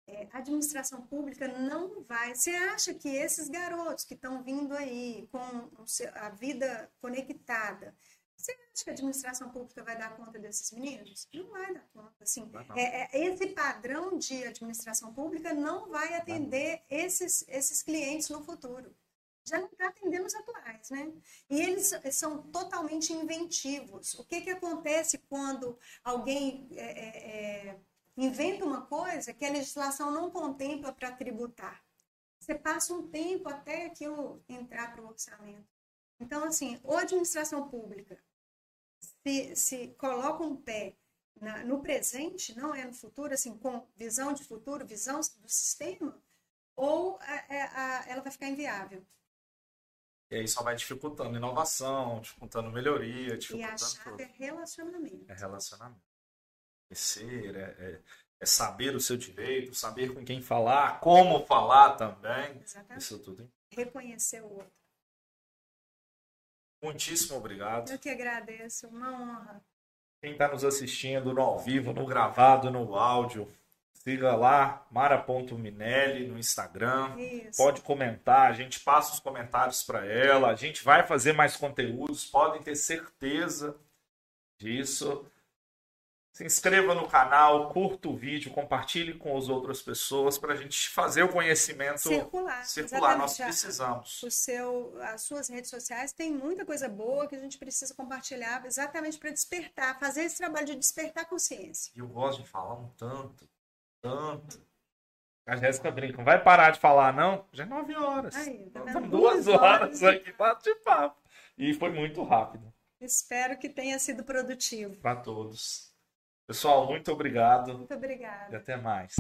Speaker 2: É, a administração pública não vai. Você acha que esses garotos que estão vindo aí com a vida conectada, você acha que a administração pública vai dar conta desses meninos? Não vai dar conta. Assim, é, é, esse padrão de administração pública não vai atender esses, esses clientes no futuro já não está atendendo os atuais, né? E eles são totalmente inventivos. O que, que acontece quando alguém é, é, é inventa uma coisa que a legislação não contempla para tributar? Você passa um tempo até aquilo entrar para o orçamento. Então, assim, ou a administração pública se, se coloca um pé na, no presente, não é no futuro, assim, com visão de futuro, visão do sistema, ou a, é, a, ela vai ficar inviável.
Speaker 1: E aí só vai dificultando inovação, dificultando melhoria, dificultando
Speaker 2: E a chave tudo. é relacionamento.
Speaker 1: É relacionamento. Conhecer, é, é, é, saber o seu direito, saber com quem falar, como falar também. Exatamente. Isso tudo.
Speaker 2: Reconhecer o outro.
Speaker 1: Muitíssimo obrigado.
Speaker 2: Eu que agradeço, uma honra.
Speaker 1: Quem está nos assistindo no ao vivo, no gravado, no áudio, Siga lá, mara.minelli no Instagram. Isso. Pode comentar, a gente passa os comentários para ela. A gente vai fazer mais conteúdos, podem ter certeza disso. Se inscreva no canal, curta o vídeo, compartilhe com as outras pessoas para a gente fazer o conhecimento
Speaker 2: circular.
Speaker 1: circular. Nós precisamos.
Speaker 2: O seu, as suas redes sociais têm muita coisa boa que a gente precisa compartilhar exatamente para despertar, fazer esse trabalho de despertar consciência.
Speaker 1: E eu gosto de falar um tanto tanto. A Jéssica brinca, vai parar de falar, não? Já é nove horas. Aí, tá São duas horas, horas aqui de papo. E foi muito rápido.
Speaker 2: Espero que tenha sido produtivo.
Speaker 1: Para todos. Pessoal, muito obrigado.
Speaker 2: Muito obrigada.
Speaker 1: E até mais.